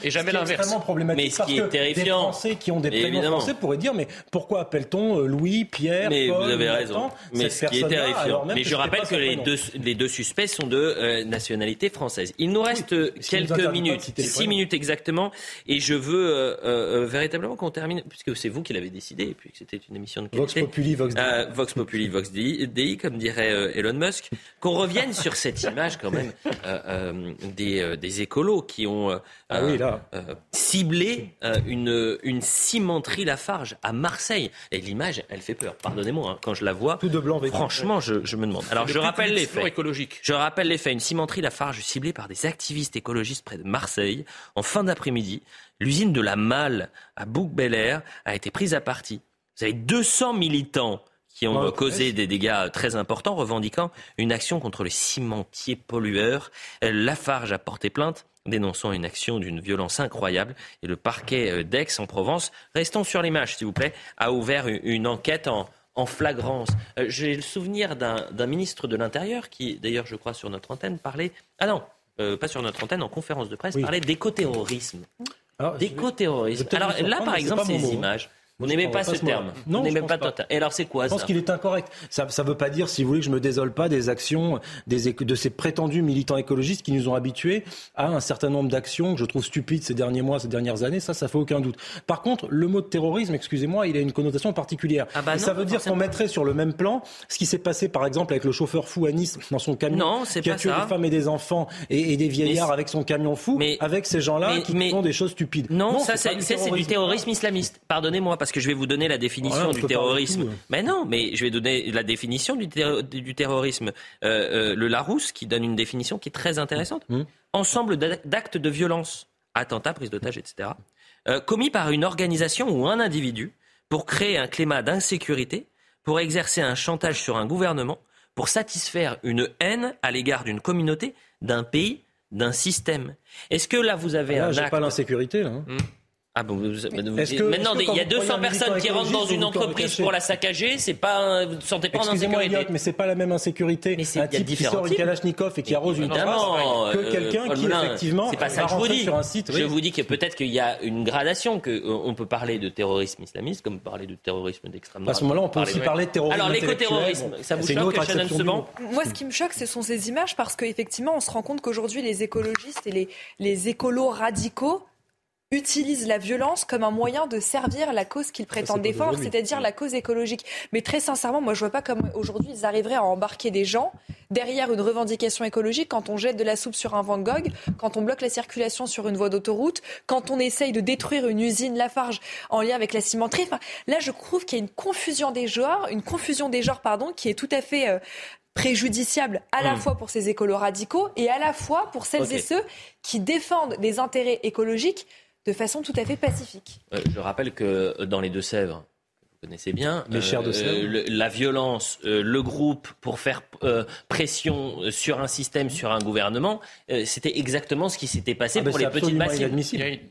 Et jamais l'inverse. Extrêmement problématique ce qui est terrifiant. Des Français qui ont des prénoms français pourraient dire mais pourquoi appelle-t-on euh, Louis, Pierre, mais Paul, vous avez raison. Mais ce qui est terrifiant. Mais je rappelle que les deux, les deux suspects sont de euh, nationalité française. Il nous reste quelques minutes, six minutes exactement, et je veux euh, véritablement qu'on termine, puisque c'est vous qui l'avez décidé, et puis que c'était une émission de qualité. Vox Populi, Vox Dei. Vox Populi, Vox Dei, comme dirait Elon Musk. Qu'on revienne sur cette image quand même des, des écolos qui ont ah oui, là. Ciblé une, une cimenterie Lafarge à Marseille. Et l'image, elle fait peur. Pardonnez-moi, hein, quand je la vois. Tout de blanc Franchement, je, je, me demande. Alors, je rappelle les faits. Je rappelle les faits. Une cimenterie Lafarge ciblée par des activistes écologistes près de Marseille en fin d'après-midi. L'usine de la Malle à Bouc-Bel-Air a été prise à partie. Vous avez 200 militants qui ont causé des dégâts très importants, revendiquant une action contre les cimentiers pollueurs. Lafarge a porté plainte dénonçant une action d'une violence incroyable. Et le parquet euh, d'Aix en Provence, restons sur l'image s'il vous plaît, a ouvert une enquête en, flagrance. Euh, j'ai le souvenir d'un ministre de l'Intérieur qui, d'ailleurs, je crois, sur notre antenne, parlait. Ah non, euh, pas sur notre antenne, en conférence de presse, parlait d'écoterrorisme. D'écoterrorisme. Alors là, par exemple, ces hein. images. Vous n'aimez pas, ce terme Non, n'aimez pas, pas. Et alors c'est quoi ça Je pense qu'il est incorrect. Ça ne veut pas dire, si vous voulez, que je me désole pas des actions des, de ces prétendus militants écologistes qui nous ont habitués à un certain nombre d'actions que je trouve stupides ces derniers mois, ces dernières années. Ça, ça fait aucun doute. Par contre, le mot de terrorisme, excusez-moi, il a une connotation particulière. Ah bah ça veut dire qu'on mettrait sur le même plan ce qui s'est passé, par exemple, avec le chauffeur fou à Nice dans son camion, non, qui a tué des femmes et des enfants et, des vieillards avec son camion fou, mais, avec ces gens-là qui font des choses stupides. Non, ça c'est du terrorisme islamiste. Pardonnez-moi, parce parce que je vais vous donner la définition du terrorisme. Mais non, mais je vais donner la définition du, du terrorisme. Euh, euh, le Larousse qui donne une définition qui est très intéressante. Mmh. Ensemble d'actes de violence, attentats, prise d'otages, etc., euh, commis par une organisation ou un individu pour créer un climat d'insécurité, pour exercer un chantage sur un gouvernement, pour satisfaire une haine à l'égard d'une communauté, d'un pays, d'un système. Est-ce que là vous avez ah là, un acte... pas l'insécurité là. Hein. Mmh. Ah bon, maintenant, il y a 200 personnes qui rentrent dans une entreprise pour la saccager, c'est pas, vous ne sentez pas en insécurité. mais c'est pas la même insécurité. Mais un type qui sort une Kalachnikov et qui arrose une terrasse que euh, quelqu'un qui effectivement c'est pas ça que je vous dis. site. Je vous dis que peut-être qu'il y a une gradation, que euh, on peut parler de terrorisme islamiste comme parler de terrorisme d'extrême droite. À ce moment-là, on peut aussi parler de terrorisme. Alors l'écoterrorisme, ça vous choque, Shannon Seban Moi, ce qui me choque, ce sont ces images parce qu'effectivement, on se rend compte qu'aujourd'hui, les écologistes et les les écolos radicaux utilisent la violence comme un moyen de servir la cause qu'ils prétendent défendre, c'est-à-dire la cause écologique. Mais très sincèrement, moi je vois pas comment aujourd'hui ils arriveraient à embarquer des gens derrière une revendication écologique quand on jette de la soupe sur un Van Gogh, quand on bloque la circulation sur une voie d'autoroute, quand on essaye de détruire une usine Lafarge en lien avec la cimenterie. là, je trouve qu'il y a une confusion des genres, une confusion des genres, pardon, qui est tout à fait euh, préjudiciable à la hmm. fois pour ces écolos radicaux et à la fois pour celles et ceux qui défendent des intérêts écologiques de façon tout à fait pacifique. Euh, je rappelle que dans les Deux-Sèvres, vous connaissez bien, les euh, la violence, euh, le groupe pour faire pression sur un système, sur un gouvernement, c'était exactement ce qui s'était passé ah ben, pour les petites massives.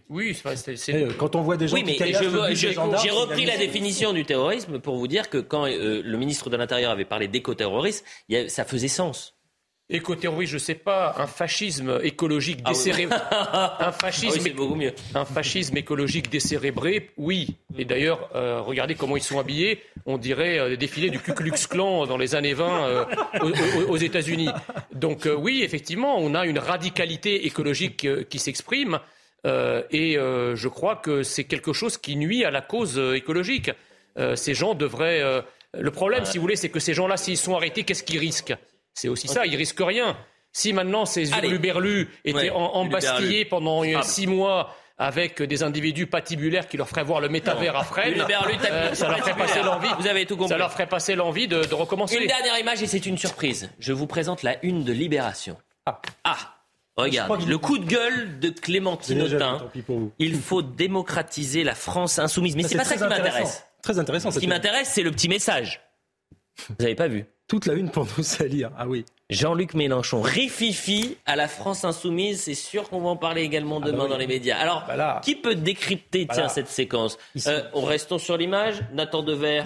Oui, c'est quand on voit des gens oui, mais j'ai repris la définition du terrorisme pour vous dire que quand le ministre de l'Intérieur avait parlé d'écoterrorisme, ça faisait sens. Éco-terroriste, je sais pas, un fascisme écologique ah décérébré. un fascisme, ah beaucoup mieux. Un fascisme écologique décérébré, oui. Et d'ailleurs, euh, regardez comment ils sont habillés. On dirait euh, des défilés du Ku Klux Klan dans les années 20 euh, aux, États-Unis. Donc oui, effectivement, on a une radicalité écologique qui s'exprime. et je crois que c'est quelque chose qui nuit à la cause écologique. ces gens devraient. le problème, si vous voulez, c'est que ces gens-là, s'ils sont arrêtés, qu'est-ce qu'ils risquent? C'est aussi ça, ils risquent rien. Si maintenant ces hurluberlus étaient embastillés pendant ah. six mois avec des individus patibulaires qui leur feraient voir le métavers à Fresnes, euh, ça leur ferait passer l'envie. Vous avez tout compris. Ça leur ferait passer l'envie de, recommencer. Une dernière image et c'est une surprise. Je vous présente la une de Libération. Ah, ah Regarde, le coup de gueule de Clémentine Autain. Il faut démocratiser la France insoumise. Mais c'est pas ça qui m'intéresse. Très intéressant. Ce qui m'intéresse, c'est le petit message. Vous n'avez pas vu toute la une pour nous salir. Ah oui. Jean-Luc Mélenchon, rififi à la France insoumise. C'est sûr qu'on va en parler également ah bah demain dans les médias. Alors, bah qui peut décrypter tiens, cette séquence euh, On Restons sur l'image. Nathan Dever,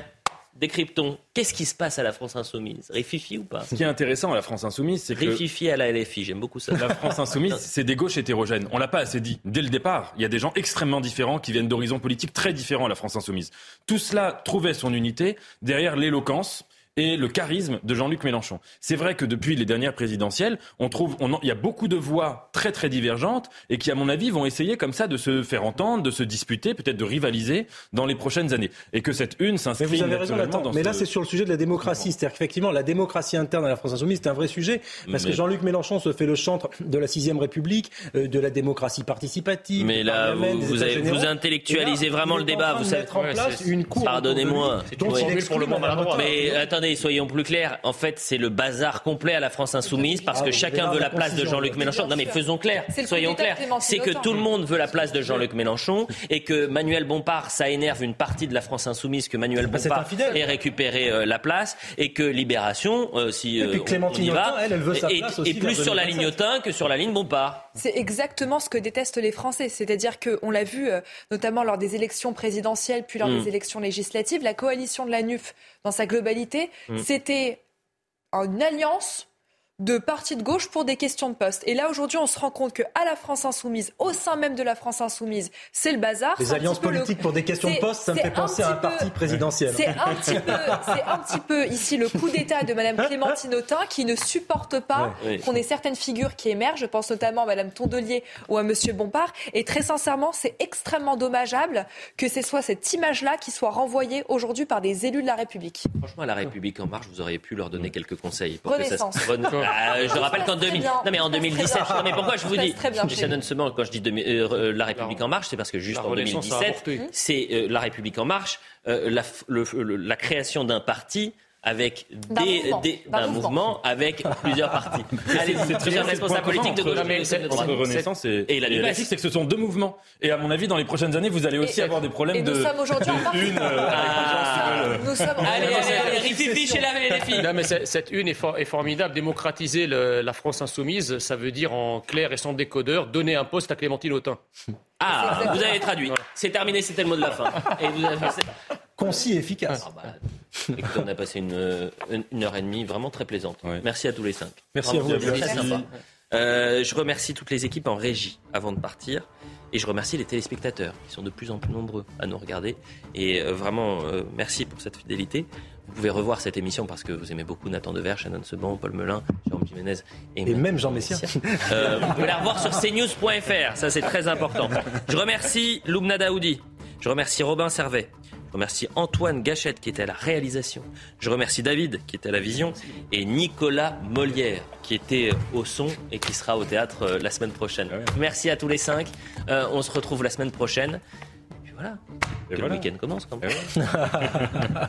décryptons. Qu'est-ce qui se passe à la France insoumise? Rififi ou pas? Ce qui est intéressant à la France insoumise, c'est que... Rififi à la LFI, j'aime beaucoup ça. La France insoumise, c'est des gauches hétérogènes. On l'a pas assez dit. Dès le départ, il y a des gens extrêmement différents qui viennent d'horizons politiques très différents à la France insoumise. Tout cela trouvait son unité derrière l'éloquence, et le charisme de Jean-Luc Mélenchon. C'est vrai que depuis les dernières présidentielles, on trouve, il y a beaucoup de voix très très divergentes et qui, à mon avis, vont essayer comme ça de se faire entendre, de se disputer, peut-être de rivaliser dans les prochaines années. Et que cette une s'inscrit. Mais vous avez raison, dans Mais là, c'est sur le sujet de la démocratie. C'est-à-dire qu'effectivement, la démocratie interne à la France insoumise, c'est un vrai sujet parce que Jean-Luc Mélenchon se fait le chantre de la sixième République, euh, de la démocratie participative. Mais là, vous, vous, intellectualisez vraiment le débat. Vous savez. Pardonnez-moi. Mais attendez soyons plus clairs. En fait, c'est le bazar complet à la France insoumise parce que ah, chacun veut la place de Jean-Luc Mélenchon. Non, mais faisons clair, soyons clairs. C'est que tout le monde veut la place de Jean-Luc Mélenchon et que Manuel Bompard, ça énerve une partie de la France insoumise que Manuel bah, Bompard ait récupéré euh, la place et que Libération, euh, si euh, on y va, elle, veut sa place et, plus sur la ligne Autain que sur la ligne Bompard. C'est exactement ce que détestent les Français. C'est-à-dire qu'on l'a vu notamment lors des élections présidentielles puis lors hmm. des élections législatives, la coalition de la NUF dans sa globalité, mm. c'était une alliance de partis de gauche pour des questions de poste. Et là, aujourd'hui, on se rend compte qu'à la France insoumise, au sein même de la France insoumise, c'est le bazar. Les alliances politiques pour des questions de poste, ça me fait penser à un parti présidentiel. C'est un, petit peu, un petit peu ici le coup d'État de Mme Clémentine Autain qui ne supporte pas qu'on ait certaines figures qui émergent. Je pense notamment à Mme Tondelier ou à M. Bompard. Et très sincèrement, c'est extrêmement dommageable que ce soit cette image-là qui soit renvoyée aujourd'hui par des élus de la République. Franchement, à la République en marche, vous auriez pu leur donner quelques conseils. Pour Renaissance. Que ça Euh, je rappelle qu'en 2000... non, mais en 2017, non, mais pourquoi je vous dis, Shannon Seban, quand je dis euh, La République en marche, c'est parce que juste en 2017, c'est euh, La République en marche, la, la création d'un parti avec des, d'un mouvement. avec plusieurs partis. Allez, c'est très bien responsable politique de gauche. Entre Renaissance et, et la Nupes, c'est que ce sont deux mouvements. Et à mon avis, dans les prochaines années, vous allez aussi avoir des problèmes de, sommes aujourd'hui une. Euh, ah, nous sommes allez, allez, allez, chez la, les filles. Non, mais cette une est, est formidable. Démocratiser le, la France insoumise, ça veut dire en clair et sans décodeur donner un poste à Clémentine Autain. Ah, vous avez traduit. C'est terminé, c'était le mot de la fin. Et vous avez Concis et efficace. Ah, bah, on a passé une, une, heure et demie vraiment très plaisante. Merci à tous les cinq. Merci à vous. Euh, je remercie toutes les équipes en régie avant de partir. Et je remercie les téléspectateurs qui sont de plus en plus nombreux à nous regarder. Et euh, vraiment, euh, merci pour cette fidélité. Vous pouvez revoir cette émission parce que vous aimez beaucoup Nathan Dever, Shannon Seban, Paul Melun, Jérôme Jiménez et, même Jean Messia. vous pouvez la revoir sur cnews.fr, ça c'est très important. Je remercie Loubna Daoudi, je remercie Robin Servet, je remercie Antoine Gachette qui était à la réalisation. Je remercie David qui était à la vision et Nicolas Molière qui était au son et qui sera au théâtre euh, la semaine prochaine. Ah Merci à tous les cinq. Euh, on se retrouve la semaine prochaine. Et puis voilà. que le week-end commence quand même.